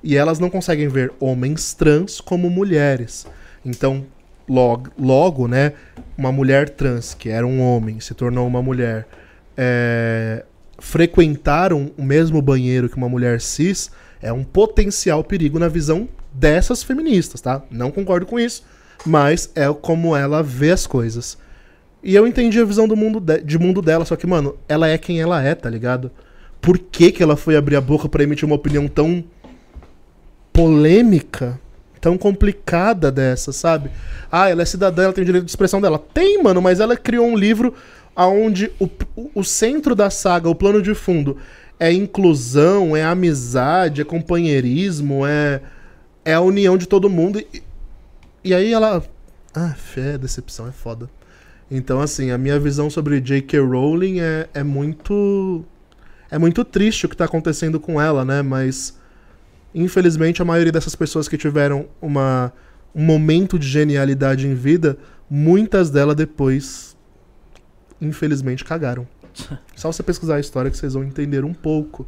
Speaker 3: E elas não conseguem ver homens trans como mulheres. Então, logo, logo né, uma mulher trans, que era um homem, se tornou uma mulher, é, frequentaram o mesmo banheiro que uma mulher cis, é um potencial perigo na visão dessas feministas, tá? Não concordo com isso, mas é como ela vê as coisas. E eu entendi a visão do mundo de, de mundo dela, só que, mano, ela é quem ela é, tá ligado? Por que, que ela foi abrir a boca pra emitir uma opinião tão polêmica, tão complicada dessa, sabe? Ah, ela é cidadã, ela tem o direito de expressão dela. Tem, mano, mas ela criou um livro onde o, o- o centro da saga, o plano de fundo, é inclusão, é amizade, é companheirismo, é, é a união de todo mundo. E, e aí ela. Ah, fé, decepção, é foda. Então, assim, a minha visão sobre J.K. Rowling é, é muito. É muito triste o que tá acontecendo com ela, né? Mas. Infelizmente, a maioria dessas pessoas que tiveram uma, um momento de genialidade em vida, muitas delas depois, infelizmente, cagaram. [LAUGHS] Só você pesquisar a história que vocês vão entender um pouco.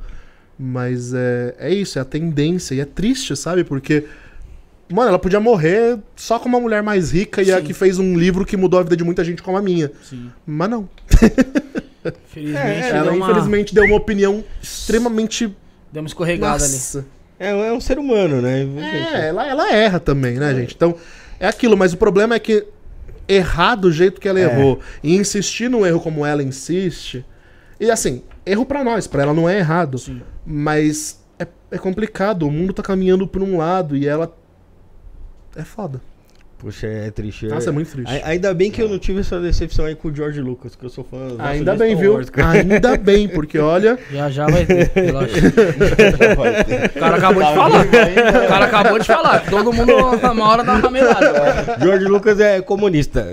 Speaker 3: Mas é, é isso, é a tendência. E é triste, sabe? Porque. Mano, ela podia morrer só com uma mulher mais rica e a
Speaker 4: Sim.
Speaker 3: que fez um livro que mudou a vida de muita gente como a minha.
Speaker 4: Sim.
Speaker 3: Mas não. [LAUGHS]
Speaker 4: Felizmente,
Speaker 3: ela
Speaker 4: deu, uma,
Speaker 3: infelizmente deu uma opinião extremamente.
Speaker 4: deu uma escorregada ali.
Speaker 3: Nossa.
Speaker 1: É, é um ser humano, né?
Speaker 3: É, ela, ela erra também, né, gente? Então, é aquilo, mas o problema é que errar do jeito que ela errou e insistir no erro como ela insiste. E assim, erro pra nós, pra ela não é errado.
Speaker 4: Sim.
Speaker 3: Mas é, é complicado, o mundo tá caminhando por um lado e ela. É foda.
Speaker 1: Puxa, é triste.
Speaker 3: Nossa, é muito triste.
Speaker 1: A- Ainda bem que eu não tive essa decepção aí com o George Lucas, que eu sou fã. nossa,
Speaker 3: Ainda bem, viu?
Speaker 1: Wars.
Speaker 3: Ainda bem, porque olha.
Speaker 4: Já já vai ter, relaxa. O cara acabou de falar. O cara acabou de falar. Todo mundo uma hora dá uma melada.
Speaker 1: George Lucas é comunista.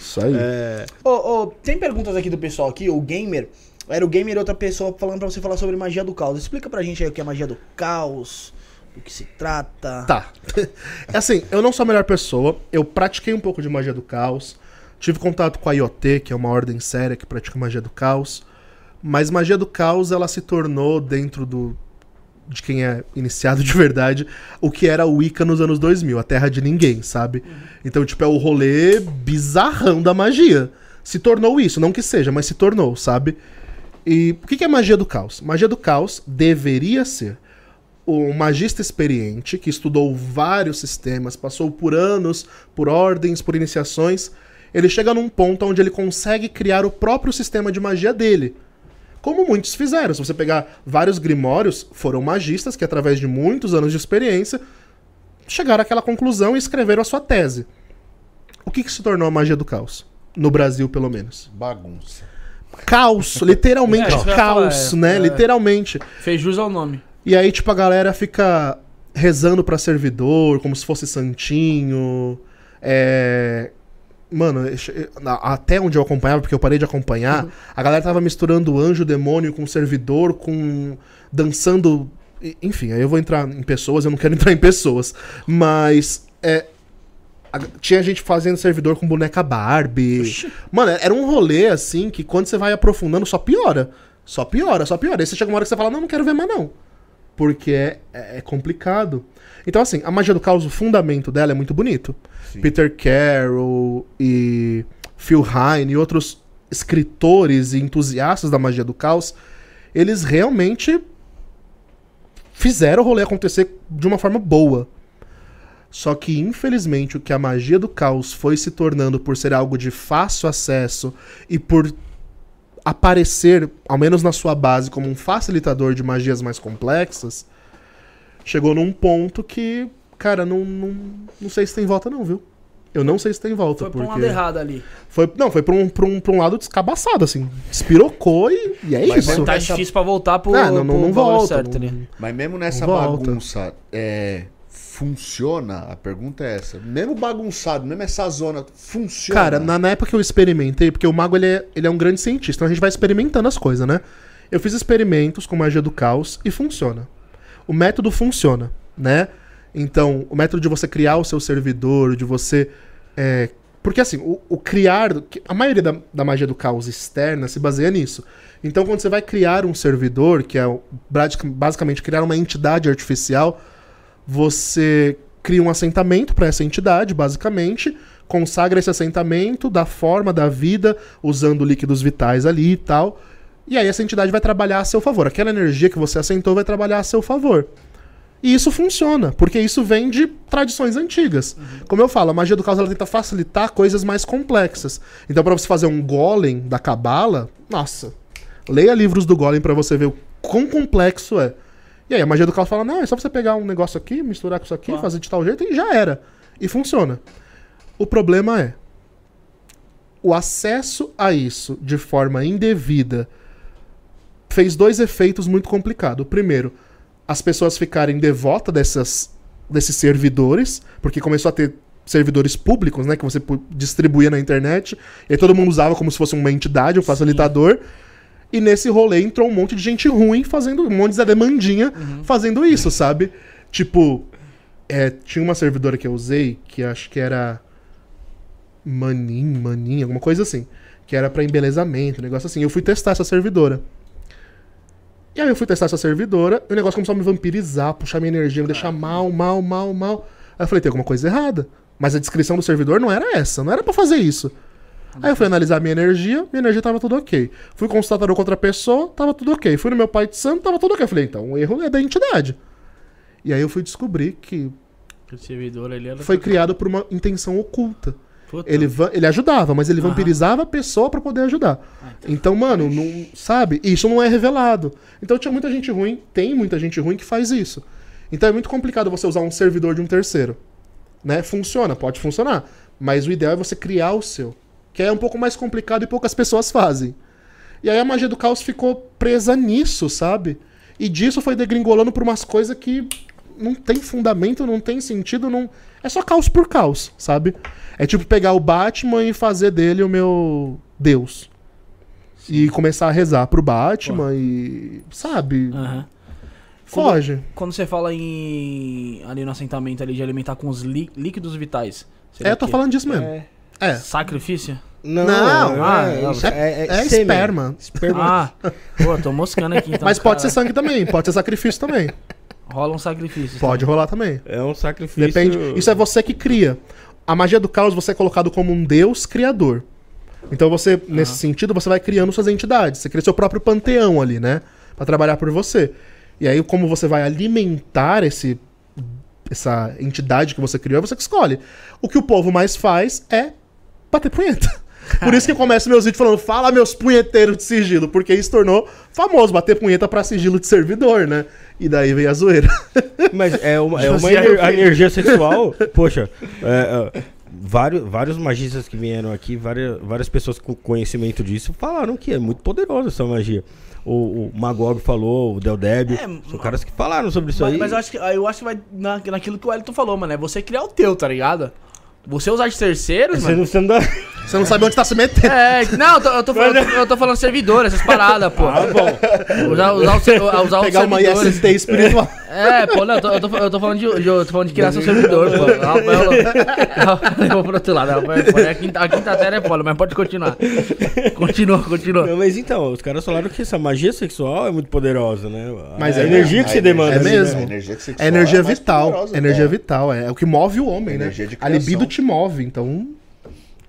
Speaker 3: Isso aí.
Speaker 1: É,
Speaker 4: Ô, ô, tem perguntas aqui do pessoal aqui, o Gamer. Era o Gamer e outra pessoa falando pra você falar sobre magia do caos. Explica pra gente aí o que é magia do caos, do que se trata.
Speaker 3: Tá. É assim, eu não sou a melhor pessoa. Eu pratiquei um pouco de magia do caos. Tive contato com a IoT, que é uma ordem séria que pratica magia do caos. Mas magia do caos, ela se tornou dentro do, de quem é iniciado de verdade, o que era o Wicca nos anos 2000, a terra de ninguém, sabe? Então, tipo, é o rolê bizarrão da magia. Se tornou isso, não que seja, mas se tornou, sabe? E o que é magia do caos? Magia do caos deveria ser um magista experiente que estudou vários sistemas, passou por anos, por ordens, por iniciações. Ele chega num ponto onde ele consegue criar o próprio sistema de magia dele. Como muitos fizeram. Se você pegar vários grimórios, foram magistas que, através de muitos anos de experiência, chegaram àquela conclusão e escreveram a sua tese. O que, que se tornou a magia do caos? No Brasil, pelo menos.
Speaker 2: Bagunça.
Speaker 3: Caos, literalmente
Speaker 5: É,
Speaker 3: caos,
Speaker 5: falar, é.
Speaker 3: né?
Speaker 5: É.
Speaker 3: Literalmente.
Speaker 5: Fez jus ao nome.
Speaker 3: E aí, tipo, a galera fica rezando pra servidor, como se fosse santinho. É. Mano, até onde eu acompanhava, porque eu parei de acompanhar, a galera tava misturando anjo, demônio com servidor, com. dançando. Enfim, aí eu vou entrar em pessoas, eu não quero [LAUGHS] entrar em pessoas. Mas. É. Tinha gente fazendo servidor com boneca Barbie. Mano, era um rolê assim que quando você vai aprofundando só piora. Só piora, só piora. Aí você chega uma hora que você fala, não, não quero ver mais não porque é, é complicado. Então, assim, a magia do caos, o fundamento dela é muito bonito.
Speaker 2: Sim.
Speaker 3: Peter Carroll e Phil Hine e outros escritores e entusiastas da magia do caos, eles realmente fizeram o rolê acontecer de uma forma boa. Só que, infelizmente, o que a magia do caos foi se tornando por ser algo de fácil acesso e por aparecer, ao menos na sua base, como um facilitador de magias mais complexas, chegou num ponto que, cara, não, não, não sei se tem volta não, viu? Eu não sei se tem volta,
Speaker 5: Foi pra um
Speaker 3: porque...
Speaker 5: lado errado ali.
Speaker 3: Foi, não, foi pra um, pra, um, pra um lado descabaçado, assim. Espirocou e, e é
Speaker 2: Mas
Speaker 3: isso.
Speaker 5: Tá
Speaker 2: Essa-
Speaker 5: difícil pra voltar pro,
Speaker 3: Ah, não, não,
Speaker 5: pro
Speaker 3: não
Speaker 5: valor
Speaker 3: volta.
Speaker 5: certo
Speaker 3: não-
Speaker 5: ali.
Speaker 2: Mas mesmo nessa
Speaker 3: Não volta.
Speaker 2: bagunça, é, funciona? A pergunta é essa. Mesmo bagunçado, mesmo essa zona, funciona?
Speaker 3: Cara, na, na época que eu experimentei, porque o mago ele é, ele é um grande cientista, então a gente vai experimentando as coisas, né? Eu fiz experimentos com magia do caos e funciona. O método funciona, né? Então, o método de você criar o seu servidor, de você. é, porque assim, o, o criar. A maioria da, da magia do caos externa se baseia nisso. Então, quando você vai criar um servidor, que é basicamente criar uma entidade artificial, você cria um assentamento para essa entidade, basicamente, consagra esse assentamento, dá forma, da vida, usando líquidos vitais ali e tal. E aí essa entidade vai trabalhar a seu favor. Aquela energia que você assentou vai trabalhar a seu favor. E isso funciona, porque isso vem de tradições antigas. Como eu falo, a magia do caos ela tenta facilitar coisas mais complexas. Então, para você fazer um golem da cabala, nossa, leia livros do golem para você ver o quão complexo é. E aí a magia do caos fala: não, é só você pegar um negócio aqui, misturar com isso aqui,
Speaker 5: Claro.
Speaker 3: fazer de tal jeito e já era. E funciona. O problema é o acesso a isso de forma indevida fez dois efeitos muito complicados. O primeiro, as pessoas ficarem devotas dessas, desses servidores, porque começou a ter servidores públicos, né, que você distribuía na internet, e aí todo mundo usava como se fosse uma entidade, um facilitador. E nesse rolê entrou um monte de gente ruim fazendo, um monte de Zé Demandinha fazendo isso, sabe? Tipo, é, tinha uma servidora que eu usei, que acho que era Manin, Manin, alguma coisa assim. Que era pra embelezamento, um negócio assim. Eu fui testar essa servidora. E aí eu fui testar essa servidora, e o negócio começou a me vampirizar, puxar minha energia, me deixar mal, mal, mal, mal. Aí eu falei, tem alguma coisa errada. Mas a descrição do servidor não era essa, não era pra fazer isso. Aí eu fui analisar minha energia, minha energia tava tudo ok. Fui constatar com outra pessoa, tava tudo ok. Fui no meu pai de santo, tava tudo ok. Eu falei, então o erro é da entidade. E aí eu fui descobrir que
Speaker 5: O servidor ali era.
Speaker 3: foi criado por uma intenção oculta.
Speaker 5: Puta.
Speaker 3: Ele, ele ajudava, mas ele
Speaker 5: Aham.
Speaker 3: vampirizava a pessoa pra poder ajudar. Então, mano, não, sabe? Isso não é revelado. Então tinha muita gente ruim, tem muita gente ruim que faz isso. Então é muito complicado você usar um servidor de um terceiro. Né? Funciona, pode funcionar. Mas o ideal é você criar o seu. Que é um pouco mais complicado e poucas pessoas fazem. E aí a magia do caos ficou presa nisso, sabe? E disso foi degringolando por umas coisas que não tem fundamento, não tem sentido, não. É só caos por caos, sabe? É tipo pegar o Batman e fazer dele o meu Deus. E começar a rezar pro Batman e. Sabe?
Speaker 5: Aham.
Speaker 3: Foge.
Speaker 5: Quando você fala em. ali no assentamento ali de alimentar com os lí- líquidos vitais.
Speaker 3: É, eu tô
Speaker 5: o quê?
Speaker 3: falando disso mesmo.
Speaker 1: É.
Speaker 3: É.
Speaker 5: Sacrifício?
Speaker 1: Não,
Speaker 3: Não,
Speaker 5: ah,
Speaker 1: é,
Speaker 5: não,
Speaker 1: isso é,
Speaker 3: É
Speaker 1: sêmen.
Speaker 3: esperma.
Speaker 1: Esperma.
Speaker 5: Ah, pô, tô moscando aqui então.
Speaker 3: Mas pode ser
Speaker 5: cara.
Speaker 3: sangue também, pode ser sacrifício também.
Speaker 5: Rola um sacrifício.
Speaker 3: Pode rolar também.
Speaker 1: É um sacrifício.
Speaker 3: Depende. Isso é você que cria. A magia do caos você é colocado como um deus criador. Então você, nesse sentido, você vai criando suas entidades. Você cria seu próprio panteão ali, né? Pra trabalhar por você. E aí, como você vai alimentar esse, essa entidade que você criou, é você que escolhe. O que o povo mais faz é bater punheta. [LAUGHS] Por isso que eu começo meus vídeos falando, fala meus punheteiros de sigilo, porque isso tornou famoso, bater punheta pra sigilo de servidor, né? E daí veio a zoeira. [LAUGHS]
Speaker 1: Mas é uma, é uma ener- a energia sexual. [LAUGHS] Poxa, é, é, vários, vários magistas que vieram aqui, várias, várias pessoas com conhecimento disso falaram que é muito poderosa essa magia. O, o Magog falou, o Del Débio,
Speaker 5: É,
Speaker 1: são caras que falaram sobre isso
Speaker 5: Mas,
Speaker 1: aí.
Speaker 5: mas eu acho que eu acho que vai na, naquilo que o Elton falou, mano. É você criar o teu, tá ligado? Você usar de terceiros,
Speaker 1: Você
Speaker 5: mano.
Speaker 1: não, você não dá...
Speaker 3: Você não sabe onde tá se metendo.
Speaker 5: É, não, eu tô, eu tô, falando, eu tô- eu tô falando servidor, essas paradas, pô.
Speaker 1: Ah, bom.
Speaker 5: Usar, usar, o, ser- usar os
Speaker 3: Pegar uma
Speaker 5: servidores.
Speaker 3: IST espiritual. [LAUGHS]
Speaker 5: É, pô, não, eu tô, eu tô, eu tô falando de, de- eu tô falando de criar seu servidor, pô. Rafael, eu vou pro outro lado, Rafael, pô, é a, quinta, a quinta série é foda, mas pode continuar. Continua, continua.
Speaker 1: Não, mas então, os caras falaram que essa magia sexual é muito poderosa, né?
Speaker 3: Mas
Speaker 1: a
Speaker 3: é
Speaker 1: energia
Speaker 2: mesmo.
Speaker 1: que se
Speaker 2: A
Speaker 1: demanda.
Speaker 3: É
Speaker 2: energia-
Speaker 3: mesmo.
Speaker 1: né?
Speaker 2: A energia sexual
Speaker 3: É energia
Speaker 2: é mais
Speaker 3: vital.
Speaker 2: poderosa,
Speaker 3: energia
Speaker 2: é.
Speaker 3: vital. É, é o que move o homem, né?
Speaker 2: Energia de
Speaker 3: A libido te move, então.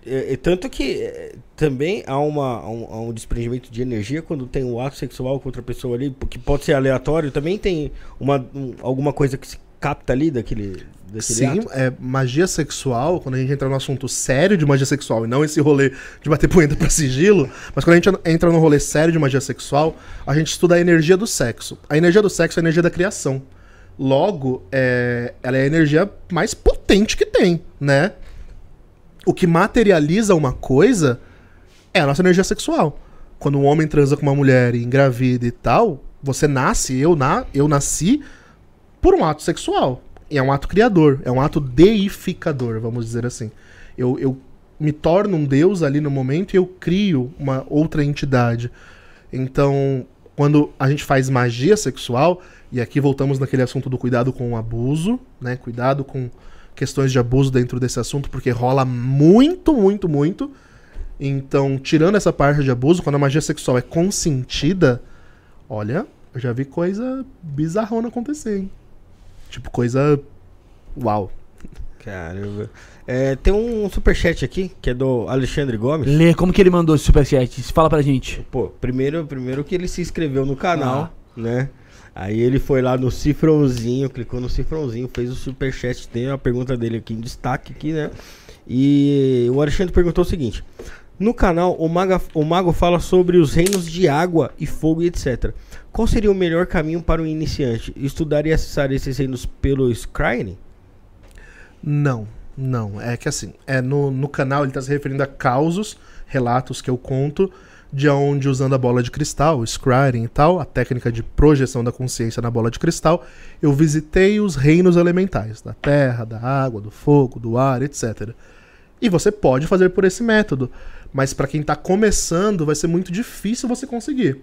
Speaker 1: É, é tanto que é, também há, uma, há um, há um desprendimento de energia quando tem um ato sexual com outra pessoa ali, que pode ser aleatório, também tem uma, um- alguma coisa que se capta ali daquele, daquele
Speaker 3: Sim,
Speaker 1: ato.
Speaker 3: é magia sexual, quando a gente entra no assunto sério de magia sexual, e não esse rolê de bater punheta pra sigilo, mas quando a gente entra no rolê sério de magia sexual, a gente estuda a energia do sexo. A energia do sexo é a energia da criação. Logo, é, ela é a energia mais potente que tem, né? O que materializa uma coisa é a nossa energia sexual. Quando um homem transa com uma mulher e engravida e tal, você nasce, eu, na, eu nasci por um ato sexual. E é um ato criador, é um ato deificador, vamos dizer assim. Eu, eu me torno um deus ali no momento e eu crio uma outra entidade. Então, quando a gente faz magia sexual, e aqui voltamos naquele assunto do cuidado com o abuso, né? Cuidado com questões de abuso dentro desse assunto, porque rola muito, muito, muito. Então, tirando essa parte de abuso, quando a magia sexual é consentida, olha, eu já vi coisa bizarrona acontecer, hein? Tipo, coisa. Uau.
Speaker 1: Caramba. É, tem um superchat aqui, que é do Alexandre Gomes.
Speaker 5: Lê, como que ele mandou esse superchat? Fala pra gente.
Speaker 1: Pô, primeiro, primeiro que ele se inscreveu no canal, né? Aí ele foi lá no cifrãozinho, clicou no cifrãozinho, fez o superchat, tem a pergunta dele aqui em destaque aqui, né? E o Alexandre perguntou o seguinte: No canal, o, maga, o mago fala sobre os reinos de água e fogo e etc. Qual seria o melhor caminho para um iniciante? Estudar e acessar esses reinos pelo Scrying?
Speaker 3: Não, não. É que assim, é no, no canal ele tá se referindo a causos, relatos que eu conto, de onde usando a bola de cristal, scrying e tal, a técnica de projeção da consciência na bola de cristal, eu visitei os reinos elementais, da terra, da água, do fogo, do ar, etc. E você pode fazer por esse método, mas para quem tá começando vai ser muito difícil você conseguir.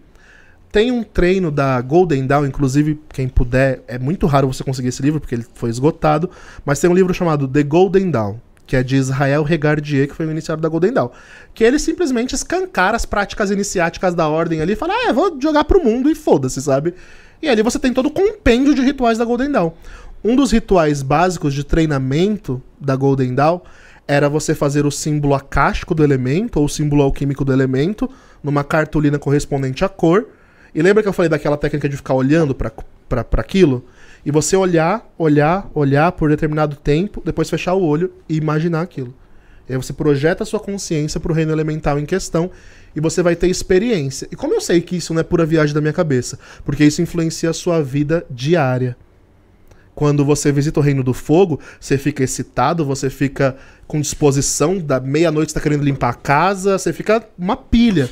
Speaker 3: Tem um treino da Golden Dawn, inclusive, quem puder, é muito raro você conseguir esse livro, porque ele foi esgotado, mas tem um livro chamado The Golden Dawn, que é de Israel Regardier, que foi o iniciado da Golden Dawn. Que ele simplesmente escancara as práticas iniciáticas da ordem ali e fala, ah, eu vou jogar pro mundo e foda-se, sabe? E ali você tem todo o compêndio de rituais da Golden Dawn. Um dos rituais básicos de treinamento da Golden Dawn era você fazer o símbolo acástico do elemento, ou o símbolo alquímico do elemento, numa cartolina correspondente à cor. E lembra que eu falei daquela técnica de ficar olhando para aquilo? E você olhar, olhar, olhar por determinado tempo, depois fechar o olho e imaginar aquilo. E aí você projeta a sua consciência pro reino elemental em questão e você vai ter experiência. E como eu sei que isso não é pura viagem da minha cabeça? Porque isso influencia a sua vida diária. Quando você visita o reino do fogo, você fica excitado, você fica com disposição, da meia-noite você tá querendo limpar a casa, você fica uma pilha.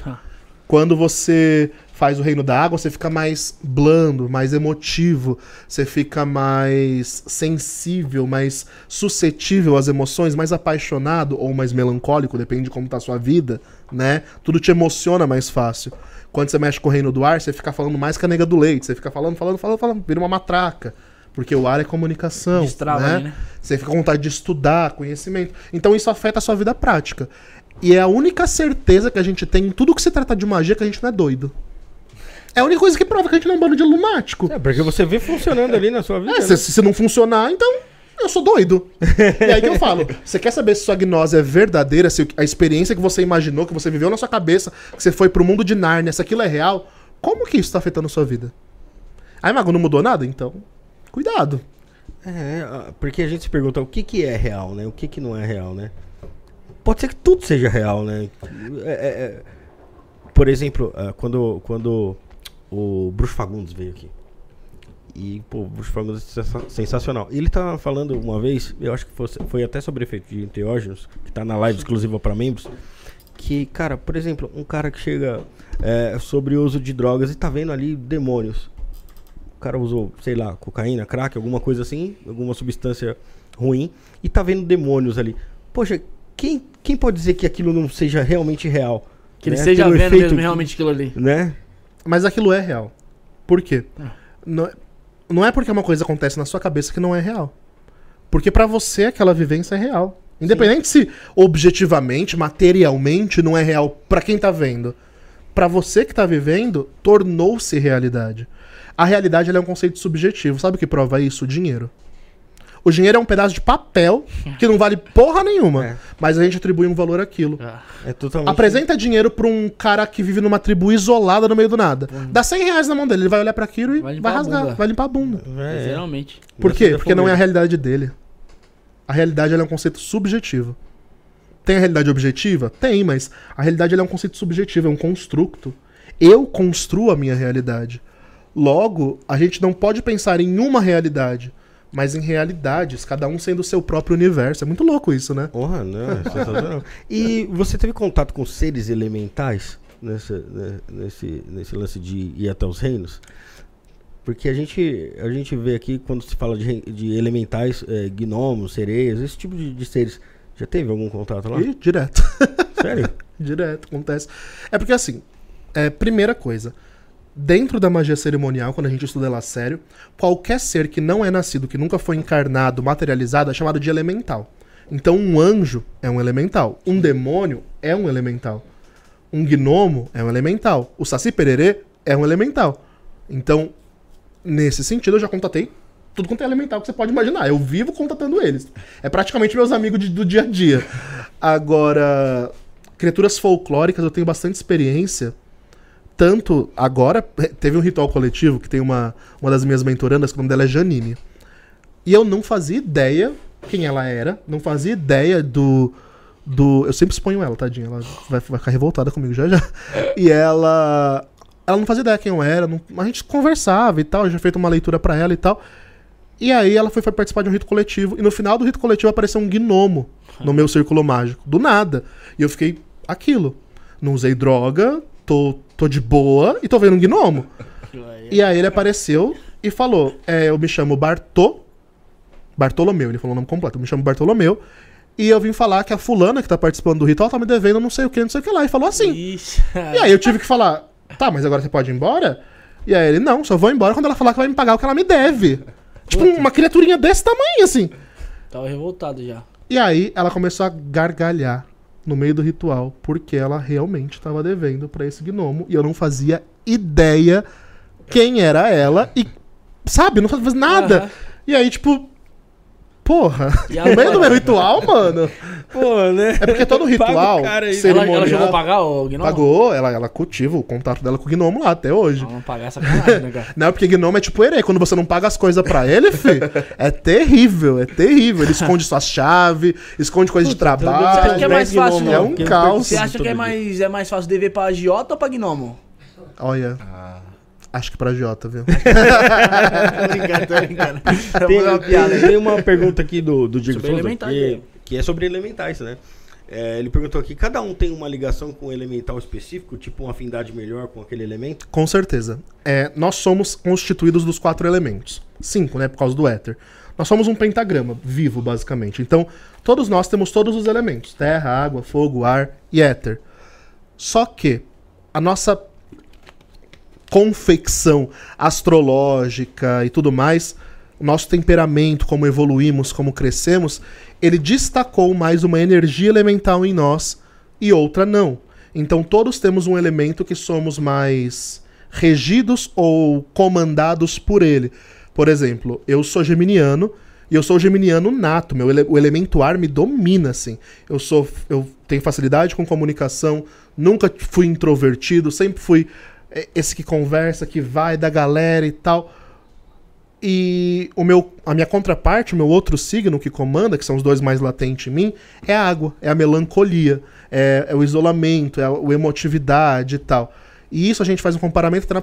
Speaker 3: Quando você faz o reino da água, você fica mais blando, mais emotivo, você fica mais sensível, mais suscetível às emoções, mais apaixonado ou mais melancólico, depende de como tá a sua vida, né? Tudo te emociona mais fácil. Quando você mexe com o reino do ar, você fica falando mais que a nega do leite, você fica falando, falando, falando, falando, vira uma matraca. Porque o ar é comunicação.
Speaker 5: Destrava
Speaker 3: né?
Speaker 5: né?
Speaker 3: Você fica com vontade de estudar, conhecimento. Então isso afeta a sua vida prática. E é a única certeza que a gente tem em tudo que se trata de magia que a gente não é doido. É a única coisa que prova que a gente não é um bando de lunático.
Speaker 1: É, porque você vê funcionando ali na sua vida.
Speaker 3: É,
Speaker 1: né?
Speaker 3: se, se não funcionar, então eu sou doido. e aí que eu falo, você quer saber se sua gnose é verdadeira, se a experiência que você imaginou, que você viveu na sua cabeça, que você foi pro mundo de Nárnia, se aquilo é real, como que isso tá afetando a sua vida? Aí, Mago, não mudou nada? Então, cuidado.
Speaker 1: É, porque a gente se pergunta o que, que é real, né? O que, que não é real, né? Pode ser que tudo seja real, né? É, é, é. Por exemplo, ah, quando, quando o Bruxo Fagundes veio aqui. E, pô, o Bruxo Fagundes é sensa- sensacional. Ele tava falando uma vez, eu acho que fosse- foi até sobre efeito de enteógenos, que tá na live exclusiva para membros, que, cara, por exemplo, um cara que chega é, sobre o uso de drogas e tá vendo ali demônios. O cara usou, sei lá, cocaína, crack, alguma coisa assim, alguma substância ruim, e tá vendo demônios ali. Poxa, quem, quem pode dizer que aquilo não seja realmente real?
Speaker 5: Que ele
Speaker 1: Né?
Speaker 5: esteja
Speaker 1: Aquele
Speaker 5: vendo
Speaker 1: efeito
Speaker 5: mesmo
Speaker 1: que-
Speaker 5: realmente aquilo ali.
Speaker 1: Né?
Speaker 3: Mas aquilo é real. Por quê?
Speaker 5: Ah.
Speaker 3: Não, é- não é porque uma coisa acontece na sua cabeça que não é real. Porque pra você aquela vivência é real. Independente se objetivamente, materialmente não é real pra quem tá vendo. Pra você que tá vivendo, tornou-se realidade. A realidade ela é um conceito subjetivo. Sabe o que prova isso? O dinheiro. O dinheiro é um pedaço de papel que não vale porra nenhuma.
Speaker 1: É.
Speaker 3: Mas a gente atribui um valor àquilo.
Speaker 5: Ah,
Speaker 1: É totalmente.
Speaker 3: Apresenta dinheiro pra um cara que vive numa tribo isolada no meio do nada. Dá 100 reais na mão dele, ele vai olhar pra aquilo e
Speaker 5: Vai
Speaker 3: vai, rasgar, vai limpar a bunda.
Speaker 1: É,
Speaker 5: Literalmente.
Speaker 3: Por
Speaker 1: Você
Speaker 3: quê?
Speaker 1: já
Speaker 3: Porque não é a realidade dele. A realidade ela é um conceito subjetivo. Tem a realidade objetiva? Tem, mas a realidade ela é um conceito subjetivo, é um construto. Eu construo a minha realidade. Logo, a gente não pode pensar em uma realidade, mas em realidades, cada um sendo o seu próprio universo. É muito louco isso, né?
Speaker 1: Porra, não, é sensacional. [LAUGHS] E você teve contato com seres elementais nessa, né, nesse, nesse lance de ir até os reinos? Porque a gente, a gente vê aqui, quando se fala de, de elementais, é, gnomos, sereias, esse tipo de, de seres. Já teve algum contato lá?
Speaker 3: E direto.
Speaker 1: Sério? [LAUGHS]
Speaker 3: Direto, acontece. É porque assim, é, primeira coisa, dentro da magia cerimonial, quando a gente estuda ela a sério, qualquer ser que não é nascido, que nunca foi encarnado, materializado, é chamado de elemental. Então um anjo é um elemental, um demônio é um elemental, um gnomo é um elemental, o saci pererê é um elemental. Então, nesse sentido, eu já contatei tudo quanto é elemental que você pode imaginar. Eu vivo contatando eles. É praticamente meus amigos de- do dia a dia. Agora, criaturas folclóricas, eu tenho bastante experiência. Tanto agora, teve um ritual coletivo que tem uma, uma das minhas mentorandas, que o nome dela é Janine. E eu não fazia ideia quem ela era, não fazia ideia do. do eu sempre exponho ela, tadinha. Ela vai, vai ficar revoltada comigo já já. E ela. Ela não fazia ideia quem eu era, não- a gente conversava e tal, eu já feito uma leitura pra ela e tal. E aí ela foi participar de um rito coletivo, e no final do rito coletivo apareceu um gnomo no meu círculo mágico. Do nada. E eu fiquei, aquilo. Não usei droga, tô, tô de boa e tô vendo um gnomo. E aí ele apareceu e falou: é, Eu me chamo Bartô. Bartolomeu, ele falou o nome completo. Eu me chamo Bartolomeu. E eu vim falar que a fulana que tá participando do ritual tá me devendo não sei o que, não sei o que lá. E falou assim.
Speaker 5: Ixi.
Speaker 3: E aí eu tive que falar: Tá, mas agora você pode ir embora? E aí ele: Não, só vou embora quando ela falar que vai me pagar o que ela me deve. Tipo, uma criaturinha desse tamanho, assim.
Speaker 5: Tava revoltado já.
Speaker 3: E aí ela começou a gargalhar no meio do ritual, porque ela realmente estava devendo pra esse gnomo e eu não fazia ideia quem era ela e, sabe, não fazia nada.
Speaker 5: Aham.
Speaker 3: E aí, tipo, porra,
Speaker 5: E
Speaker 3: no meio do meu ritual, mano.
Speaker 1: Pô, né?
Speaker 3: É porque todo [LAUGHS] ritual
Speaker 1: cara aí.
Speaker 3: seria-
Speaker 5: Ela, ela
Speaker 3: Cerimonial.
Speaker 5: chegou a pagar o gnomo?
Speaker 3: pagou, ela, ela cultiva o contato dela com o gnomo lá até hoje.
Speaker 5: Não, não pagar essa né, cara? [LAUGHS]
Speaker 3: Não, porque gnomo é tipo herê. Quando você não paga as coisas pra ele, fi, é terrível, é terrível. Ele esconde suas chaves, esconde coisa de
Speaker 5: Você acha
Speaker 3: trabalho.
Speaker 5: que é mais fácil,
Speaker 3: É um caos.
Speaker 5: Você acha que é mais, é mais fácil dever pra agiota ou pra gnomo?
Speaker 3: Olha, acho que pra Jota, viu? [LAUGHS]
Speaker 5: tô brincando, tô brincando. Pra
Speaker 1: Tem,
Speaker 5: uma piada
Speaker 1: tem, uma pergunta aqui do, do Diego
Speaker 5: Sobre
Speaker 1: Souza,
Speaker 5: elementais,
Speaker 1: que,
Speaker 5: né?
Speaker 1: que é sobre elementais, né? É, ele perguntou aqui, cada um tem uma ligação com um elemental específico, tipo uma afinidade melhor com aquele elemento?
Speaker 3: Com certeza. É, nós somos constituídos dos quatro elementos. Cinco, né? Por causa do éter. Nós somos um pentagrama vivo, basicamente. Então, todos nós temos todos os elementos: terra, água, fogo, ar e éter. Só que a nossa confecção astrológica e tudo mais, nosso temperamento, como evoluímos, como crescemos, ele destacou mais uma energia elemental em nós e outra não. Então todos temos um elemento que somos mais regidos ou comandados por ele. Por exemplo, eu sou geminiano e eu sou geminiano nato, meu ele- o elemento ar me domina assim. Eu sou eu tenho facilidade com comunicação, nunca fui introvertido, sempre fui esse que conversa, que vai da galera e tal. E o meu, a minha contraparte, o meu outro signo que comanda, que são os dois mais latentes em mim, é a água, é a melancolia, é, é o isolamento, é a, o emotividade e tal. E isso a gente faz um comparamento, na-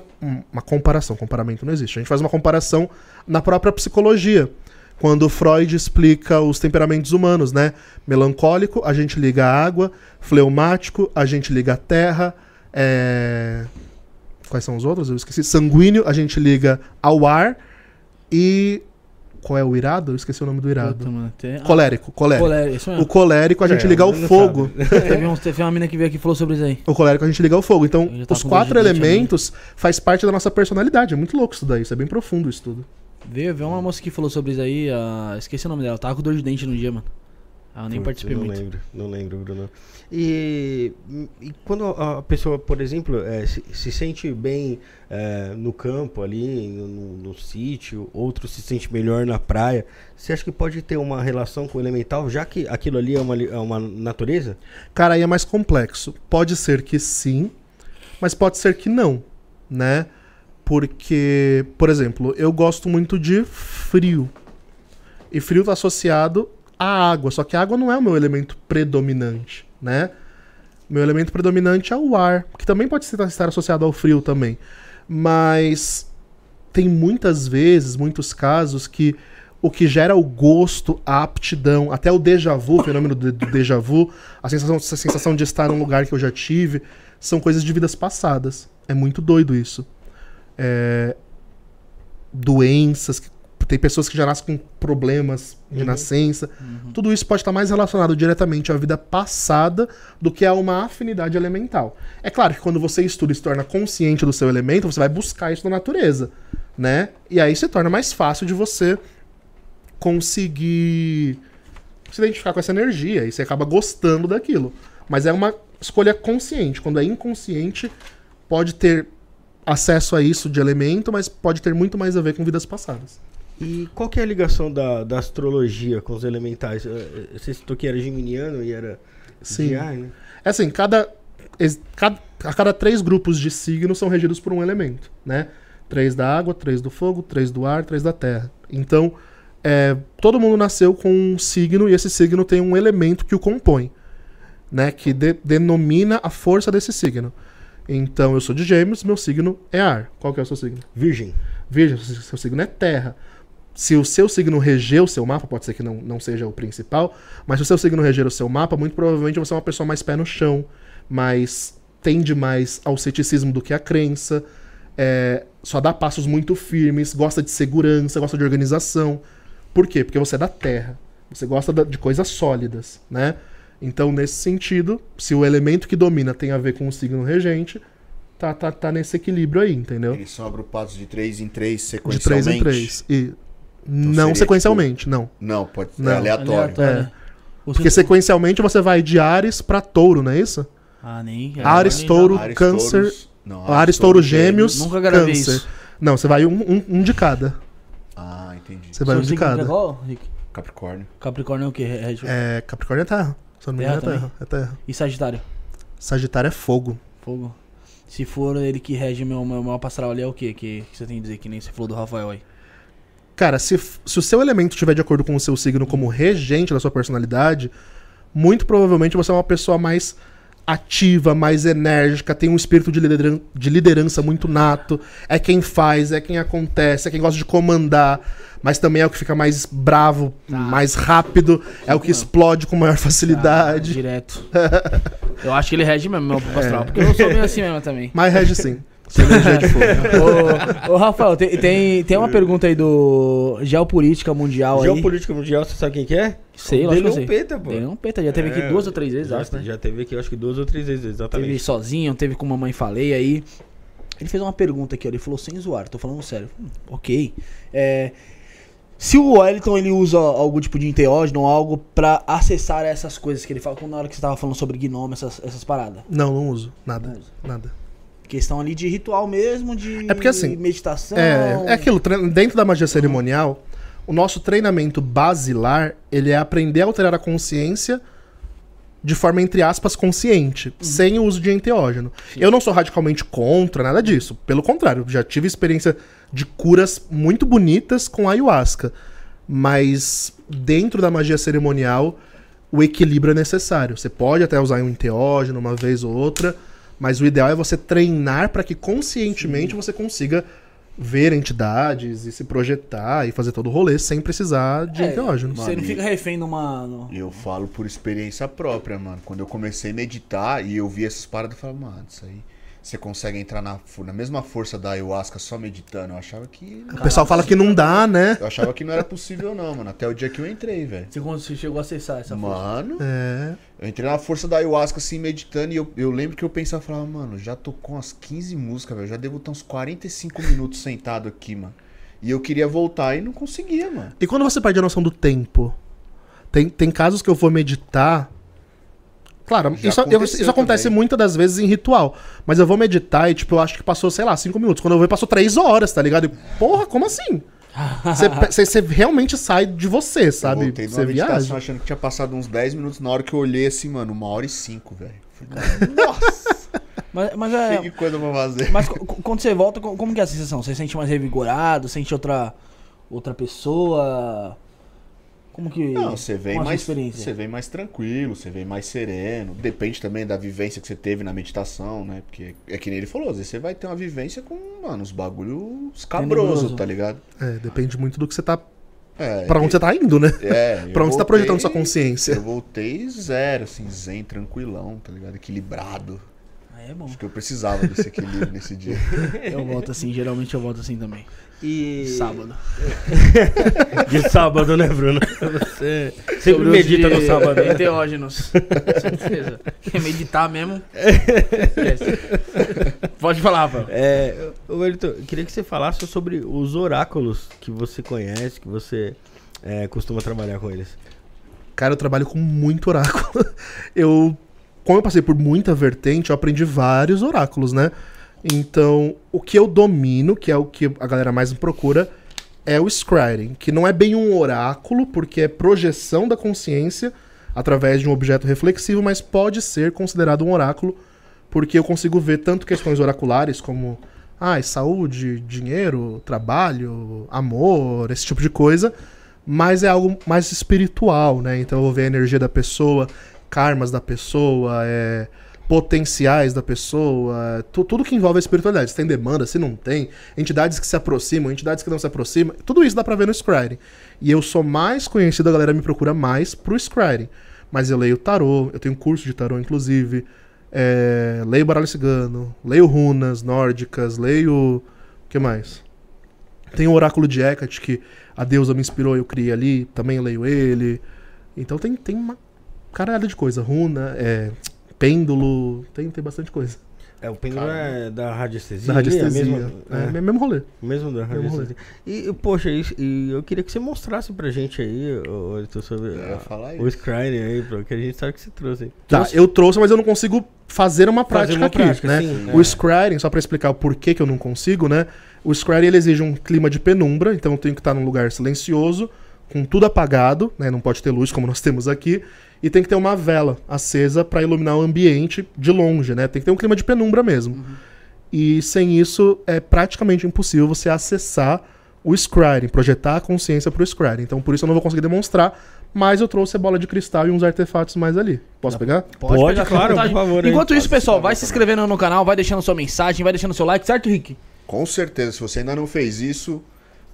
Speaker 3: uma comparação, comparamento não existe. A gente faz uma comparação na própria psicologia. Quando Freud explica os temperamentos humanos, né? Melancólico, a gente liga à água, fleumático, a gente liga à terra, é... quais são os outros? Eu esqueci. Sanguíneo, a gente liga ao ar e qual é o irado? Eu esqueci o nome do irado.
Speaker 5: Puta, mano, tem- ah,
Speaker 3: Colérico, colérico.
Speaker 5: colérico, isso
Speaker 3: O colérico a gente
Speaker 1: É,
Speaker 3: liga ao
Speaker 1: não
Speaker 3: fogo. [LAUGHS]
Speaker 5: Teve, uns, teve uma mina que veio aqui e falou sobre isso aí.
Speaker 3: O colérico a gente liga ao fogo. Então,
Speaker 5: Eu
Speaker 3: os quatro elementos faz parte da nossa personalidade. É muito louco isso daí. Isso é bem profundo isso tudo.
Speaker 5: Veio, veio uma moça que falou sobre isso aí, ah, esqueci o nome dela, tava com dor de dente no dia, mano. Ah, eu nem
Speaker 1: Putz,
Speaker 5: participei
Speaker 1: não
Speaker 5: muito.
Speaker 1: lembro, não lembro, Bruno. E, e quando a pessoa, por exemplo, eh, se, se sente bem eh, no campo ali, no, no- sítio, outro se sente melhor na praia, você acha que pode ter uma relação com o elemental, já que aquilo ali é uma, é uma natureza?
Speaker 3: Cara, aí é mais complexo. Pode ser que sim, mas pode ser que não, né? Porque, por exemplo, eu gosto muito de frio. E frio tá associado à água, só que a água não é o meu elemento predominante, né? Meu elemento predominante é o ar, que também pode estar associado ao frio também. Mas tem muitas vezes, muitos casos que o que gera o gosto, a aptidão, até o déjà vu, o fenômeno do, déjà vu, a sensação, essa sensação de estar num lugar que eu já tive, são coisas de vidas passadas. É muito doido isso. É, doenças, tem pessoas que já nascem com problemas de nascença. Tudo isso pode estar mais relacionado diretamente à vida passada do que a uma afinidade elemental. É claro que quando você estuda e se torna consciente do seu elemento, você vai buscar isso na natureza, né? E aí se torna mais fácil de você conseguir se identificar com essa energia e você acaba gostando daquilo. Mas é uma escolha consciente. Quando é inconsciente, pode ter acesso a isso de elemento, mas pode ter muito mais a ver com vidas passadas.
Speaker 1: E qual que é a ligação da, da astrologia com os elementais? Eh, eh, Você citou que era geminiano e era
Speaker 3: Sim.
Speaker 1: ar, né?
Speaker 3: É assim, cada, cada- a cada três grupos de signos são regidos por um elemento, né? Três da água, três do fogo, três do ar, três da terra. Então, é, todo mundo nasceu com um signo e esse signo tem um elemento que o compõe, né? Que de- denomina a força desse signo. Então, eu sou de gêmeos, meu signo é ar. Qual que é o seu signo?
Speaker 1: Virgem.
Speaker 3: Virgem, seu signo é terra. Se o seu signo reger o seu mapa, pode ser que não, não seja o principal, mas se o seu signo reger o seu mapa, muito provavelmente você é uma pessoa mais pé no chão, mais tende mais ao ceticismo do que à crença, é, só dá passos muito firmes, gosta de segurança, gosta de organização. Por quê? Porque você é da terra. Você gosta de coisas sólidas, né? Então, nesse sentido, se o elemento que domina tem a ver com o signo regente, tá, tá, tá nesse equilíbrio aí, entendeu?
Speaker 2: Eles são agrupados de três em três
Speaker 3: De
Speaker 2: sequencialmente.
Speaker 3: três em três. E não
Speaker 2: seria,
Speaker 3: sequencialmente, não.
Speaker 2: Não, pode ser
Speaker 3: Não.
Speaker 2: aleatório.
Speaker 3: É.
Speaker 5: O
Speaker 3: Porque sequencialmente você vai de Ares pra touro, não é isso?
Speaker 5: Ah, nem.
Speaker 3: Ares, touro,
Speaker 2: Ares,
Speaker 3: câncer.
Speaker 2: touros- Não,
Speaker 3: Ares, touro, gêmeos,
Speaker 5: Nunca gravei
Speaker 3: câncer.
Speaker 5: isso.
Speaker 3: Não, você vai um, um, um de cada.
Speaker 2: Ah, entendi.
Speaker 3: Você vai um de
Speaker 5: é
Speaker 3: cada.
Speaker 5: qual, Rick?
Speaker 2: Capricórnio.
Speaker 5: Capricórnio é o quê? É- é-
Speaker 3: É, Capricórnio é terra. Se eu não me engano, é
Speaker 5: Terra
Speaker 3: terra. É terra.
Speaker 5: E Sagitário?
Speaker 3: Sagitário é fogo.
Speaker 5: Fogo. Se for ele que rege meu, meu mapa astral ali, é o quê? Que, que você tem que dizer? Que nem você falou do Rafael aí.
Speaker 3: Cara, se, se o seu elemento estiver de acordo com o seu signo como regente da sua personalidade, muito provavelmente você é uma pessoa mais ativa, mais enérgica, tem um espírito de, lideran de liderança muito nato, é quem faz, é quem acontece, é quem gosta de comandar, mas também é o que fica mais bravo,
Speaker 5: Tá.
Speaker 3: mais rápido, é o que explode com maior facilidade.
Speaker 5: direto. eu acho que ele rege mesmo meu mapa astral. Porque eu sou meio assim mesmo também.
Speaker 3: Mas rege sim. Seu energia é de fogo. [LAUGHS]
Speaker 5: ô, ô, Rafael, tem, tem, tem uma pergunta aí do Geopolítica Mundial aí.
Speaker 1: Geopolítica mundial, você sabe quem que é?
Speaker 5: Sei, lógico que eu
Speaker 1: Dele
Speaker 5: sei.
Speaker 1: Peta, pô.
Speaker 5: Ele não peta, já teve aqui
Speaker 1: É,
Speaker 5: duas ou três vezes,
Speaker 1: já,
Speaker 5: acho, né?
Speaker 1: já teve aqui, acho que duas ou três vezes,
Speaker 5: Teve
Speaker 1: exatamente.
Speaker 5: sozinho, teve com mamãe falei aí. Ele fez uma pergunta aqui, ó, ele falou sem zoar, tô falando sério. Hum, ok. É, se o Wellington ele usa algum tipo de enteógeno ou algo pra acessar essas coisas que ele fala, como na hora que você tava falando sobre gnome, essas, essas paradas.
Speaker 3: Não, não uso. Nada.
Speaker 5: Não usa.
Speaker 3: Nada.
Speaker 5: Questão ali de ritual mesmo, de
Speaker 3: É porque, assim,
Speaker 5: meditação.
Speaker 3: É, é aquilo, dentro da magia cerimonial, o nosso treinamento basilar, ele é aprender a alterar a consciência de forma, entre aspas, consciente, sem o uso de enteógeno. Eu não sou radicalmente contra nada disso. Pelo contrário, já tive experiência de curas muito bonitas com ayahuasca. Mas dentro da magia cerimonial, o equilíbrio é necessário. Você pode até usar um enteógeno uma vez ou outra, mas o ideal é você treinar para que conscientemente você consiga ver entidades e se projetar e fazer todo o rolê sem precisar de
Speaker 5: É,
Speaker 3: enteógeno.
Speaker 5: Você não fica refém numa. no-
Speaker 2: Eu falo por experiência própria, mano. Quando eu comecei a meditar e eu vi essas paradas, eu falei, mano, isso aí. Você consegue entrar na, na mesma força da ayahuasca só meditando? Eu achava que.
Speaker 3: O pessoal fala que não dá, né?
Speaker 2: Eu achava que não era possível, não, mano. Até o dia que eu entrei, velho.
Speaker 5: Você quando você chegou a acessar essa força.
Speaker 2: Mano,
Speaker 3: É.
Speaker 2: eu entrei na força da ayahuasca assim, meditando, e eu, eu lembro que eu pensava, falava, mano, já tocou umas 15 músicas, velho. Já devo estar uns 45 minutos sentado aqui, mano. E eu queria voltar e não conseguia, mano.
Speaker 3: E quando você perde a noção do tempo? Tem, tem casos que eu vou meditar. Claro,
Speaker 2: Já
Speaker 3: isso, eu- isso acontece
Speaker 2: também.
Speaker 3: muitas das vezes em ritual. Mas eu vou meditar e, tipo, eu acho que passou, sei lá, cinco minutos. Quando eu ver, passou três horas, tá ligado? E, porra, como assim? [LAUGHS] Você- realmente sai de você,
Speaker 2: Eu
Speaker 3: sabe?
Speaker 2: voltei numa
Speaker 3: Você
Speaker 2: meditação
Speaker 3: viaja.
Speaker 2: achando que tinha passado uns 10 minutos na hora que eu olhei assim, mano, uma hora e cinco, velho. Falei, [LAUGHS] Nossa!
Speaker 5: Mas, mas é.
Speaker 2: que coisa pra fazer.
Speaker 5: Mas quando você volta, co- como que é a sensação? Você sente mais revigorado? Sente outra outra pessoa? Como que
Speaker 2: Não, você vem mais,
Speaker 5: experiência?
Speaker 2: você vem mais tranquilo, você vem mais sereno. Depende também da vivência que você teve na meditação, né? Porque é que nem ele falou, às vezes você vai ter uma vivência com, mano, os bagulho escabroso,
Speaker 5: Tenebroso.
Speaker 2: tá ligado?
Speaker 3: É, depende muito do que você tá.
Speaker 2: É,
Speaker 3: Pra onde você tá indo, né?
Speaker 2: É, [LAUGHS]
Speaker 3: Pra onde você tá
Speaker 2: voltei-
Speaker 3: projetando sua consciência.
Speaker 2: Eu voltei zero, assim, zen, tranquilão, tá ligado? Equilibrado.
Speaker 5: Ah, é bom.
Speaker 2: Acho que eu precisava desse equilíbrio nesse dia. [LAUGHS]
Speaker 5: Eu volto assim, geralmente eu volto assim também.
Speaker 1: E.
Speaker 5: Sábado. [LAUGHS]
Speaker 1: De sábado, né, Bruno? Você sempre
Speaker 5: Sobre
Speaker 1: medita no sábado. né?
Speaker 5: Enteógenos. Com certeza. Quer meditar mesmo? Pode falar, Rafael.
Speaker 1: É, ô, Wellington, eu queria que você falasse sobre os oráculos que você conhece, que você é, costuma trabalhar com eles.
Speaker 3: Cara, eu trabalho com muito oráculo. [LAUGHS] Eu, como eu passei por muita vertente, eu aprendi vários oráculos, né? Então, o que eu domino, que é o que a galera mais procura, é o Scrying, que não é bem um oráculo, porque é projeção da consciência através de um objeto reflexivo, mas pode ser considerado um oráculo, porque eu consigo ver tanto questões oraculares como ah, saúde, dinheiro, trabalho, amor, esse tipo de coisa, mas é algo mais espiritual, né? Então eu vou ver a energia da pessoa, karmas da pessoa, é, potenciais da pessoa, tu- tudo que envolve a espiritualidade. Se tem demanda, se não tem, entidades que se aproximam, entidades que não se aproximam, tudo isso dá pra ver no Scrying. E eu sou mais conhecido, a galera me procura mais pro Scrying. Mas eu leio tarô, eu tenho curso de tarô, inclusive. é, leio baralho cigano, leio runas nórdicas, leio. O que mais? Tem o oráculo de Hecate, que a deusa me inspirou e eu criei ali, também leio ele. Então tem, tem uma caralho de coisa. Runa, é, pêndulo, tem, tem bastante coisa.
Speaker 1: É, o pêndulo é da radiestesia.
Speaker 3: Da radiestesia.
Speaker 1: É, mesmo,
Speaker 3: É,
Speaker 1: é,
Speaker 3: mesmo rolê.
Speaker 1: mesmo da
Speaker 3: Mesmo
Speaker 1: radiestesia. E, e, poxa, isso- e eu queria que você mostrasse pra gente aí, Wellington, sobre a- o. Scrying aí, porque a gente sabe que você trouxe.
Speaker 3: Tá,
Speaker 1: Trouxe-
Speaker 3: eu trouxe, mas eu não consigo fazer uma prática
Speaker 1: Fazer uma
Speaker 3: aqui,
Speaker 1: prática,
Speaker 3: né?
Speaker 1: sim,
Speaker 3: o
Speaker 1: é.
Speaker 3: Scrying, só pra explicar o porquê que eu não consigo, né? O Scrying ele exige um clima de penumbra, então eu tenho que estar num lugar silencioso, com tudo apagado, né? Não pode ter luz como [LAUGHS] nós temos aqui, e tem que ter uma vela acesa pra iluminar o ambiente de longe, né? Tem que ter um clima de penumbra mesmo. E sem isso é praticamente impossível você acessar o Scrying, projetar a consciência pro Scrying. Então por isso eu não vou conseguir demonstrar, mas eu trouxe a bola de cristal e uns artefatos mais ali. Posso pegar?
Speaker 1: Pode,
Speaker 5: pegar, fica à
Speaker 1: claro, por favor, aí.
Speaker 5: Enquanto isso,
Speaker 2: Pode
Speaker 5: pessoal, vai se inscrevendo no canal, vai deixando sua mensagem, vai deixando seu like, certo, Rick?
Speaker 2: Com certeza, se você ainda não fez isso,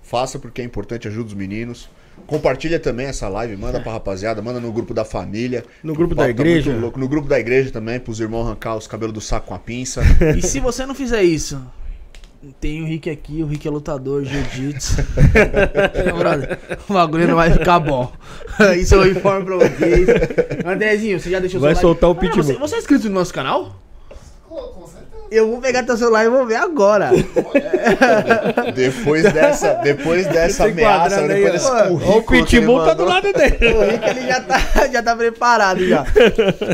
Speaker 2: faça porque é importante, ajuda os meninos. Compartilha também essa live, manda pra rapaziada, manda no grupo da família.
Speaker 1: No grupo
Speaker 2: O
Speaker 1: da
Speaker 2: tá
Speaker 1: igreja?
Speaker 2: muito louco. No grupo da igreja também, pros irmãos arrancar os cabelos do saco com a pinça.
Speaker 5: E se você não fizer isso, tem o Rick aqui, o Rick é lutador, jiu-jitsu. [LAUGHS] O bagulho não vai ficar bom. [LAUGHS] Isso eu informo pra vocês. Andrezinho, você já deixou
Speaker 1: Vai
Speaker 5: seu
Speaker 1: soltar o pitbull.
Speaker 5: Você, você é inscrito no nosso canal?
Speaker 4: Eu vou pegar teu celular e vou ver agora. [LAUGHS]
Speaker 2: Depois dessa, depois dessa ameaça,
Speaker 4: aí,
Speaker 2: depois desse currículo
Speaker 1: o Pitbull tá do lado dele.
Speaker 4: O Rick ele já tá, já tá preparado já.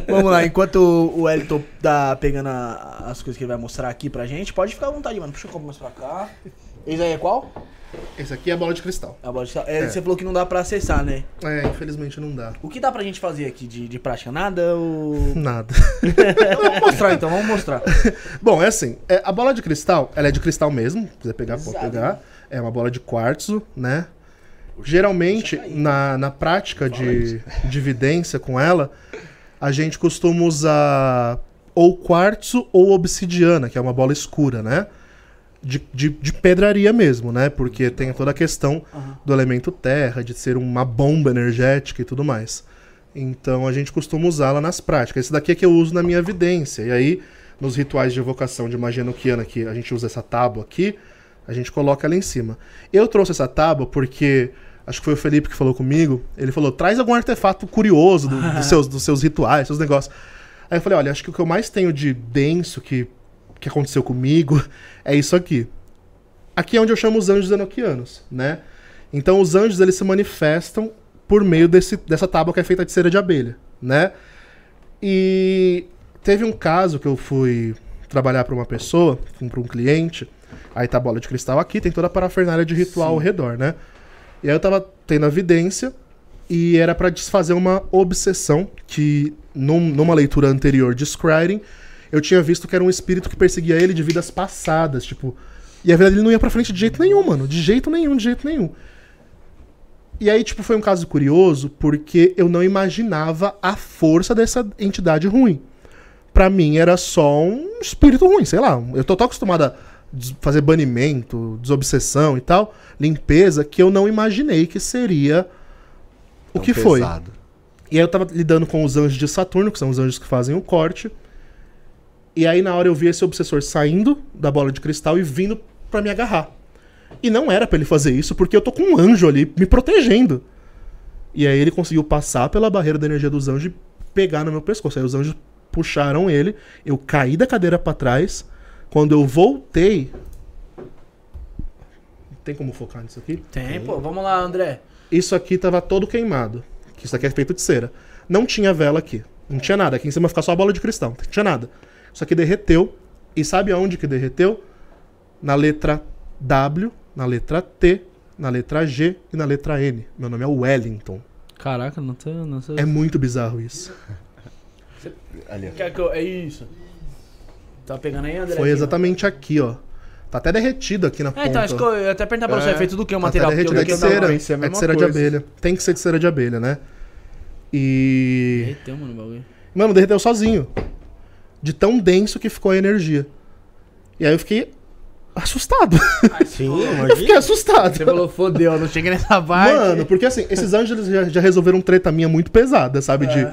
Speaker 4: Vamos lá, enquanto o Elton tá pegando a- as coisas que ele vai mostrar aqui pra gente, pode ficar à vontade, mano. Puxa o copo mais pra cá. Esse aí é qual?
Speaker 3: Esse aqui é a bola de cristal.
Speaker 4: A bola de cristal. É, Você falou que não dá pra acessar, né?
Speaker 3: É, infelizmente não dá.
Speaker 4: O que dá pra gente fazer aqui de, de prática? Nada ou... [LAUGHS]
Speaker 3: Nada.
Speaker 4: Então, [LAUGHS] vamos mostrar então, vamos mostrar. [LAUGHS]
Speaker 3: Bom, é assim, é, a bola de cristal, ela é de cristal mesmo, se quiser pegar, pode
Speaker 4: Pesado,
Speaker 3: pegar. É uma bola de quartzo, né? Geralmente, na, na prática de, de vidência com ela, a gente costuma usar ou quartzo ou obsidiana, que é uma bola escura, né? De, de, de pedraria mesmo, né? Porque tem toda a questão do elemento terra, de ser uma bomba energética e tudo mais. Então a gente costuma usá-la nas práticas. Esse daqui é que eu uso na minha evidência. E aí, nos rituais de evocação de magia noquiana, que a gente usa essa tábua aqui, a gente coloca ela em cima. Eu trouxe essa tábua porque. Acho que foi o Felipe que falou comigo. Ele falou: traz algum artefato curioso do- dos, [LAUGHS] seus, dos seus rituais, seus negócios. Aí eu falei: olha, acho que o que eu mais tenho de denso que, que aconteceu comigo [LAUGHS] é isso aqui. Aqui é onde eu chamo os anjos enoquianos, né? Então os anjos eles se manifestam por meio desse, dessa tábua que é feita de cera de abelha, né? E teve um caso que eu fui trabalhar para uma pessoa, para um cliente, aí tá a bola de cristal aqui, tem toda a parafernália de ritual ao redor, né? E aí eu tava tendo a vidência e era para desfazer uma obsessão que num- numa leitura anterior de Scrying, eu tinha visto que era um espírito que perseguia ele de vidas passadas, tipo, e a vida dele não ia pra frente de jeito nenhum, mano, de jeito nenhum, de jeito nenhum. E aí, tipo, foi um caso curioso porque eu não imaginava a força dessa entidade ruim. Pra mim era só um espírito ruim, sei lá. Eu tô tão acostumado a fazer banimento, desobsessão e tal, limpeza, que eu não imaginei que seria o
Speaker 2: Tão
Speaker 3: que foi.
Speaker 2: pesado.
Speaker 3: E aí eu tava lidando com os anjos de Saturno, que são os anjos que fazem o corte. E aí na hora eu vi esse obsessor saindo da bola de cristal e vindo pra me agarrar. E não era pra ele fazer isso, porque eu tô com um anjo ali me protegendo. E aí ele conseguiu passar pela barreira da energia dos anjos e pegar no meu pescoço. Aí os anjos puxaram ele, eu caí da cadeira pra trás. Quando eu voltei. Tem como focar nisso aqui?
Speaker 4: Tem, pô. Vamos lá, André.
Speaker 3: Isso aqui tava todo queimado. Que isso aqui é feito de cera. Não tinha vela aqui. Não tinha nada. Aqui em cima fica só a bola de cristal. Não tinha nada. Isso aqui derreteu. E sabe aonde que derreteu? Na letra W, na letra T, na letra G e na letra N. Meu nome é Wellington.
Speaker 5: Caraca, não tô. Não tô...
Speaker 3: É muito bizarro isso.
Speaker 2: Ali, ó.
Speaker 4: É isso. Tá pegando aí, André?
Speaker 3: Foi exatamente aqui, ó. Tá até derretido aqui na
Speaker 4: É,
Speaker 3: ponta.
Speaker 4: então, acho que eu ia até perguntar pra você,
Speaker 2: É.
Speaker 4: é feito do que o
Speaker 3: Tá
Speaker 4: material?
Speaker 3: até
Speaker 4: Porque
Speaker 3: derretido. É de
Speaker 4: que eu
Speaker 3: cera.
Speaker 2: é
Speaker 3: É de cera de abelha. Tem que ser de cera de abelha, né? E.
Speaker 4: Derreteu, mano, o bagulho.
Speaker 3: Mano, derreteu sozinho. De tão denso que ficou a energia. E aí eu fiquei assustado.
Speaker 1: Sim, [LAUGHS]
Speaker 3: eu fiquei assustado.
Speaker 4: Você falou, fodeu, não cheguei nessa parte.
Speaker 3: Mano, porque assim, esses anjos já, já resolveram treta minha muito pesada, sabe? De,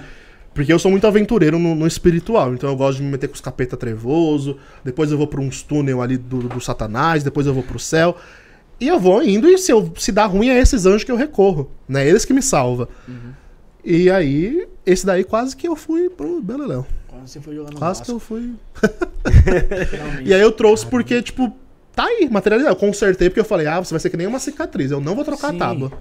Speaker 3: porque eu sou muito aventureiro no, no espiritual, então eu gosto de me meter com os capeta trevoso, depois eu vou pra uns túnel ali do, do satanás, depois eu vou pro céu. E eu vou indo, e se, eu, se dá ruim, é esses anjos que eu recorro, né? Eles que me salvam. E aí, esse daí quase que eu fui pro Beleléu.
Speaker 4: Você foi jogar no
Speaker 3: Quase que
Speaker 4: Vasco,
Speaker 3: eu fui. [LAUGHS] E aí eu trouxe porque, tipo, tá aí, materializado. Eu consertei porque eu falei, ah, você vai ser que nem uma cicatriz, eu não vou trocar
Speaker 4: Sim.
Speaker 3: a tábua.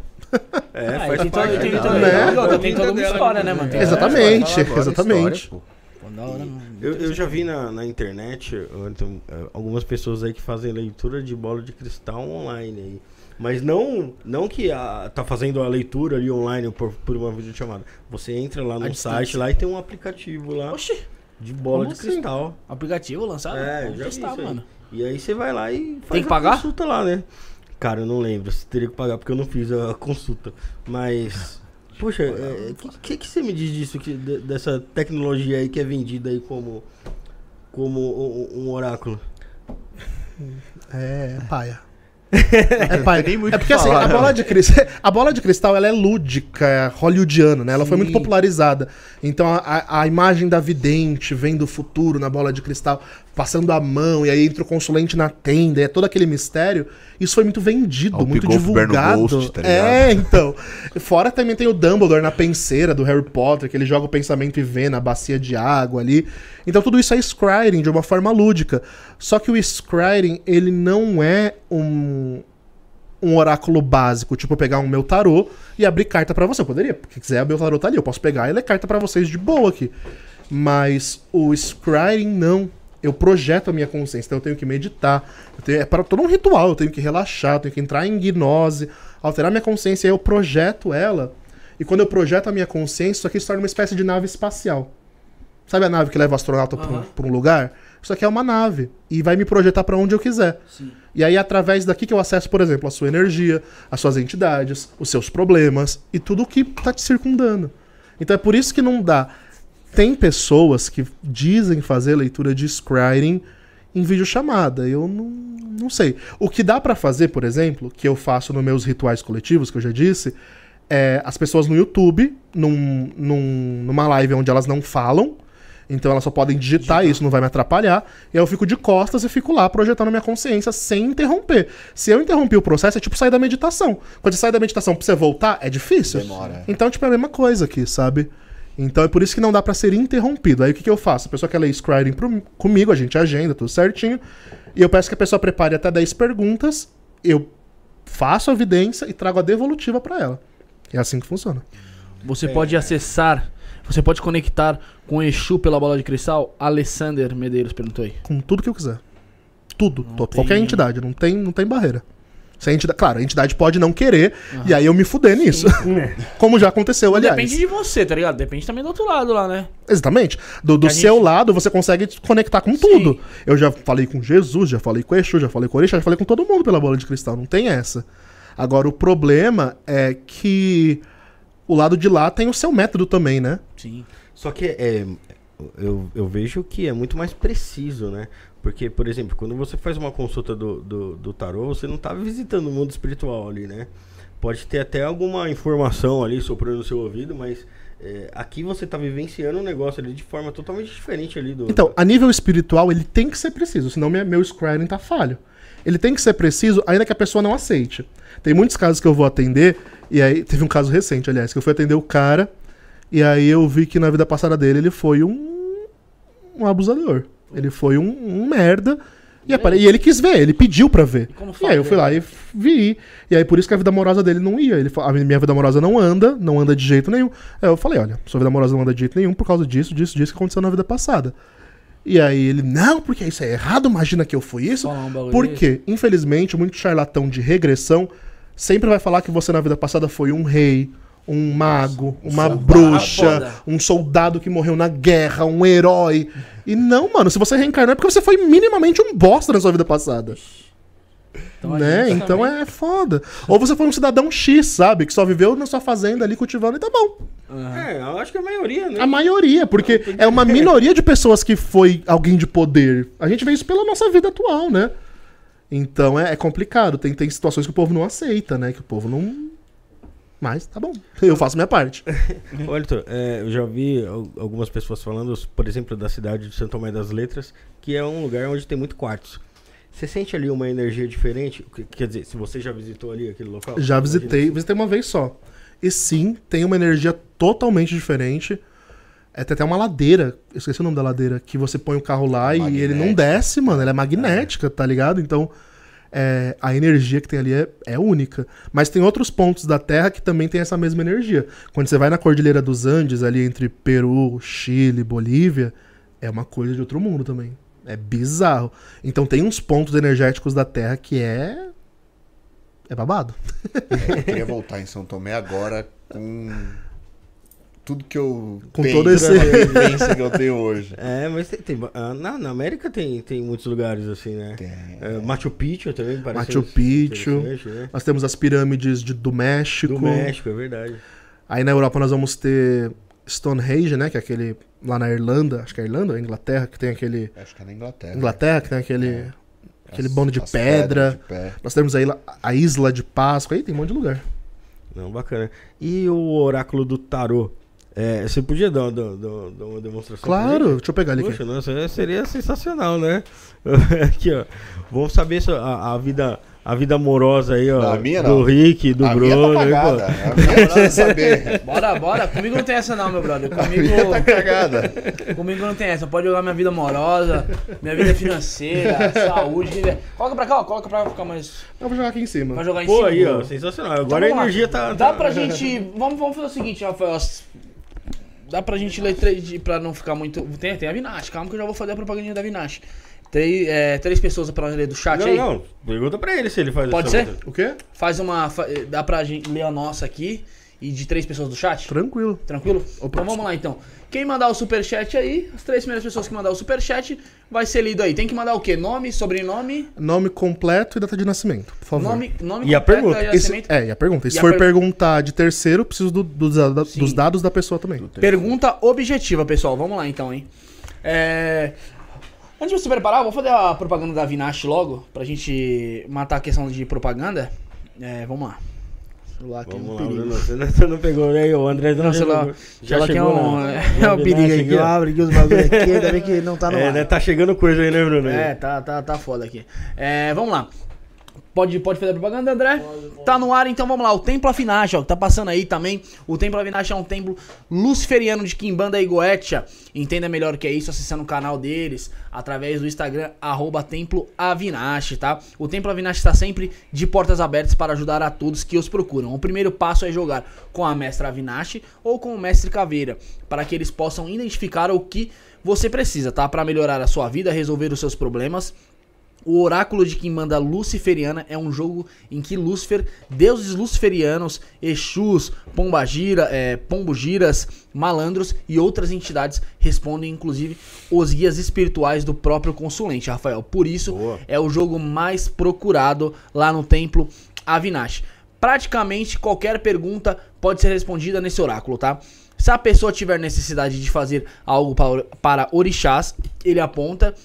Speaker 1: É,
Speaker 4: Ah,
Speaker 1: faz
Speaker 4: tem,
Speaker 1: parte.
Speaker 4: todo, tem,
Speaker 1: né?
Speaker 3: Né?
Speaker 4: tem, tem toda uma história, né, mano? Tem-
Speaker 3: Exatamente,
Speaker 2: É,
Speaker 3: exatamente.
Speaker 1: Eu, eu já vi na, na internet eh, algumas pessoas aí que fazem leitura de bola de cristal online aí. Mas não, não que a, tá fazendo a leitura ali online por, por uma videochamada. Você entra lá no site lá e tem um aplicativo lá
Speaker 4: Oxi,
Speaker 1: de bola
Speaker 3: Como
Speaker 1: de
Speaker 3: assim?
Speaker 1: cristal.
Speaker 4: aplicativo lançado?
Speaker 1: É,
Speaker 4: Vamos
Speaker 1: já
Speaker 4: testar,
Speaker 1: aí.
Speaker 4: mano.
Speaker 1: E aí você vai lá e faz
Speaker 4: Tem que
Speaker 1: a
Speaker 4: pagar?
Speaker 1: consulta lá, né? Cara, eu não lembro. Você teria que pagar porque eu não fiz a consulta. Mas. Poxa, o que, que, que você me diz disso, que, de- dessa tecnologia aí que é vendida aí como, como um, um oráculo?
Speaker 3: É, paia. É
Speaker 2: muito
Speaker 3: É
Speaker 2: o que
Speaker 3: porque assim,
Speaker 2: falar,
Speaker 3: a
Speaker 2: né,
Speaker 3: bola, de cristal, [LAUGHS] a bola de cristal ela é lúdica, é hollywoodiana, né? Ela foi
Speaker 4: Sim.
Speaker 3: muito popularizada. Então a, a- imagem da vidente vem do futuro na bola de cristal. Passando a mão, e aí entra o consulente na tenda, é todo aquele mistério. Isso foi muito vendido,
Speaker 2: o
Speaker 3: muito divulgado.
Speaker 2: Ghost, tá
Speaker 3: é, então. Fora também tem o Dumbledore na penseira do Harry Potter, que ele joga o pensamento e vê na bacia de água ali. Então tudo isso é scrying de uma forma lúdica. Só que o scrying, ele não é um um oráculo básico, tipo pegar um meu tarô e abrir carta pra você. Eu poderia, porque quiser, o meu tarô tá ali, eu posso pegar e ler carta pra vocês de boa aqui. Mas o scrying não. Eu projeto a minha consciência, então eu tenho que meditar. Eu tenho- é para todo um ritual, eu tenho que relaxar, eu tenho que entrar em gnose, alterar minha consciência, aí eu projeto ela. E quando eu projeto a minha consciência, isso aqui se torna uma espécie de nave espacial. Sabe a nave que leva o astronauta pra um-
Speaker 4: Aham.
Speaker 3: pra um lugar? Isso aqui é uma nave. E vai me projetar pra onde eu quiser.
Speaker 4: Sim.
Speaker 3: E aí, através daqui que eu acesso, por exemplo, a sua energia, as suas entidades, os seus problemas e tudo o que tá te circundando. Então é por isso que não dá. Tem pessoas que dizem fazer leitura de scrying em videochamada. Eu não, não sei. O que dá pra fazer, por exemplo, que eu faço nos meus rituais coletivos, que eu já disse, é as pessoas no YouTube, num, num- numa live onde elas não falam, então elas só podem digitar, isso não vai me atrapalhar. E aí eu fico de costas e fico lá projetando minha consciência sem interromper. Se eu interromper o processo, é tipo sair da meditação. Quando você sai da meditação pra você voltar, é difícil.
Speaker 2: Demora.
Speaker 3: Então, tipo, é a mesma coisa aqui, sabe? Então é por isso que não dá pra ser interrompido. Aí o que, que eu faço? A pessoa quer ler scrying pro- comigo, a gente agenda, tudo certinho. E eu peço que a pessoa prepare até 10 perguntas, eu faço a evidência e trago a devolutiva pra ela. É assim que funciona.
Speaker 5: Você pode acessar, você pode conectar com Exu pela bola de cristal? Alessander Medeiros perguntou aí.
Speaker 3: Com tudo que eu quiser. Tudo.
Speaker 5: Tem-
Speaker 3: Qualquer entidade. Não tem, não tem barreira. Se a entidade, claro, a entidade pode não querer, e aí eu me fuder nisso. [LAUGHS] Como já aconteceu, aliás.
Speaker 5: Depende de você, tá ligado? Depende também do outro lado lá, né?
Speaker 3: Exatamente. Do, do seu
Speaker 5: gente-
Speaker 3: lado, você consegue se conectar com tudo. Eu já falei com Jesus, já falei com Exu, já falei com Orixá, já falei com todo mundo pela bola de cristal. Não tem essa. Agora, o problema é que o lado de lá tem o seu método também, né?
Speaker 5: Sim.
Speaker 1: Só que é, eu, eu vejo que é muito mais preciso, né? Porque, por exemplo, quando você faz uma consulta do, do, do tarô, você não tá visitando o mundo espiritual ali, né? Pode ter até alguma informação ali soprando no seu ouvido, mas é, aqui você tá vivenciando um negócio ali de forma totalmente diferente ali do.
Speaker 3: Então, a nível espiritual, ele tem que ser preciso, senão minha- meu scrying tá falho. Ele tem que ser preciso, ainda que a pessoa não aceite. Tem muitos casos que eu vou atender, e aí teve um caso recente, aliás, que eu fui atender o cara, e aí eu vi que na vida passada dele ele foi um, um abusador. Ele foi um, um merda. E, apare- e ele quis ver, ele pediu pra ver.
Speaker 5: como
Speaker 3: E
Speaker 5: faz,
Speaker 3: aí eu fui
Speaker 5: né?
Speaker 3: lá e vi. E aí por isso que a vida amorosa dele não ia. Ele fa- a minha vida amorosa não anda, não anda de jeito nenhum. Aí eu falei, olha, sua vida amorosa não anda de jeito nenhum por causa disso, disso, disso que aconteceu na vida passada. E aí ele, não, porque isso é errado, imagina que eu fui isso.
Speaker 5: Falar um bagulho
Speaker 3: Por
Speaker 5: desse.
Speaker 3: quê? Infelizmente, muito charlatão de regressão sempre vai falar que você na vida passada foi um rei, um mago, uma bruxa, um soldado que morreu na guerra, um herói. E não, mano, se você reencarnou é porque você foi minimamente um bosta na sua vida passada.
Speaker 5: Então, a
Speaker 3: né? Então
Speaker 5: também-
Speaker 3: é foda. Ou você foi um cidadão X, sabe? Que só viveu na sua fazenda ali cultivando e tá bom.
Speaker 1: É, eu acho que a maioria, né?
Speaker 3: A maioria, porque é uma [LAUGHS] minoria de pessoas que foi alguém de poder. A gente vê isso pela nossa vida atual, né? Então é, é complicado. Tem, tem situações que o povo não aceita, né? Que o povo não. Mas tá bom. [LAUGHS] Eu faço minha parte. [LAUGHS]
Speaker 1: Olha, Heitor, é, eu já vi al- algumas pessoas falando, por exemplo, da cidade de Santo Tomé das Letras, que é um lugar onde tem muito quartos. Você sente ali uma energia diferente? Que- Quer dizer, se você já visitou ali aquele local?
Speaker 3: Já visitei, visitei uma vez só. E sim, tem uma energia totalmente diferente. É, tem até uma ladeira, eu esqueci o nome da ladeira, que você põe o carro lá e ele não
Speaker 2: Magnética.
Speaker 3: desce, mano. Ela é magnética, tá ligado? Então, é, a energia que tem ali é, é única. Mas tem outros pontos da Terra que também tem essa mesma energia. Quando você vai na Cordilheira dos Andes, ali entre Peru, Chile, Bolívia, é uma coisa de outro mundo também. É bizarro. Então tem uns pontos energéticos da Terra que é. É babado. [LAUGHS]
Speaker 2: Eu queria voltar em São Tomé agora com tudo que eu
Speaker 3: Com
Speaker 2: tenho, toda a vivência que eu tenho hoje. [LAUGHS]
Speaker 1: É, mas tem, tem- ah, na, na América tem, tem muitos lugares assim, né?
Speaker 2: Tem.
Speaker 1: É, Machu Picchu também parece
Speaker 3: Machu Picchu.
Speaker 1: né?
Speaker 3: Nós temos as pirâmides de- do México.
Speaker 1: Do México, é verdade.
Speaker 3: Aí na Europa nós vamos ter Stonehenge, né? Que é aquele. Lá na Irlanda, acho que é Irlanda ou é Inglaterra, que tem aquele.
Speaker 2: Acho que é na Inglaterra.
Speaker 3: Inglaterra, que tem aquele. Aquele
Speaker 2: As-
Speaker 3: bando de
Speaker 2: as
Speaker 3: pedra.
Speaker 2: de.
Speaker 3: Nós temos aí a Isla de Páscoa. Aí tem um monte de lugar.
Speaker 1: Não, bacana. E o oráculo do tarô? É, você podia dar, dar- dar- dar uma demonstração?
Speaker 3: Claro, deixa eu pegar ali. aqui.
Speaker 1: Poxa, nossa, seria sensacional, né? [LAUGHS] Aqui, ó. Vamos saber so- a, a vida, a vida amorosa aí, ó.
Speaker 2: Não, a minha
Speaker 1: do
Speaker 2: não.
Speaker 1: Rick, do
Speaker 2: a minha
Speaker 1: Bruno.
Speaker 2: tá
Speaker 1: aí, pô.
Speaker 2: cagada. A minha saber. [LAUGHS]
Speaker 4: Bora, bora. Comigo não tem essa não, meu brother.
Speaker 2: A
Speaker 4: Comigo,
Speaker 2: minha tá cagada.
Speaker 4: comigo não tem essa. Pode jogar minha vida amorosa, minha vida financeira, saúde. Coloca pra cá, ó. Coloca pra cá ficar mais...
Speaker 3: Eu vou jogar aqui em cima.
Speaker 4: Vai jogar em
Speaker 1: Pô,
Speaker 4: cima.
Speaker 1: aí, ó, sensacional.
Speaker 4: Então,
Speaker 1: Agora
Speaker 4: vamos
Speaker 1: a
Speaker 4: lá.
Speaker 1: energia tá.
Speaker 4: Dá
Speaker 1: tá-
Speaker 4: pra gente. Vamos, vamos fazer o seguinte, Rafael. Dá pra gente ler três de- pra não ficar muito. Tem, tem a Vinache, calma que eu já vou fazer a propaganda da Vinache. Três, é, três pessoas pra ler do chat
Speaker 1: Não,
Speaker 4: aí.
Speaker 1: não. Pergunta pra ele se ele faz
Speaker 4: Pode
Speaker 1: essa
Speaker 4: ser?
Speaker 1: outra.
Speaker 3: O quê?
Speaker 4: Faz uma. fa- Dá pra gente ler a nossa aqui e de três pessoas do chat?
Speaker 3: Tranquilo.
Speaker 4: Tranquilo? Então vamos lá então. Quem mandar o superchat aí, as três primeiras pessoas que mandar o superchat, vai ser lido aí. Tem que mandar o quê? Nome, sobrenome,
Speaker 3: Nome completo e data de nascimento, por favor.
Speaker 4: nome, nome
Speaker 1: E a pergunta?
Speaker 4: de
Speaker 3: Esse-
Speaker 4: nascimento.
Speaker 3: é, e a pergunta. E se
Speaker 4: E a
Speaker 3: for
Speaker 4: per-
Speaker 3: perguntar de terceiro, preciso do-
Speaker 4: Sim.
Speaker 3: dos dados da pessoa também.
Speaker 4: Pergunta objetiva, pessoal. Vamos lá então, hein? É... Antes de você preparar, eu vou fazer a propaganda da Vinache logo, pra gente matar a questão de propaganda. É, vamos lá. Celular aqui é um
Speaker 1: Vamos lá,
Speaker 4: perigo.
Speaker 1: Bruno. Você não, você não pegou aí, o André não,
Speaker 4: Não, sei lá.
Speaker 1: chegou.
Speaker 4: Já [LAUGHS] é
Speaker 1: chegou
Speaker 4: um,
Speaker 1: na-
Speaker 4: é, o perigo aqui. Eu abro aqui os bagulho aqui, ainda bem que não tá no
Speaker 1: É,
Speaker 4: ar.
Speaker 1: né, tá chegando coisa aí, né, Bruno?
Speaker 4: É, tá, tá, tá foda aqui. É, vamos lá. Pode, pode fazer a propaganda, André? Tá no ar, então vamos lá. O Templo Afinache, ó, que tá passando aí também. O Templo Afinache é um templo luciferiano de Kimbanda e Goetia. Entenda melhor o que é isso acessando o canal deles através do Instagram, arroba Templo tá? O Templo Avinache está sempre de portas abertas para ajudar a todos que os procuram. O primeiro passo é jogar com a mestra Avinache ou com o mestre Caveira, para que eles possam identificar o que você precisa, tá? Para melhorar a sua vida, resolver os seus problemas o Oráculo de Kimbanda Luciferiana é um jogo em que Lúcifer, deuses luciferianos, Exus, Pombagira, é, Pombogiras, malandros e outras entidades respondem, inclusive, os guias espirituais do próprio consulente, Rafael. Por isso,
Speaker 1: Boa.
Speaker 4: é o jogo mais procurado lá no templo Avinash. Praticamente qualquer pergunta pode ser respondida nesse oráculo, tá? Se a pessoa tiver necessidade de fazer algo para orixás, ele aponta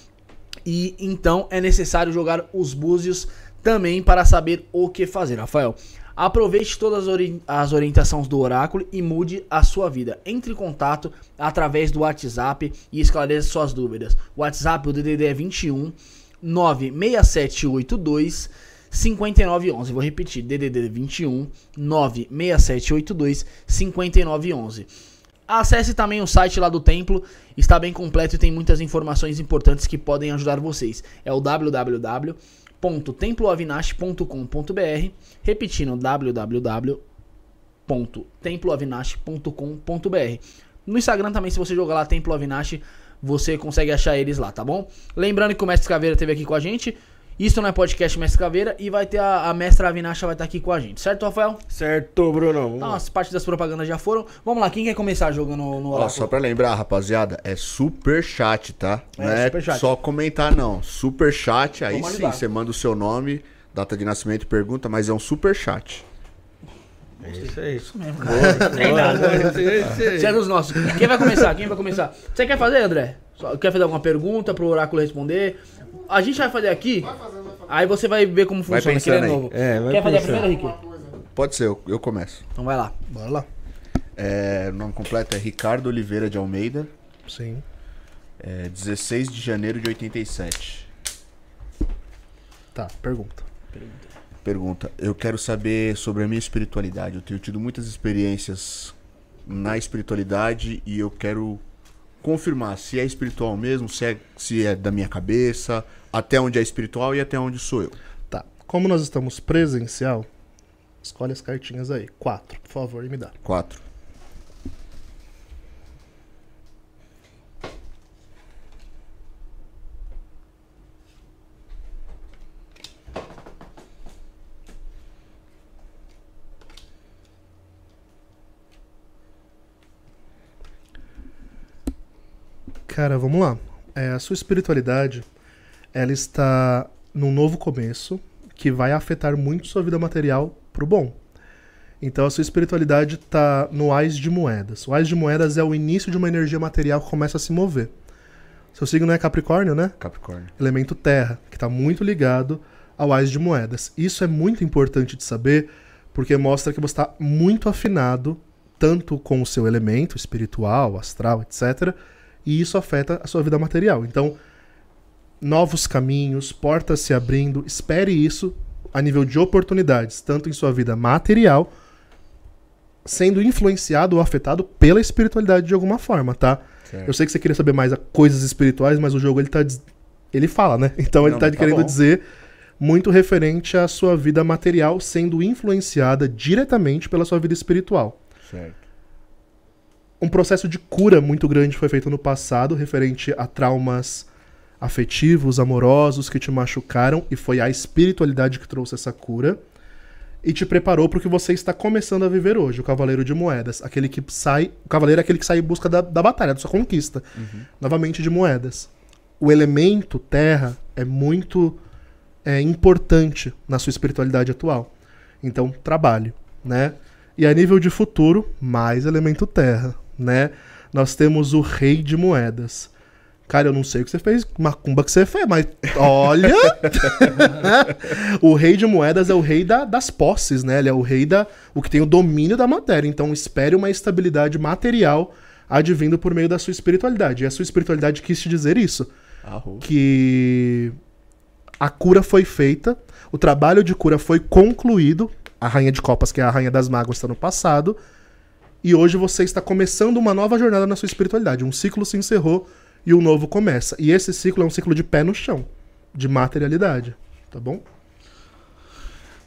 Speaker 4: e então é necessário jogar os búzios também para saber o que fazer, Rafael. Aproveite todas as, ori- as orientações do oráculo e mude a sua vida. Entre em contato através do WhatsApp e esclareça suas dúvidas. O WhatsApp, o DDD é 21 96782 5911. Vou repetir, DDD 21 96782 5911. Acesse também o site lá do templo, está bem completo e tem muitas informações importantes que podem ajudar vocês. É o www.temploavinash.com.br, repetindo www.temploavinash.com.br. No Instagram também, se você jogar lá Templo Avinash, você consegue achar eles lá, tá bom? Lembrando que o Mestre Caveira esteve aqui com a gente. Isso não é podcast Mestre Caveira e vai ter a, a Mestra Avinacha vai estar aqui com a gente, certo, Rafael?
Speaker 1: Certo, Bruno. Vamos
Speaker 4: Então, as partes das propagandas já foram. Vamos lá, quem quer começar jogando no, no
Speaker 2: Ó,
Speaker 4: oráculo?
Speaker 2: só pra lembrar, rapaziada, é super chat, tá?
Speaker 4: É,
Speaker 2: Não é
Speaker 4: superchat.
Speaker 2: só comentar, não. Super chat, aí
Speaker 4: Vamos
Speaker 2: sim,
Speaker 4: ajudar.
Speaker 2: você manda o seu nome, data de nascimento e pergunta, mas é um super chat.
Speaker 1: É isso aí.
Speaker 4: Isso mesmo, cara. Tem nada. [LAUGHS] Você é dos nossos. Quem vai começar? Quem vai começar? Você quer fazer, André? Quer fazer alguma pergunta pro oráculo responder? A gente vai fazer aqui. Aí você vai ver como
Speaker 2: Vai
Speaker 4: funciona, que ele é
Speaker 2: pensando aí.
Speaker 4: novo.
Speaker 1: É, vai
Speaker 4: Quer fazer a primeira, Rick?
Speaker 2: Pode ser, eu, eu começo.
Speaker 4: Então vai lá.
Speaker 3: Bora lá.
Speaker 2: É, o nome completo é Ricardo Oliveira de Almeida,
Speaker 3: Sim.
Speaker 2: é 16 de janeiro de 87.
Speaker 3: Tá, pergunta.
Speaker 2: Pergunta: Eu quero saber sobre a minha espiritualidade. Eu tenho tido muitas experiências na espiritualidade e eu quero confirmar se é espiritual mesmo, se é, se é da minha cabeça, até onde é espiritual e até onde sou eu.
Speaker 3: Tá. Como nós estamos presencial, escolhe as cartinhas aí. Quatro, por favor, e me dá.
Speaker 2: Quatro.
Speaker 3: Cara, vamos lá. É, a sua espiritualidade, ela está num novo começo que vai afetar muito sua vida material pro bom. Então a sua espiritualidade está no Ás de Moedas. O Ás de Moedas é o início de uma energia material que começa a se mover. Seu signo é Capricórnio, né?
Speaker 2: Capricórnio.
Speaker 3: elemento terra, que está muito ligado ao Ás de Moedas. Isso é muito importante de saber, porque mostra que você está muito afinado tanto com o seu elemento espiritual, astral, etc. E isso afeta a sua vida material. Então, novos caminhos, portas se abrindo, espere isso a nível de oportunidades, tanto em sua vida material, sendo influenciado ou afetado pela espiritualidade de alguma forma, tá?
Speaker 2: Certo.
Speaker 3: Eu sei que você queria saber mais a coisas espirituais, mas o jogo ele tá ele fala, né? [LAUGHS] Então ele
Speaker 2: Não,
Speaker 3: tá
Speaker 2: tá
Speaker 3: querendo
Speaker 2: bom.
Speaker 3: dizer muito referente à sua vida material sendo influenciada diretamente pela sua vida espiritual.
Speaker 2: Certo.
Speaker 3: Um processo de cura muito grande foi feito no passado, referente a traumas afetivos, amorosos que te machucaram, e foi a espiritualidade que trouxe essa cura e te preparou para o que você está começando a viver hoje, o Cavaleiro de Moedas, aquele que sai, o Cavaleiro é aquele que sai em busca da, da batalha, da sua conquista, novamente de moedas. O elemento terra é muito é, importante na sua espiritualidade atual. Então, trabalho, né? E a nível de futuro, mais elemento terra, né? Nós temos o rei de moedas. Cara, eu não sei o que você fez, macumba que você fez, mas olha! [LAUGHS] o rei de moedas é o rei da- das posses, né? Ele é o rei da. o que tem o domínio da matéria. Então espere uma estabilidade material advindo por meio da sua espiritualidade. E a sua espiritualidade quis te dizer isso.
Speaker 2: Arro.
Speaker 3: Que a cura foi feita, o trabalho de cura foi concluído. A Rainha de Copas, que é a Rainha das Mágoas, está no passado. E hoje você está começando uma nova jornada na sua espiritualidade. Um ciclo se encerrou e um novo começa. E esse ciclo é um ciclo de pé no chão, de materialidade. Tá bom?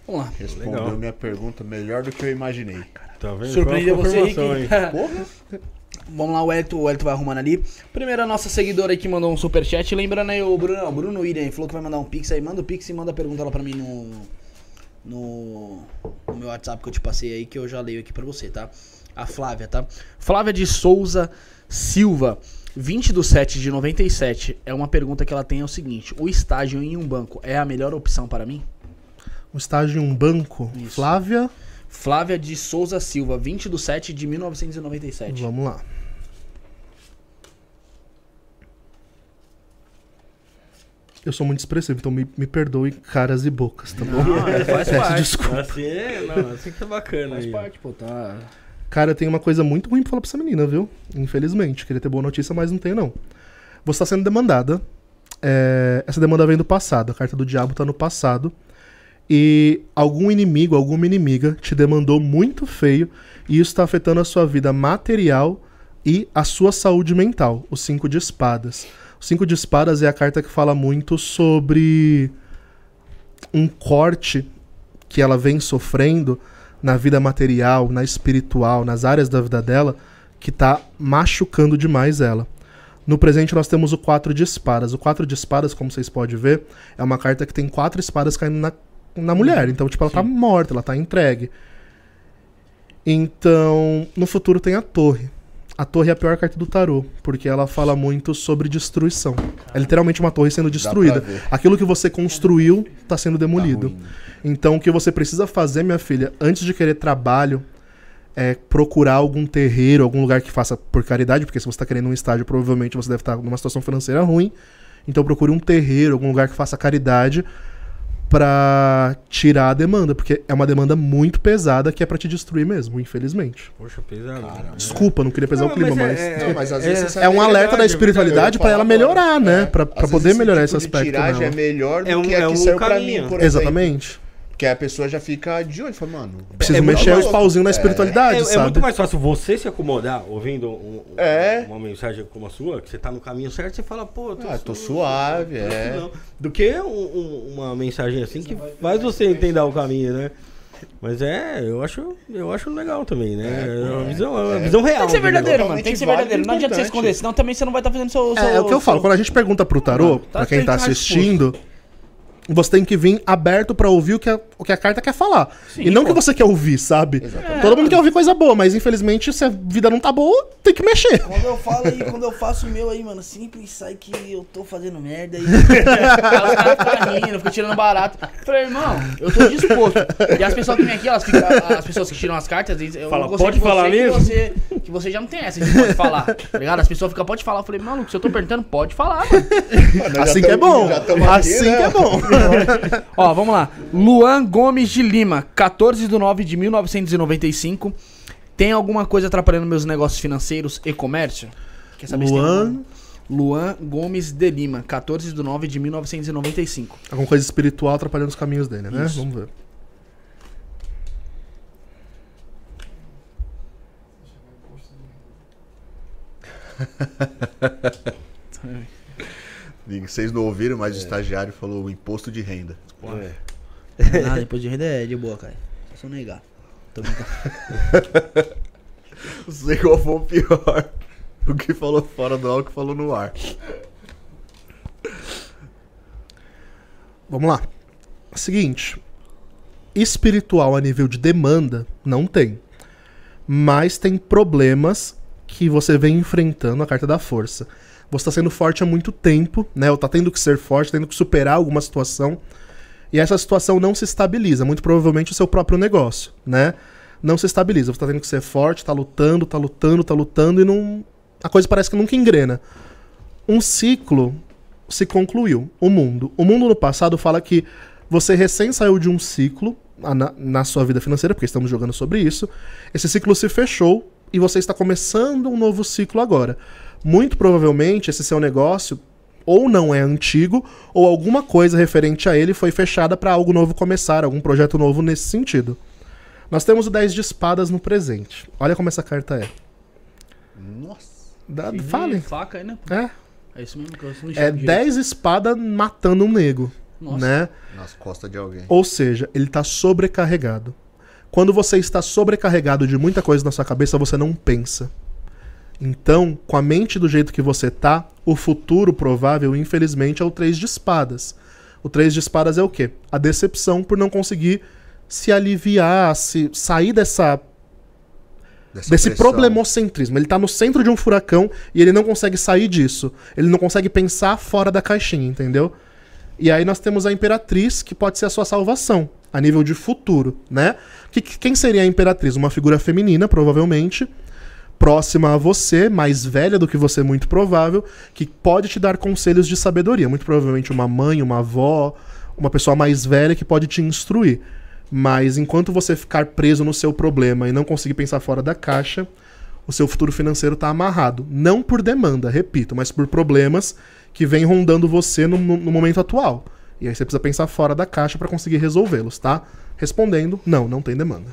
Speaker 4: Vamos lá.
Speaker 2: Respondeu
Speaker 1: Legal.
Speaker 2: minha pergunta melhor do que eu imaginei.
Speaker 1: Tá vendo?
Speaker 4: Surpreendeu você?
Speaker 2: Porra!
Speaker 4: Vamos lá, o Elton, o Elton vai arrumando ali. Primeiro, a nossa seguidora aí que mandou um superchat. Lembrando aí, o Bruno, o Bruno William falou que vai mandar um pix aí. Manda o pix e manda a pergunta lá pra mim no, no, no meu WhatsApp que eu te passei aí, que eu já leio aqui pra você, tá? A Flávia, tá? Flávia de Souza Silva. 20 do 7 de 97 é uma pergunta que ela tem é o seguinte: o estágio em um banco é a melhor opção para mim?
Speaker 3: Um estágio em um banco.
Speaker 4: Isso.
Speaker 3: Flávia,
Speaker 4: Flávia de Souza Silva, 20 do 7 de 1997.
Speaker 3: vamos lá. Eu sou muito expressivo, então me, me perdoe caras e bocas, tá bom?
Speaker 1: Não, [LAUGHS] faz
Speaker 3: Peço
Speaker 1: parte.
Speaker 3: desculpa.
Speaker 1: Assim, é, não, assim que é bacana
Speaker 4: Faz
Speaker 1: aí.
Speaker 4: parte, pô, tá.
Speaker 3: Cara, tem uma coisa muito ruim pra falar pra essa menina, viu? Infelizmente. Queria ter boa notícia, mas não tenho, não. Você tá sendo demandada. É, Essa demanda vem do passado. A carta do diabo tá no passado. E algum inimigo, alguma inimiga te demandou muito feio. E isso tá afetando a sua vida material e a sua saúde mental. O cinco de espadas. O cinco de espadas é a carta que fala muito sobre um corte que ela vem sofrendo na vida material, na espiritual, nas áreas da vida dela, que tá machucando demais ela. No presente nós temos o 4 de espadas. O 4 de espadas, como vocês podem ver, é uma carta que tem quatro espadas caindo na, na mulher. Então, tipo, ela tá morta, ela tá entregue. Então, no futuro tem a torre. A torre é a pior carta do tarô, porque ela fala muito sobre destruição. É literalmente uma torre sendo destruída. Aquilo que você construiu tá sendo
Speaker 2: Tá
Speaker 3: demolido.
Speaker 2: ruim.
Speaker 3: Então, o que você precisa fazer, minha filha, antes de querer trabalho, é procurar algum terreiro, algum lugar que faça por caridade, porque se você está querendo um estágio, provavelmente você deve estar numa situação financeira ruim. Então, procure um terreiro, algum lugar que faça caridade pra tirar a demanda, porque é uma demanda muito pesada que é pra te destruir mesmo, infelizmente.
Speaker 1: Poxa, pesado.
Speaker 2: Caramba.
Speaker 3: Desculpa, não queria pesar o clima, mas. É,
Speaker 2: Não, mas às vezes você
Speaker 3: um
Speaker 2: sabe-
Speaker 3: alerta da
Speaker 1: verdade,
Speaker 3: espiritualidade pra ela melhorar,
Speaker 2: agora.
Speaker 3: né?
Speaker 2: É. Às
Speaker 3: poder melhorar
Speaker 2: tipo
Speaker 3: esse
Speaker 2: de
Speaker 3: aspecto.
Speaker 2: tiragem é melhor do
Speaker 1: É um-
Speaker 2: que a
Speaker 1: é
Speaker 2: que
Speaker 1: um
Speaker 2: saiu mim, por exemplo. Porque a pessoa já fica de olho, fala, mano.
Speaker 3: Preciso
Speaker 1: É
Speaker 3: mexer os pauzinhos na
Speaker 1: É,
Speaker 3: espiritualidade,
Speaker 1: é
Speaker 3: sabe?
Speaker 1: muito mais fácil você se acomodar ouvindo um- um-
Speaker 2: É.
Speaker 1: uma mensagem como a sua, que você tá no caminho certo, você fala, pô,
Speaker 2: Ah, tô suave, é.
Speaker 1: não. Do que um- um- uma mensagem assim que faz você entender o caminho, né? Mas é, eu acho, eu acho legal também, né? É, uma visão, é uma visão real.
Speaker 4: Tem que ser verdadeiro, mano. Tem que ser verdadeiro. Não adianta você esconder, senão também você não vai estar fazendo seu. seu
Speaker 3: É, é o que eu falo. Quando a gente pergunta pro tarô,
Speaker 4: tá
Speaker 3: pra quem tá assistindo, você tem que vir aberto pra ouvir o que a, o que a carta quer falar.
Speaker 4: Sim,
Speaker 3: e não o que você quer ouvir, sabe?
Speaker 2: Exatamente.
Speaker 3: Todo mundo quer ouvir coisa boa, mas infelizmente se a vida não tá boa, tem que mexer.
Speaker 4: Quando eu falo aí, quando eu faço o meu aí, mano, simples, sai que eu tô fazendo merda aí. Os caras ficam rindo, ficam tirando barato. Eu Falei, irmão, eu tô disposto. E as pessoas que vêm aqui, elas ficam, as pessoas que tiram as cartas, eu
Speaker 1: Fala,
Speaker 4: gostei
Speaker 1: pode
Speaker 4: de você
Speaker 1: falar
Speaker 4: que
Speaker 1: mesmo?
Speaker 4: Você, que você já não tem essa de pode falar, tá ligado? As pessoas ficam, pode falar. Eu falei, maluco, se eu tô perguntando, pode falar, mano.
Speaker 3: Assim que é bom.
Speaker 2: aqui,
Speaker 3: Assim
Speaker 2: né?
Speaker 3: que é bom. [LAUGHS]
Speaker 4: Ó, vamos lá. Luan Gomes de Lima, 14 de 9 de 1995. Tem alguma coisa atrapalhando meus negócios financeiros e comércio? Quer saber se tem
Speaker 3: Luan,
Speaker 4: Luan Gomes de Lima, 14 de 9 de 1995.
Speaker 3: alguma coisa espiritual atrapalhando os caminhos dele, né?
Speaker 4: Isso.
Speaker 3: Vamos ver. [LAUGHS]
Speaker 2: Vocês não ouviram, mas o estagiário falou o imposto de renda.
Speaker 1: É.
Speaker 4: Nada, depois de renda é de boa, cara. Só só negar. Tô brincando. [LAUGHS]
Speaker 2: Não sei qual foi o pior. O que falou fora do ar, o que falou no ar.
Speaker 3: Vamos lá. Seguinte. Espiritual a nível de demanda, não tem. Mas tem problemas que você vem enfrentando a carta da força. Você está sendo forte há muito tempo, né? Ou tá tendo que ser forte, tendo que superar alguma situação. E essa situação não se estabiliza. Muito provavelmente o seu próprio negócio, né? Não se estabiliza. Você tá tendo que ser forte, tá lutando, tá lutando, tá lutando e não. A coisa parece que nunca engrena. Um ciclo se concluiu. O mundo. O mundo no passado fala que você recém saiu de um ciclo na, na sua vida financeira, porque estamos jogando sobre isso. Esse ciclo se fechou e você está começando um novo ciclo agora. Muito provavelmente esse seu negócio ou não é antigo, ou alguma coisa referente a ele foi fechada para algo novo começar, algum projeto novo nesse sentido. Nós temos o 10 de espadas no presente. Olha como essa carta é.
Speaker 2: Nossa.
Speaker 3: Dá,
Speaker 4: De
Speaker 3: fale.
Speaker 4: Faca aí, né?
Speaker 3: É,
Speaker 4: É isso mesmo que eu não
Speaker 3: é
Speaker 4: enxergo direito.
Speaker 3: 10 espadas matando um nego,
Speaker 4: Nossa.
Speaker 3: né?
Speaker 2: Nas costas de alguém.
Speaker 3: Ou seja, ele está sobrecarregado. Quando você está sobrecarregado de muita coisa na sua cabeça, você não pensa. Então, com a mente do jeito que você tá, o futuro provável, infelizmente, é o 3 de espadas. O 3 de espadas é o quê? A decepção por não conseguir se aliviar, se sair dessa
Speaker 2: Dessa
Speaker 3: desse
Speaker 2: pressão.
Speaker 3: problemocentrismo. Ele tá no centro de um furacão e ele não consegue sair disso. Ele não consegue pensar fora da caixinha, entendeu? E aí nós temos a Imperatriz, que pode ser a sua salvação, a nível de futuro, né? Que- quem seria a Imperatriz? Uma figura feminina, provavelmente, próxima a você, mais velha do que você, muito provável, que pode te dar conselhos de sabedoria. Muito provavelmente uma mãe, uma avó, uma pessoa mais velha que pode te instruir. Mas enquanto você ficar preso no seu problema e não conseguir pensar fora da caixa, o seu futuro financeiro está amarrado. Não por demanda, repito, mas por problemas que vêm rondando você no, no momento atual. E aí você precisa pensar fora da caixa para conseguir resolvê-los, tá? Respondendo, não, não tem demanda.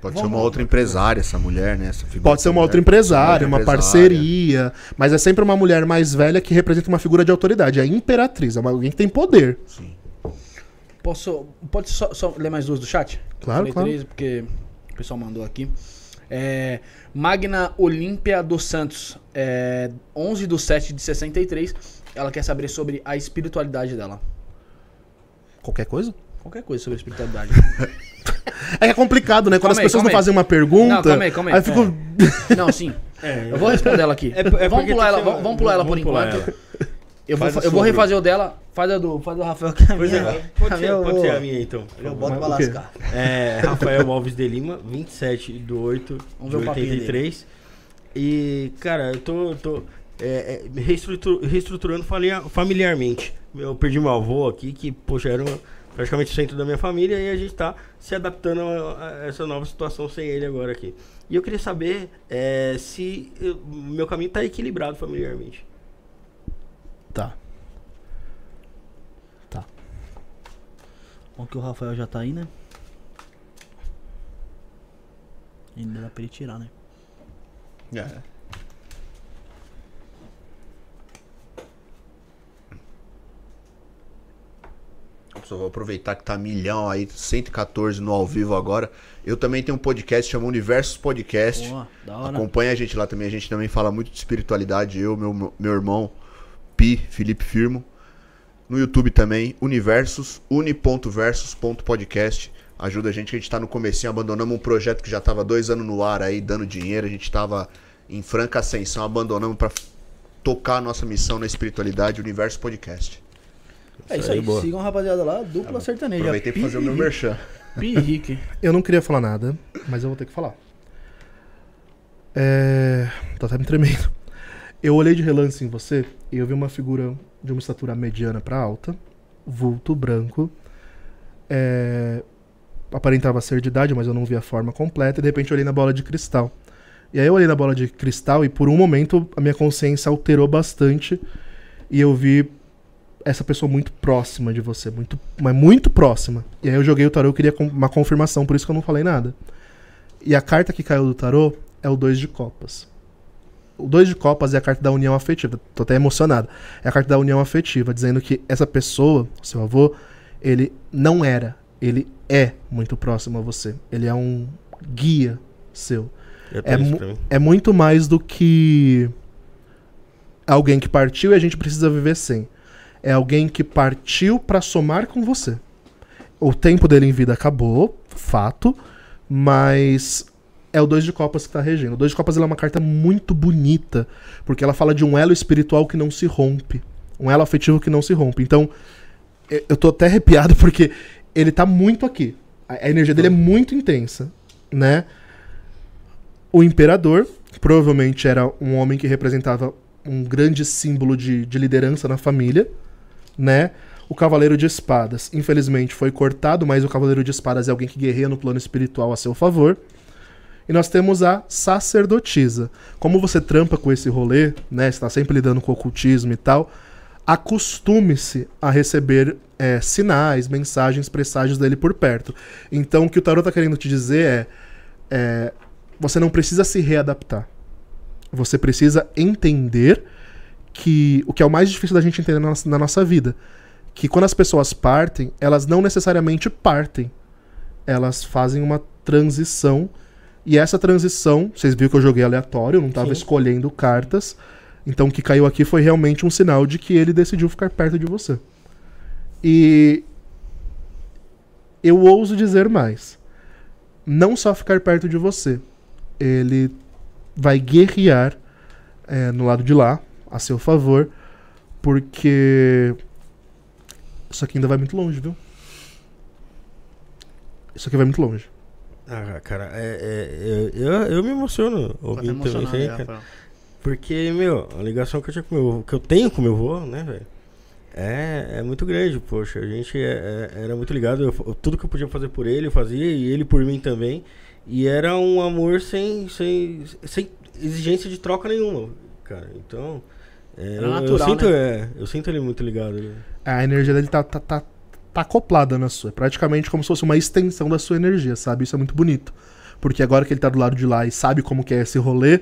Speaker 2: Pode ser uma outra empresária, essa mulher, né? Essa figura
Speaker 3: Pode ser uma outra empresária, uma
Speaker 2: empresária.
Speaker 3: parceria, mas é sempre uma mulher mais velha que representa uma figura de autoridade. É a imperatriz, é uma- alguém que tem poder.
Speaker 2: Sim.
Speaker 4: Posso. Pode só, só ler mais duas do chat?
Speaker 3: Claro, claro.
Speaker 4: três porque o pessoal mandou aqui. É, Magna Olímpia dos Santos, é, 11 do 7 de 63. Ela quer saber sobre a espiritualidade dela.
Speaker 3: Qualquer coisa?
Speaker 4: Qualquer coisa sobre a espiritualidade. [LAUGHS]
Speaker 3: É que é complicado, né? Quando
Speaker 4: Calma
Speaker 3: as
Speaker 4: aí,
Speaker 3: pessoas
Speaker 4: calma
Speaker 3: não
Speaker 4: aí.
Speaker 3: fazem uma pergunta.
Speaker 4: Não, calma aí, calma aí.
Speaker 3: eu fico.
Speaker 4: Não, sim.
Speaker 1: É,
Speaker 4: Eu vou responder ela aqui.
Speaker 1: É- é
Speaker 4: vamos pular ela, vamos, vamos pular ela por
Speaker 1: pular
Speaker 4: enquanto.
Speaker 1: ela.
Speaker 4: Eu vou,
Speaker 1: Faz
Speaker 4: eu vou refazer o dela. Faz a do, faz a do Rafael, que a
Speaker 1: Pois
Speaker 4: minha.
Speaker 1: é, pode ser, pode a minha então.
Speaker 4: Eu boto pra lascar.
Speaker 1: É, Rafael Alves de Lima, 27 do 8
Speaker 4: Vamos
Speaker 1: de
Speaker 4: ver o papinho
Speaker 1: 83. E, cara, eu tô, tô é, é, reestrutu- reestruturando familiar- familiarmente. Eu perdi meu avô aqui, que, poxa, era um- praticamente o centro da minha família, e a gente tá se adaptando a, a essa nova situação sem ele agora aqui. E eu queria saber é, se o meu caminho tá equilibrado familiarmente.
Speaker 3: Tá. Tá.
Speaker 4: Bom que o Rafael já tá aí, né? Ainda dá pra ele tirar, né?
Speaker 2: É. Só vou aproveitar que tá milhão aí, 114 no ao vivo agora. Eu também tenho um podcast, chama Universos Podcast.
Speaker 4: Boa.
Speaker 2: Acompanha a gente lá também. A gente também fala muito de espiritualidade. Eu, meu, meu irmão, Pi, Felipe Firmo. No YouTube também, Universos, uni.versus.podcast. Ajuda a gente, que a gente tá no comecinho, abandonamos um projeto que já tava dois anos no ar aí, dando dinheiro. A gente tava em franca ascensão, abandonamos para tocar a nossa missão na espiritualidade, Universo Podcast.
Speaker 4: É isso aí,
Speaker 1: boa.
Speaker 4: sigam a rapaziada lá, dupla sertaneja.
Speaker 2: Aproveitei pra fazer o meu merchan.
Speaker 4: Pi Henrique.
Speaker 3: Eu não queria falar nada, mas eu vou ter que falar. É. Tô até me tremendo. Eu olhei de relance em você e eu vi uma figura de uma estatura mediana pra alta, vulto branco. É... aparentava ser de idade, mas eu não vi a forma completa, e de repente eu olhei na bola de cristal. E aí eu olhei na bola de cristal e por um momento a minha consciência alterou bastante e eu vi essa pessoa muito próxima de você, muito, mas muito próxima. E aí eu joguei o tarô, eu queria uma confirmação, por isso que eu não falei nada. E a carta que caiu do tarô é o dois de copas. O dois de copas é a carta da união afetiva. Tô até emocionado. É a carta da união afetiva, dizendo que essa pessoa, seu avô, ele não era, ele é muito próximo a você. Ele é um guia seu.
Speaker 1: Eu
Speaker 3: É, mu-
Speaker 1: mim.
Speaker 3: é muito mais do que alguém que partiu e a gente precisa viver sem. É alguém que partiu pra somar com você. O tempo dele em vida acabou, fato, mas é o dois de copas que tá regendo. O dois de copas é uma carta muito bonita, porque ela fala de um elo espiritual que não se rompe, um elo afetivo que não se rompe. Então, eu tô até arrepiado [LAUGHS] porque ele tá muito aqui. A a energia dele é muito intensa, né? O imperador provavelmente era um homem que representava um grande símbolo de, de liderança na família, né? O cavaleiro de espadas, infelizmente, foi cortado, mas o cavaleiro de espadas é alguém que guerreia no plano espiritual a seu favor. E nós temos a sacerdotisa. Como você trampa com esse rolê, né? Você tá sempre lidando com ocultismo e tal. Acostume-se a receber é, sinais, mensagens, presságios dele por perto. Então, o que o tarot tá querendo te dizer é, é você não precisa se readaptar. Você precisa entender que o que é o mais difícil da gente entender na nossa, na nossa vida, que quando as pessoas partem, elas não necessariamente partem. Elas fazem uma transição e essa transição, vocês viram que eu joguei aleatório, eu não tava
Speaker 1: Sim.
Speaker 3: escolhendo cartas. Então o que caiu aqui foi realmente um sinal de que ele decidiu ficar perto de você. E eu ouso dizer mais. Não só ficar perto de você, ele vai guerrear é, no lado de lá, a seu favor, porque isso aqui ainda vai muito longe, viu? Isso aqui vai muito longe.
Speaker 1: Ah, cara, é, é- eu, eu, eu me emociono ouvindo também
Speaker 5: emocionado,
Speaker 1: isso aí, cara. Porque, meu, a ligação que eu, tinha com meu, que eu tenho com meu avô, né, velho? É, é muito grande, poxa. A gente é- é- era muito ligado. eu- tudo que eu podia fazer por ele, eu fazia, e ele por mim também. E era um amor sem, sem, sem exigência de troca nenhuma, cara. Então. É,
Speaker 5: Era
Speaker 1: eu,
Speaker 5: natural,
Speaker 1: eu sinto,
Speaker 5: né?
Speaker 1: é, eu sinto ele muito ligado. né?
Speaker 3: A energia dele tá, tá, tá, tá acoplada na sua. É praticamente como se fosse uma extensão da sua energia, sabe? Isso é muito bonito. Porque agora que ele tá do lado de lá e sabe como que é esse rolê,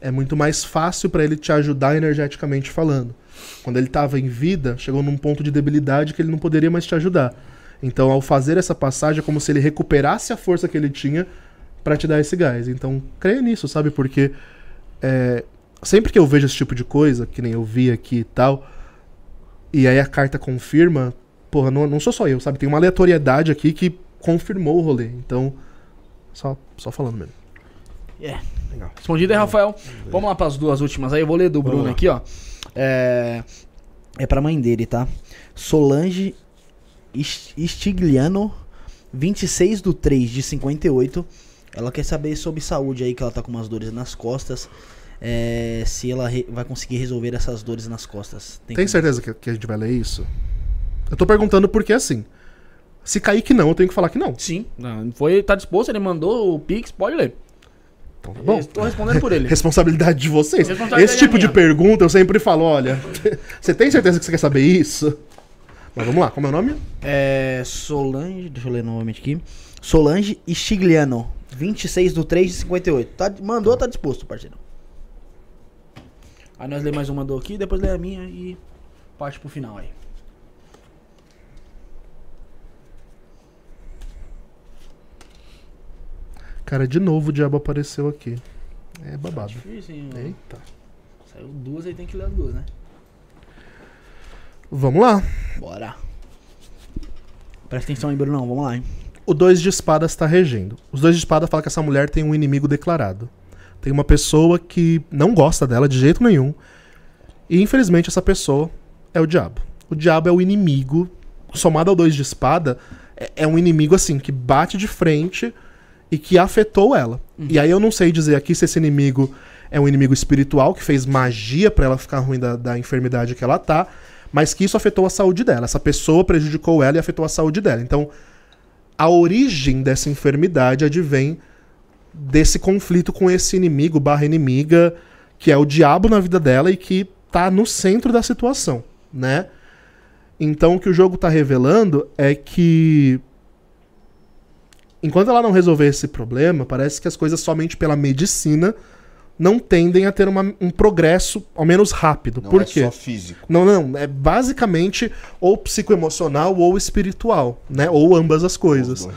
Speaker 3: é muito mais fácil pra ele te ajudar energeticamente falando. Quando ele tava em vida, chegou num ponto de debilidade que ele não poderia mais te ajudar. Então, ao fazer essa passagem, é como se ele recuperasse a força que ele tinha pra te dar esse gás. Então, creia nisso, sabe? Porque é, sempre que eu vejo esse tipo de coisa, que nem eu vi aqui e tal, e aí a carta confirma, porra, não, não sou só eu, sabe? Tem uma aleatoriedade aqui que confirmou o rolê. Então, só, só falando mesmo.
Speaker 1: Legal.
Speaker 5: Respondido aí, Rafael. Vamos lá pras duas últimas aí. Eu vou ler do
Speaker 1: Vamos
Speaker 5: Bruno
Speaker 1: lá.
Speaker 5: aqui, ó. É, é pra mãe dele, tá? Solange Stigliano, 26 do 3 de 58. Ela quer saber sobre saúde aí, que ela tá com umas dores nas costas. É, se ela vai conseguir resolver essas dores nas costas.
Speaker 3: Tem
Speaker 5: como-
Speaker 3: certeza que, que a gente vai ler isso? Eu tô perguntando porque assim. Se cair que não, eu tenho que falar que não.
Speaker 5: Sim, não, foi, tá disposto, ele mandou o Pix, pode ler.
Speaker 3: Então tá bom.
Speaker 5: Estou respondendo por ele. [LAUGHS]
Speaker 3: Responsabilidade de vocês.
Speaker 5: Responsabilidade
Speaker 3: Esse tipo
Speaker 5: é
Speaker 3: de pergunta eu sempre falo, olha, [LAUGHS] você tem certeza que você quer saber isso? Mas vamos lá, como é o nome?
Speaker 5: É. Solange. Deixa eu ler novamente aqui. Solange Stigliano. 26 do 3 de 58. Tá, mandou, tá disposto, parceiro. Aí nós lê mais uma do aqui, depois lê a minha e parte pro final aí.
Speaker 3: Cara, de novo o diabo apareceu aqui. É babado.
Speaker 5: Difícil, hein?
Speaker 3: Eita.
Speaker 5: Saiu duas aí tem que ler as duas, né?
Speaker 3: Vamos lá.
Speaker 5: Bora. Presta atenção aí, Brunão. Vamos lá, hein?
Speaker 3: O dois de espadas tá regendo. Os dois de espadas falam que essa mulher tem um inimigo declarado. Tem uma pessoa que não gosta dela de jeito nenhum. E infelizmente essa pessoa é o diabo. O diabo é o inimigo, somado ao dois de espada, é, é um inimigo assim que bate de frente e que afetou ela. E aí eu não sei dizer aqui se esse inimigo é um inimigo espiritual que fez magia pra ela ficar ruim da, da enfermidade que ela tá, mas que isso afetou a saúde dela. Essa pessoa prejudicou ela e afetou a saúde dela. Então, a origem dessa enfermidade advém desse conflito com esse inimigo barra inimiga, que é o diabo na vida dela e que tá no centro da situação, né? Então o que o jogo tá revelando é que enquanto ela não resolver esse problema, parece que as coisas somente pela medicina não tendem a ter uma- um progresso, ao menos rápido.
Speaker 2: Não
Speaker 3: Por
Speaker 2: é
Speaker 3: quê?
Speaker 2: só físico.
Speaker 3: Não, não, é basicamente ou psicoemocional ou espiritual, né? Ou ambas as coisas.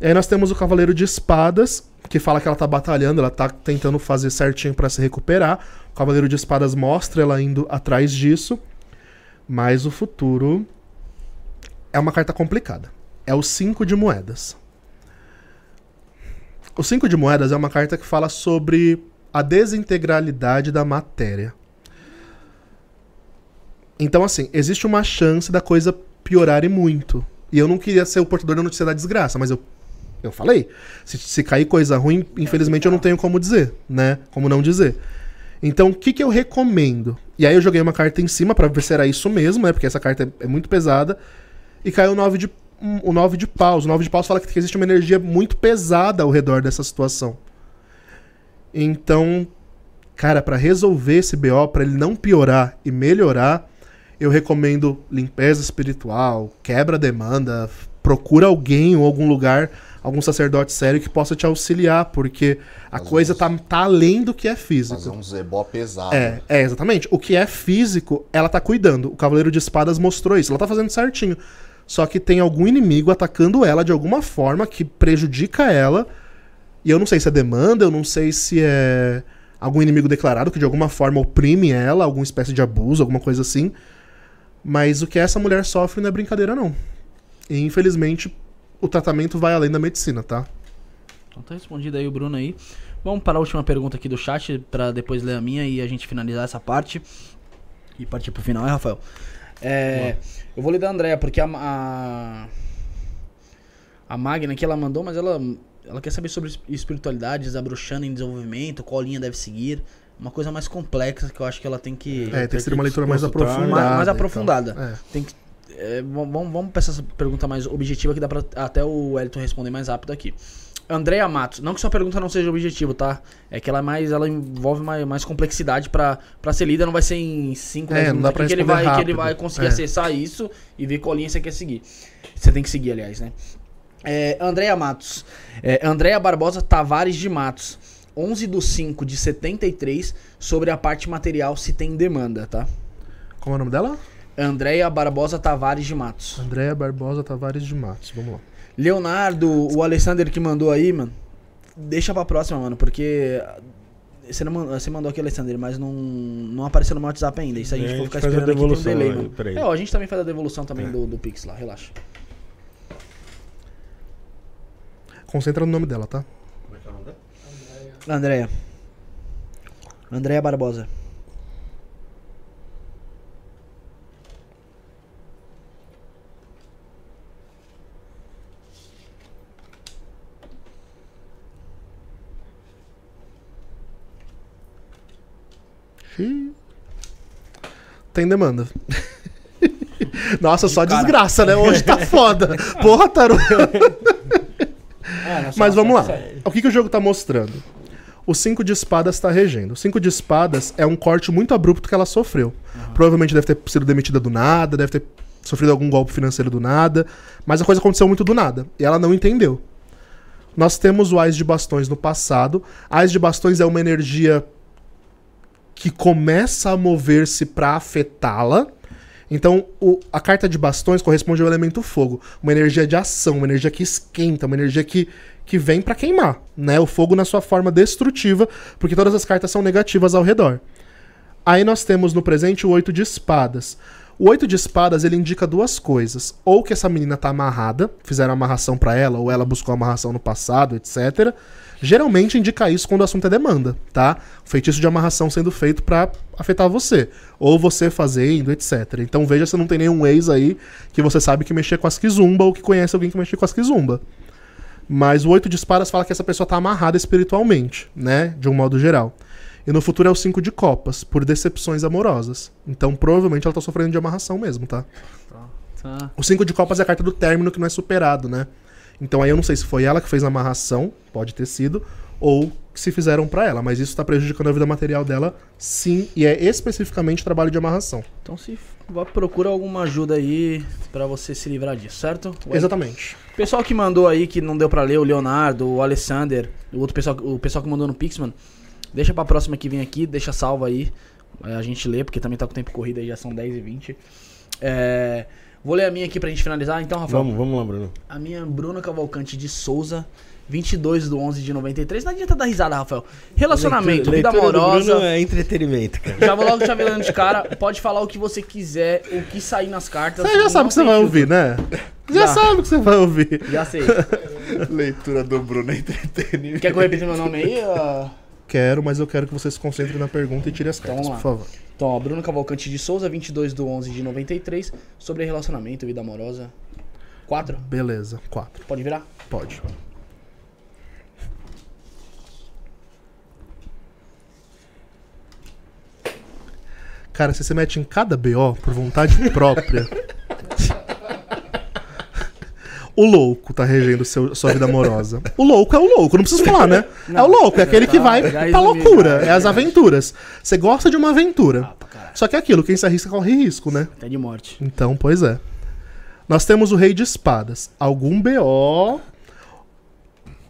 Speaker 3: Aí nós temos o Cavaleiro de Espadas, que fala que ela tá batalhando, ela tá tentando fazer certinho pra se recuperar. O Cavaleiro de Espadas mostra ela indo atrás disso. Mas o futuro é uma carta complicada. É o 5 de moedas. O 5 de moedas é uma carta que fala sobre a desintegralidade da matéria. Então, assim, existe uma chance da coisa piorar e muito. E eu não queria ser o portador da notícia da desgraça, mas eu, eu falei. Se, se cair coisa ruim, infelizmente eu não tenho como dizer, né? Como não dizer. Então, o que, que eu recomendo? E aí eu joguei uma carta em cima pra ver se era isso mesmo, né? Porque essa carta é, é muito pesada. E caiu o 9 de, um, o 9 de paus. O 9 de paus fala que existe uma energia muito pesada ao redor dessa situação. Então, cara, pra resolver esse BO, pra ele não piorar e melhorar, eu recomendo limpeza espiritual, quebra demanda, procura alguém ou algum lugar, algum sacerdote sério que possa te auxiliar, porque a
Speaker 2: Fazer
Speaker 3: coisa tá, tá além do que é físico.
Speaker 2: Fazer um zebó pesado.
Speaker 3: É, é, exatamente. O que é físico, ela tá cuidando. O Cavaleiro de Espadas mostrou isso. Ela tá fazendo certinho. Só que tem algum inimigo atacando ela de alguma forma que prejudica ela. E eu não sei se é demanda, eu não sei se é algum inimigo declarado que de alguma forma oprime ela, alguma espécie de abuso, alguma coisa assim. Mas o que essa mulher sofre não é brincadeira, não. E infelizmente o tratamento vai além da medicina, tá?
Speaker 4: Então tá respondido aí o Bruno aí. Vamos para a última pergunta aqui do chat, pra depois ler a minha e a gente finalizar essa parte. E partir pro final, é, Rafael? É, eu vou ler da Andrea, porque a, a, a Magna que ela mandou, mas ela, ela quer saber sobre espiritualidade, desabrochando em desenvolvimento, qual linha deve seguir. Uma coisa mais complexa que eu acho que ela tem que.
Speaker 3: É, tem que ser uma leitura mais aprofundada.
Speaker 4: mais, mais
Speaker 3: e
Speaker 4: aprofundada.
Speaker 3: tal. É.
Speaker 4: Tem que, é, vamos, vamos pra essa pergunta mais objetiva que dá pra até o Wellington responder mais rápido aqui. Andréa Matos, não que sua pergunta não seja objetiva, tá? É que ela é mais, ela envolve mais, mais complexidade pra, pra ser lida, não vai ser em 5,
Speaker 3: É,
Speaker 4: 10
Speaker 3: não dá
Speaker 4: minutos aqui que ele vai, que ele vai conseguir
Speaker 3: É.
Speaker 4: acessar isso e ver qual linha você quer seguir. Você tem que seguir, aliás, né? É, Andréa Matos. É, Andréa Barbosa Tavares de Matos. 11 do 5 de 73 sobre a parte material se tem demanda, tá?
Speaker 3: Como é o nome dela?
Speaker 4: Andréia Barbosa Tavares de Matos.
Speaker 3: Andréa Barbosa Tavares de Matos. Vamos lá.
Speaker 4: Leonardo, o Alexander que mandou aí, mano. Deixa pra próxima, mano, porque. Você, não mandou, você mandou aqui, Alexander, mas não, não apareceu no meu WhatsApp ainda. Isso aí a gente
Speaker 1: É,
Speaker 4: for ficar esperando aqui tem um delay,
Speaker 1: aí,
Speaker 4: mano.
Speaker 1: peraí.
Speaker 4: É, ó, a gente também faz a devolução também
Speaker 1: É.
Speaker 4: do, do Pix lá, relaxa.
Speaker 3: Concentra no nome dela, tá?
Speaker 4: Andréia. Andréia Barbosa.
Speaker 3: Tem demanda. [LAUGHS] Nossa, só
Speaker 4: cara.
Speaker 3: desgraça, né? Hoje tá [LAUGHS] foda. Porra, Taru. [LAUGHS] Mas vamos lá. O que, que o jogo tá mostrando? O 5 de espadas tá regendo. O 5 de espadas é um corte muito abrupto que ela sofreu. Provavelmente deve ter sido demitida do nada, deve ter sofrido algum golpe financeiro do nada. Mas a coisa aconteceu muito do nada. E ela não entendeu. Nós temos o Ais de Bastões no passado. Ais de Bastões é uma energia que começa a mover-se pra afetá-la. Então, o- a carta de bastões corresponde ao elemento fogo. Uma energia de ação, uma energia que esquenta, uma energia que, que vem pra queimar. Né? O fogo na sua forma destrutiva, porque todas as cartas são negativas ao redor. Aí nós temos no presente o oito de espadas. O oito de espadas ele indica duas coisas: ou que essa menina tá amarrada, fizeram amarração pra ela, ou ela buscou amarração no passado, etc. Geralmente indica isso quando o assunto é demanda, tá? O feitiço de amarração sendo feito pra afetar você, ou você fazendo, etc. Então veja se não tem nenhum ex aí que você sabe que mexer com as kizumba ou que conhece alguém que mexe com as kizumba. Mas o oito de espadas fala que essa pessoa tá amarrada espiritualmente, né? De um modo geral. E no futuro é o cinco de copas, por decepções amorosas. Então provavelmente ela tá sofrendo de amarração mesmo, tá?
Speaker 4: Tá.
Speaker 3: O cinco de copas é a carta do término que não é superado, né? Então aí eu não sei se foi ela que fez a amarração, pode ter sido, ou se fizeram pra ela, mas isso tá prejudicando a vida material dela, sim, e é especificamente trabalho de amarração.
Speaker 4: Então se procura alguma ajuda aí pra você se livrar disso, certo? O
Speaker 3: Exatamente.
Speaker 4: pessoal que mandou aí, que não deu pra ler, o Leonardo, o Alessander, o outro pessoal, o pessoal que mandou no Pix, mano, deixa pra próxima que vem aqui, deixa salvo aí, é, a gente lê, porque também tá com tempo corrido aí, já são 10 e 20 É, Vou ler a minha aqui pra gente finalizar, então, Rafael.
Speaker 1: Vamos, vamos lá, Bruno.
Speaker 4: A minha é Bruna Cavalcante de Souza, 22 do 11 de 93. Não adianta dar risada, Rafael. Relacionamento, vida
Speaker 1: Leitura
Speaker 4: amorosa.
Speaker 1: Bruno é entretenimento, cara.
Speaker 4: Já vou logo te avelando de cara. Pode falar o que você quiser, o que sair nas cartas.
Speaker 3: Você já sabe o que você vai ouvir, né? Já
Speaker 4: Já.
Speaker 3: sabe o que você vai ouvir.
Speaker 4: Já sei. [LAUGHS]
Speaker 2: Leitura do Bruno é entretenimento.
Speaker 4: Quer que eu repita meu nome aí? ó?
Speaker 3: Quero, mas eu quero que você se concentre na pergunta e tire as
Speaker 4: Então
Speaker 3: cartas,
Speaker 4: vamos
Speaker 3: por favor.
Speaker 4: Então, ó, Bruno Cavalcante de Souza, 22 do 11 de 93. Sobre relacionamento, vida amorosa. 4?
Speaker 3: Beleza, quatro.
Speaker 4: Pode virar?
Speaker 3: Pode. Cara, se você mete em cada BO por vontade própria. [LAUGHS] O louco tá regendo seu, sua vida amorosa. O louco é o louco, não preciso falar, né? é o louco, é aquele que vai pra loucura, é as aventuras. Você gosta de uma aventura.
Speaker 4: Ah.
Speaker 3: Só que é aquilo, quem se arrisca corre risco, né?
Speaker 4: Até de morte.
Speaker 3: Então, pois é. Nós temos o Rei de Espadas. Algum BO.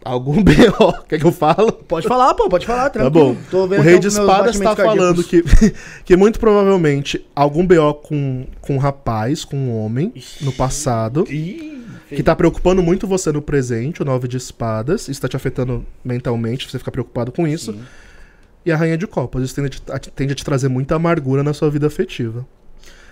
Speaker 3: Algum [LAUGHS] BO. Quer que eu falo?
Speaker 4: Pode falar, pô, pode falar,
Speaker 3: Tá
Speaker 4: tranquilo.
Speaker 3: bom.
Speaker 4: Tô vendo
Speaker 3: O Rei de Espadas tá falando que, [LAUGHS] que muito provavelmente algum BO com, com um rapaz, com um homem, no passado, que tá preocupando muito você no presente, o Nove de Espadas. Isso tá te afetando mentalmente, você fica preocupado com isso.
Speaker 4: Sim.
Speaker 3: E a Rainha de Copas. Isso tende a, te, tende a te trazer muita amargura na sua vida afetiva.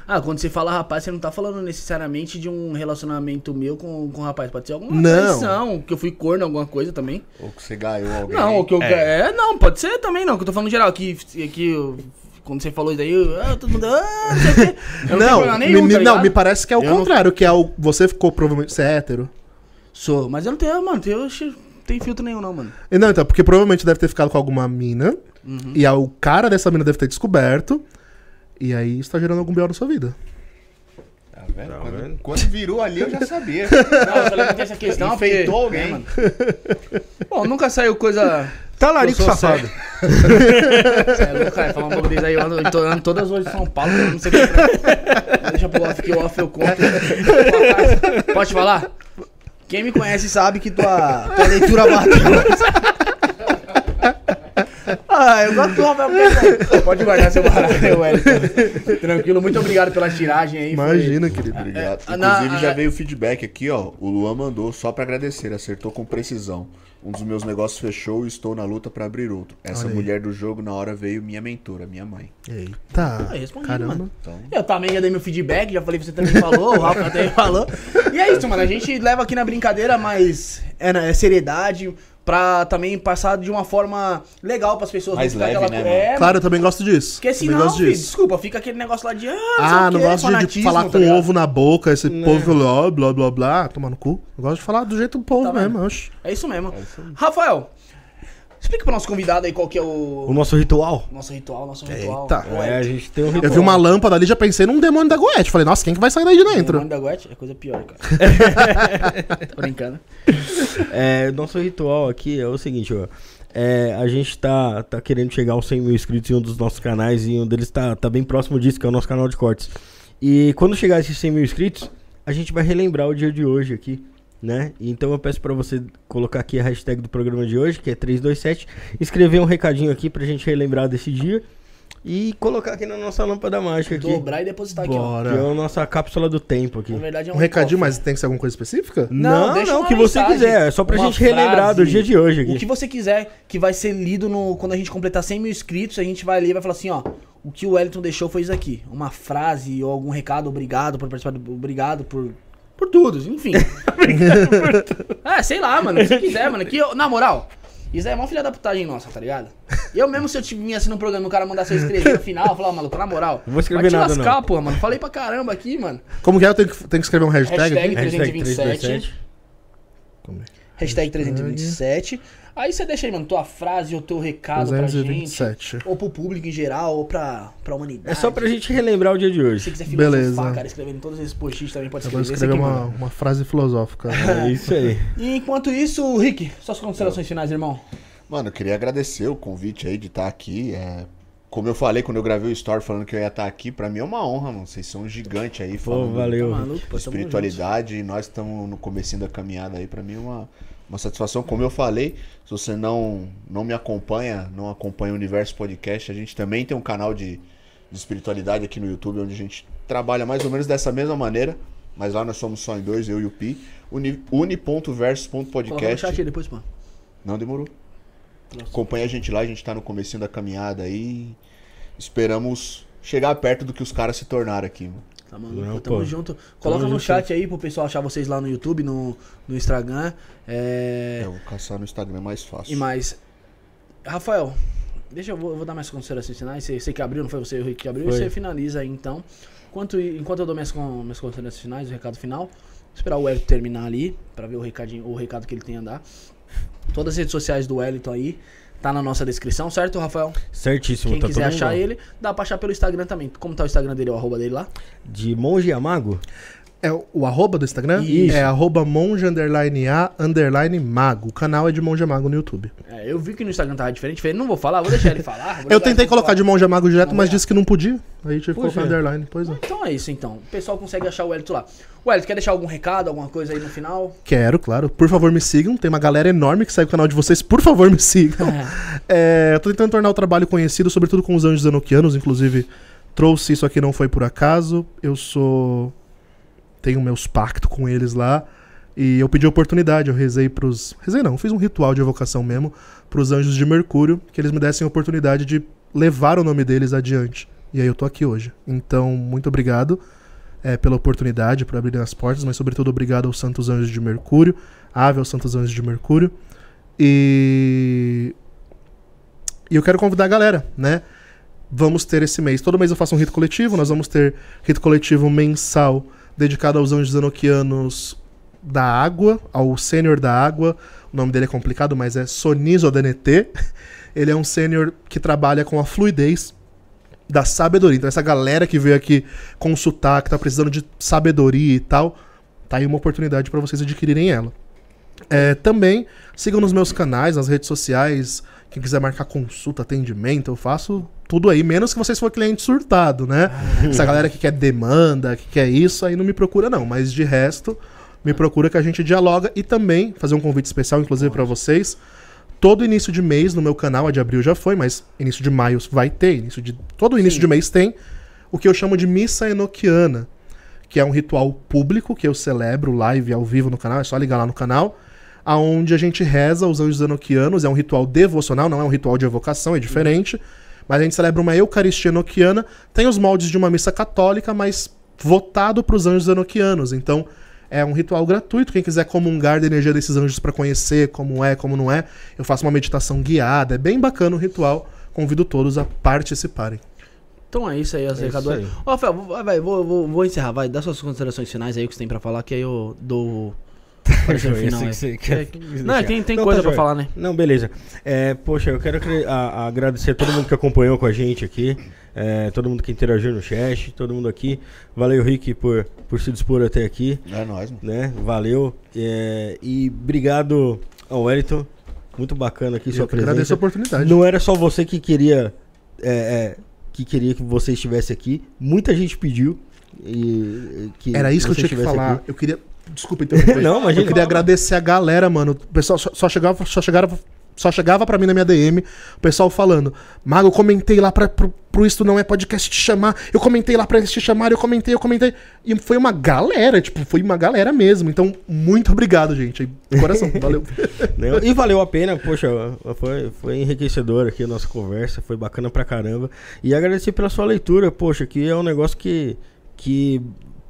Speaker 4: Ah, quando você fala rapaz, você não tá falando necessariamente de um relacionamento meu com, com um rapaz. Pode ser alguma
Speaker 3: Não.
Speaker 4: traição, que eu fui corno, alguma coisa também.
Speaker 2: Ou que você ganhou alguém.
Speaker 4: Não, o que eu é. não, pode ser também não, que eu tô falando geral, que, que eu- quando você falou isso daí, eu, ah, todo mundo, ah, não sei o quê. Eu não, nenhum,
Speaker 3: me-
Speaker 4: tá
Speaker 3: não, me parece que é o
Speaker 4: Eu não-
Speaker 3: contrário, que é o. Você ficou provavelmente. Você é hétero?
Speaker 4: Sou, mas eu não tenho, mano, eu não tem filtro nenhum não, mano.
Speaker 3: E Não, então, porque provavelmente deve ter ficado com alguma mina.
Speaker 4: Uhum.
Speaker 3: E aí o cara dessa mina deve ter descoberto. E aí isso tá gerando algum B.O. na sua vida.
Speaker 2: Tá vendo?
Speaker 1: Tá
Speaker 2: quando,
Speaker 1: vendo?
Speaker 2: quando virou ali, eu já sabia. [LAUGHS]
Speaker 4: Não, eu que tem essa questão,
Speaker 2: Enfeitou
Speaker 4: porque,
Speaker 2: alguém.
Speaker 4: né, mano? Bom, nunca saiu coisa... [LAUGHS]
Speaker 1: Talarico
Speaker 4: sou
Speaker 1: safado. [LAUGHS]
Speaker 4: Você é louco, cara, falar um pouco disso aí, eu ando, andando todas as ruas de São Paulo, não sei o que pra... Deixa pro off, que o off eu conto. Pode falar? Quem me conhece sabe que tua, tua leitura bateu. Ah, eu gosto do Rafael Pedro. Pode guardar seu baralho, Wellington. Tranquilo, muito obrigado pela tiragem aí. foi-
Speaker 3: Imagina, querido.
Speaker 2: Obrigado.
Speaker 4: É, na-
Speaker 2: Inclusive, já
Speaker 4: é-
Speaker 2: veio o feedback aqui, ó. O Luan mandou só pra agradecer, acertou com precisão. Um dos meus negócios fechou e estou na luta pra abrir outro. Essa
Speaker 3: Olha aí.
Speaker 2: mulher do jogo, na hora, veio minha mentora, minha mãe.
Speaker 3: Eita.
Speaker 4: Ah, respondi,
Speaker 3: Caramba.
Speaker 4: mano.
Speaker 2: Então,
Speaker 4: Eu também já dei meu feedback, já falei, você também falou, o Rafa também falou. E é isso, mano. A gente leva aqui na brincadeira, mas é, é seriedade pra também passar de uma forma legal pras pessoas.
Speaker 2: Mais leve,
Speaker 4: aquela-
Speaker 2: né,
Speaker 4: É,
Speaker 3: Claro, eu também gosto disso.
Speaker 4: Porque senão,
Speaker 3: gosto
Speaker 4: filho,
Speaker 3: disso.
Speaker 4: desculpa, fica aquele negócio lá de. Ah,
Speaker 3: Ah,
Speaker 4: sei
Speaker 3: não
Speaker 4: o quê,
Speaker 3: gosto de, de
Speaker 4: fanatismo,
Speaker 3: falar
Speaker 4: tá
Speaker 3: com
Speaker 4: ligado?
Speaker 3: ovo na boca, esse povo que blá, blá, blá, blá, tomar no cu. Eu gosto de falar do jeito do povo
Speaker 4: Tá vendo?
Speaker 3: mesmo, oxe.
Speaker 4: É isso mesmo. Rafael, explica pro nosso convidado aí qual que é o.
Speaker 1: O nosso ritual.
Speaker 4: Nosso ritual, nosso ritual.
Speaker 3: Eita.
Speaker 4: Ué,
Speaker 1: É, a gente tem um ritual.
Speaker 3: Eu vi uma lâmpada ali, já pensei num demônio da Goethe. Falei, nossa, quem que vai sair daí de dentro?
Speaker 4: Demônio da Goethe é coisa pior, cara. [LAUGHS] Tô brincando.
Speaker 1: É, nosso ritual aqui é o seguinte, ó. É, a gente tá, tá querendo chegar aos 100 mil inscritos em um dos nossos canais e um deles tá, tá bem próximo disso, que é o nosso canal de cortes. E quando chegar a esses 100 mil inscritos, a gente vai relembrar o dia de hoje aqui, né? Então eu peço pra você colocar aqui a hashtag do programa de hoje, que é 327, escrever um recadinho aqui pra gente relembrar desse dia e colocar aqui na nossa lâmpada mágica aqui,
Speaker 4: Dobrar e depositar aqui, ó.
Speaker 3: Bora.
Speaker 1: que é a nossa cápsula do tempo aqui.
Speaker 4: Na verdade é um
Speaker 3: Um recadinho,
Speaker 4: cofre.
Speaker 3: mas tem que ser alguma coisa específica?
Speaker 4: Não,
Speaker 1: Não,
Speaker 4: deixa
Speaker 1: não, o que você quiser, é só pra gente relembrar do dia de hoje aqui.
Speaker 4: O que você quiser que vai ser lido no, quando a gente completar 100 mil inscritos, a gente vai ler e vai falar assim, ó. O que o Wellington deixou foi isso aqui. Uma frase ou algum recado, obrigado por participar, do, obrigado por. Por tudo, enfim. [LAUGHS] é, sei lá, mano. Se quiser, mano. Que, eu- na moral, isso aí é uma filha da putagem nossa, tá ligado? Eu mesmo, se eu tivesse assim no programa, o cara mandasse eu escrever no final, eu falava, maluco, na moral.
Speaker 1: Não vou escrever
Speaker 4: vai te
Speaker 1: nada,
Speaker 4: lascar,
Speaker 1: não.
Speaker 4: porra, mano. Falei pra caramba aqui, mano.
Speaker 3: Como que é? Eu tenho que, tenho que escrever um hashtag,
Speaker 4: Hashtag
Speaker 3: aqui?
Speaker 1: Hashtag
Speaker 4: 327.
Speaker 1: 327.
Speaker 4: Hashtag 327. Aí você deixa aí, mano, tua frase ou teu recado pra gente.
Speaker 3: 227.
Speaker 4: Ou pro público em geral, ou pra, pra humanidade.
Speaker 1: É só pra gente relembrar o dia de
Speaker 4: Se você
Speaker 1: hoje.
Speaker 4: quiser filosofar,
Speaker 3: Beleza.
Speaker 4: cara, escrevendo todos esses posts também pode
Speaker 3: Eu vou
Speaker 4: escrever.
Speaker 3: escrever
Speaker 4: aqui,
Speaker 3: uma,
Speaker 4: mano.
Speaker 3: uma frase filosófica. [LAUGHS]
Speaker 1: É isso aí.
Speaker 4: E enquanto isso, Rick, suas considerações finais, irmão.
Speaker 2: Mano, eu queria agradecer o convite aí de estar aqui. É, como eu falei quando eu gravei o story falando que eu ia estar aqui, pra mim é uma honra, mano. Vocês são um gigante aí
Speaker 1: Pô,
Speaker 2: falando
Speaker 1: valeu.
Speaker 4: Tá maluco,
Speaker 2: de
Speaker 4: pô,
Speaker 2: espiritualidade e nós estamos no comecinho da caminhada aí. Pra mim é uma, uma satisfação. Como eu falei, se você não, não me acompanha, não acompanha o Universo Podcast, a gente também tem um canal de, de espiritualidade aqui no YouTube, onde a gente trabalha mais ou menos dessa mesma maneira. Mas lá nós somos só em dois, eu e o Pi. Uni-
Speaker 4: Coloca no chat aí depois, pô.
Speaker 2: Não demorou. Acompanha a gente lá, a gente tá no comecinho da caminhada aí. Esperamos chegar perto do que os caras se tornaram aqui, mano.
Speaker 4: Tá maluco,
Speaker 1: Não,
Speaker 4: tamo
Speaker 1: pô.
Speaker 4: junto. Coloca no
Speaker 1: junto.
Speaker 4: chat aí pro pessoal achar vocês lá no YouTube, no, no Instagram. É...
Speaker 2: É, eu vou caçar no Instagram é mais fácil.
Speaker 4: E mais. Rafael, deixa eu vou, eu vou dar mais considerações finais. Você, você que abriu, não foi você o Rick que abriu?
Speaker 1: Foi.
Speaker 4: Você finaliza aí então. Enquanto, enquanto eu dou minhas, minhas considerações finais, o recado final. Esperar o Wellington terminar ali, pra ver o, recadinho, o recado que ele tem a dar. Todas as redes sociais do Wellington aí, tá na nossa descrição, certo, Rafael?
Speaker 1: Certíssimo.
Speaker 4: Quem
Speaker 1: tá
Speaker 4: quiser achar ele, dá pra achar pelo Instagram também. Como tá o Instagram dele, o arroba dele lá?
Speaker 1: De Monge Amago?
Speaker 3: É o, o arroba do Instagram?
Speaker 1: Isso.
Speaker 3: É arroba monge underline a underline mago. O canal é de monge mago no YouTube.
Speaker 4: É, eu vi que no Instagram tava diferente. Falei, não vou falar, vou deixar ele falar.
Speaker 3: Eu tentei colocar
Speaker 4: falar.
Speaker 3: de monge mago direto,
Speaker 4: Vamos
Speaker 3: mas
Speaker 4: ver.
Speaker 3: disse que não podia. Aí tive que colocar underline. Pois é.
Speaker 4: Então é isso então. O pessoal consegue achar o Wellington lá. Wellington, quer deixar algum recado, alguma coisa aí no final?
Speaker 3: Quero, claro. Por favor, me sigam. Tem uma galera enorme que segue o canal de vocês. Por favor, me sigam. É, [LAUGHS] eu tô tentando tornar o trabalho conhecido, sobretudo com os anjos enoquianos. Inclusive, trouxe isso aqui, não foi por acaso. Eu sou. Tenho meus pactos com eles lá. E eu pedi oportunidade. Eu rezei pros. Rezei não, fiz um ritual de evocação mesmo. Pros anjos de Mercúrio. Que eles me dessem a oportunidade de levar o nome deles adiante. E aí eu tô aqui hoje. Então, muito obrigado é, pela oportunidade, por abrirem as portas, mas sobretudo obrigado aos Santos Anjos de Mercúrio, ave aos Santos Anjos de Mercúrio. E e eu quero convidar a galera, né? Vamos ter esse mês. Todo mês eu faço um rito coletivo. Nós vamos ter rito coletivo mensal dedicado aos anjos enoquianos da água, ao sênior da água. O nome dele é complicado, mas é Sonizo Denete. [LAUGHS] Ele é um sênior que trabalha com a fluidez da sabedoria. Então, essa galera que veio aqui consultar, que tá precisando de sabedoria e tal, tá aí uma oportunidade para vocês adquirirem ela. É, também sigam nos meus canais, nas redes sociais. Quem quiser marcar consulta, atendimento, eu faço tudo aí, menos que vocês for cliente surtado, né? [LAUGHS] Essa galera que quer demanda, que quer isso, aí não me procura, não. Mas de resto, me procura que a gente dialoga e também fazer um convite especial, inclusive, para vocês. Todo início de mês no meu canal, a de abril já foi, mas início de maio vai ter, início de todo início de mês tem o que eu chamo de missa enoquiana, que é um ritual público que eu celebro live ao vivo no canal, é só ligar lá no canal, aonde a gente reza os anjos enoquianos, é um ritual devocional, não é um ritual de evocação, é diferente, mas a gente celebra uma eucaristia enoquiana, tem os moldes de uma missa católica, mas votado para os anjos enoquianos, então é um ritual gratuito. Quem quiser comungar da energia desses anjos para conhecer como é, como não é, eu faço uma meditação guiada. É bem bacana o ritual. Convido todos a participarem.
Speaker 4: Então é isso aí, as
Speaker 1: É
Speaker 4: recadoras. Ó, Rafael, vai, vai, vou, vou, vou encerrar, vai. Dá suas considerações finais aí o que você tem pra falar, que aí eu dou. [LAUGHS] final
Speaker 1: que você quer
Speaker 4: Não, é,
Speaker 1: deixar.
Speaker 4: tem, tem
Speaker 1: Não,
Speaker 4: coisa
Speaker 1: tá
Speaker 4: pra falar, né?
Speaker 1: Não, beleza. É, poxa, eu quero acre- a- agradecer a todo mundo que acompanhou com a gente aqui, é, todo mundo que interagiu no chat, todo mundo aqui. Valeu, Rick, por, por se dispor até aqui,
Speaker 2: É nóis, mano.
Speaker 1: né? Valeu. É, e obrigado ao Wellington. Muito bacana aqui sua
Speaker 3: eu que agradeço a
Speaker 1: presença.
Speaker 3: oportunidade.
Speaker 1: Não era só você que queria é, é, que queria que você estivesse aqui. Muita gente pediu. E, que
Speaker 3: Era isso que eu tinha que falar.
Speaker 1: aqui.
Speaker 3: Eu queria. Desculpa interromper. [LAUGHS]
Speaker 1: Não, imagina.
Speaker 3: Eu queria agradecer a galera, mano. O pessoal só, só chegava, só chegava, só chegava pra mim na minha DM, o pessoal falando: Mago, eu comentei lá pra, pro, pro Isto Não É Podcast te chamar. Eu comentei lá pra eles te chamarem, eu comentei, eu comentei. E foi uma galera, tipo, foi uma galera mesmo. Então, muito obrigado, gente. Coração, [LAUGHS] valeu.
Speaker 1: E valeu a pena, poxa, foi, foi enriquecedor aqui a nossa conversa, foi bacana pra caramba. E agradecer pela sua leitura, poxa, que é um negócio que, que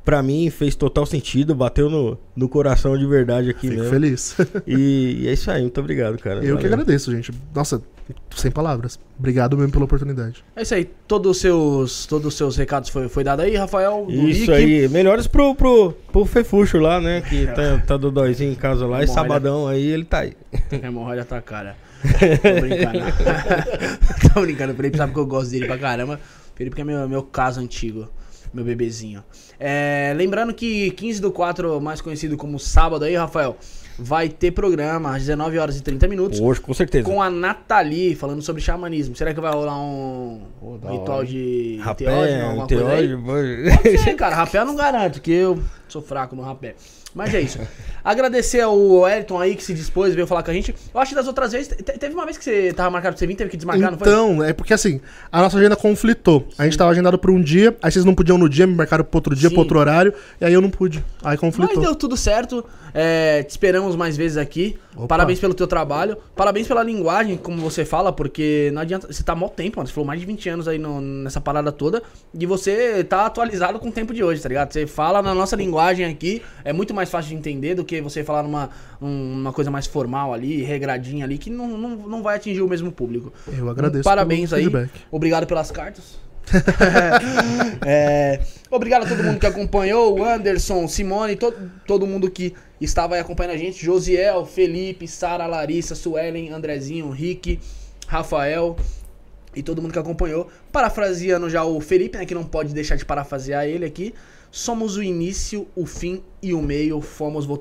Speaker 1: pra mim fez total sentido, bateu no, no coração de verdade aqui
Speaker 3: Fico
Speaker 1: mesmo.
Speaker 3: feliz. [LAUGHS]
Speaker 1: E, e é isso aí, muito obrigado, cara.
Speaker 3: Eu que
Speaker 1: Valeu.
Speaker 3: agradeço, gente. Nossa, sem palavras. Obrigado mesmo pela oportunidade.
Speaker 4: É isso aí. Todos os seus, todos os seus recados foi, foi dado aí, Rafael.
Speaker 1: Isso
Speaker 4: Rick.
Speaker 1: aí, melhores pro, pro, pro Fefuxo lá, né? Que [LAUGHS] tá, tá do dóizinho em casa lá e sabadão aí ele tá aí.
Speaker 4: A [LAUGHS] hemorroida tá cara. Tô brincando. Tô brincando. O Felipe sabe que eu gosto dele pra caramba. Felipe que é meu, meu caso antigo. Meu bebezinho. É, lembrando que 15 do 4, mais conhecido como sábado aí, Rafael, vai ter programa às 19 horas e 30 minutos.
Speaker 1: Hoje, com certeza.
Speaker 4: Com a Nathalie, falando sobre xamanismo. Será que vai rolar um, um ritual
Speaker 2: hora.
Speaker 4: de
Speaker 1: Rapé,
Speaker 4: teógeno, alguma coisa aí?
Speaker 1: teógeno,
Speaker 4: Pode ser, cara. Rapé eu não garanto, que eu sou fraco no rapé. Mas é isso. [LAUGHS] Agradecer ao Elton aí que se dispôs, veio falar com a gente. Eu acho que das outras vezes. te- Teve uma vez que você tava marcado pra você vir, teve que desmarcar, não foi?
Speaker 3: Então, é porque assim, a nossa agenda conflitou. A gente tava agendado pra um dia, aí vocês não podiam no dia, me marcaram pro outro dia,
Speaker 4: Sim.
Speaker 3: pro outro horário, e aí eu não pude. Aí
Speaker 4: Mas
Speaker 3: conflitou.
Speaker 4: deu tudo certo. É, te esperamos mais vezes aqui.
Speaker 3: Opa.
Speaker 4: Parabéns pelo teu trabalho. Parabéns pela linguagem, como você fala, porque não adianta. Você tá mó tempo, mano. Você falou mais de 20 anos aí no- nessa parada toda. E você tá atualizado com o tempo de hoje, tá ligado? Você fala na nossa linguagem aqui. É muito mais fácil de entender do que você falar numa um- uma coisa mais formal ali, regradinha ali, que não, não, não vai atingir o mesmo público.
Speaker 3: Eu agradeço.
Speaker 4: Parabéns
Speaker 3: pelo
Speaker 4: aí.
Speaker 3: feedback.
Speaker 4: Obrigado pelas cartas. [LAUGHS] É, obrigado a todo mundo que acompanhou, o Anderson, Simone, to, todo mundo que estava aí acompanhando a gente, Josiel, Felipe, Sara, Larissa, Suelen, Andrezinho, Rick, Rafael e todo mundo que acompanhou. Parafraseando já o Felipe, né, que não pode deixar de parafrasear ele aqui. Somos o início, o fim e o meio, fomos, voltamos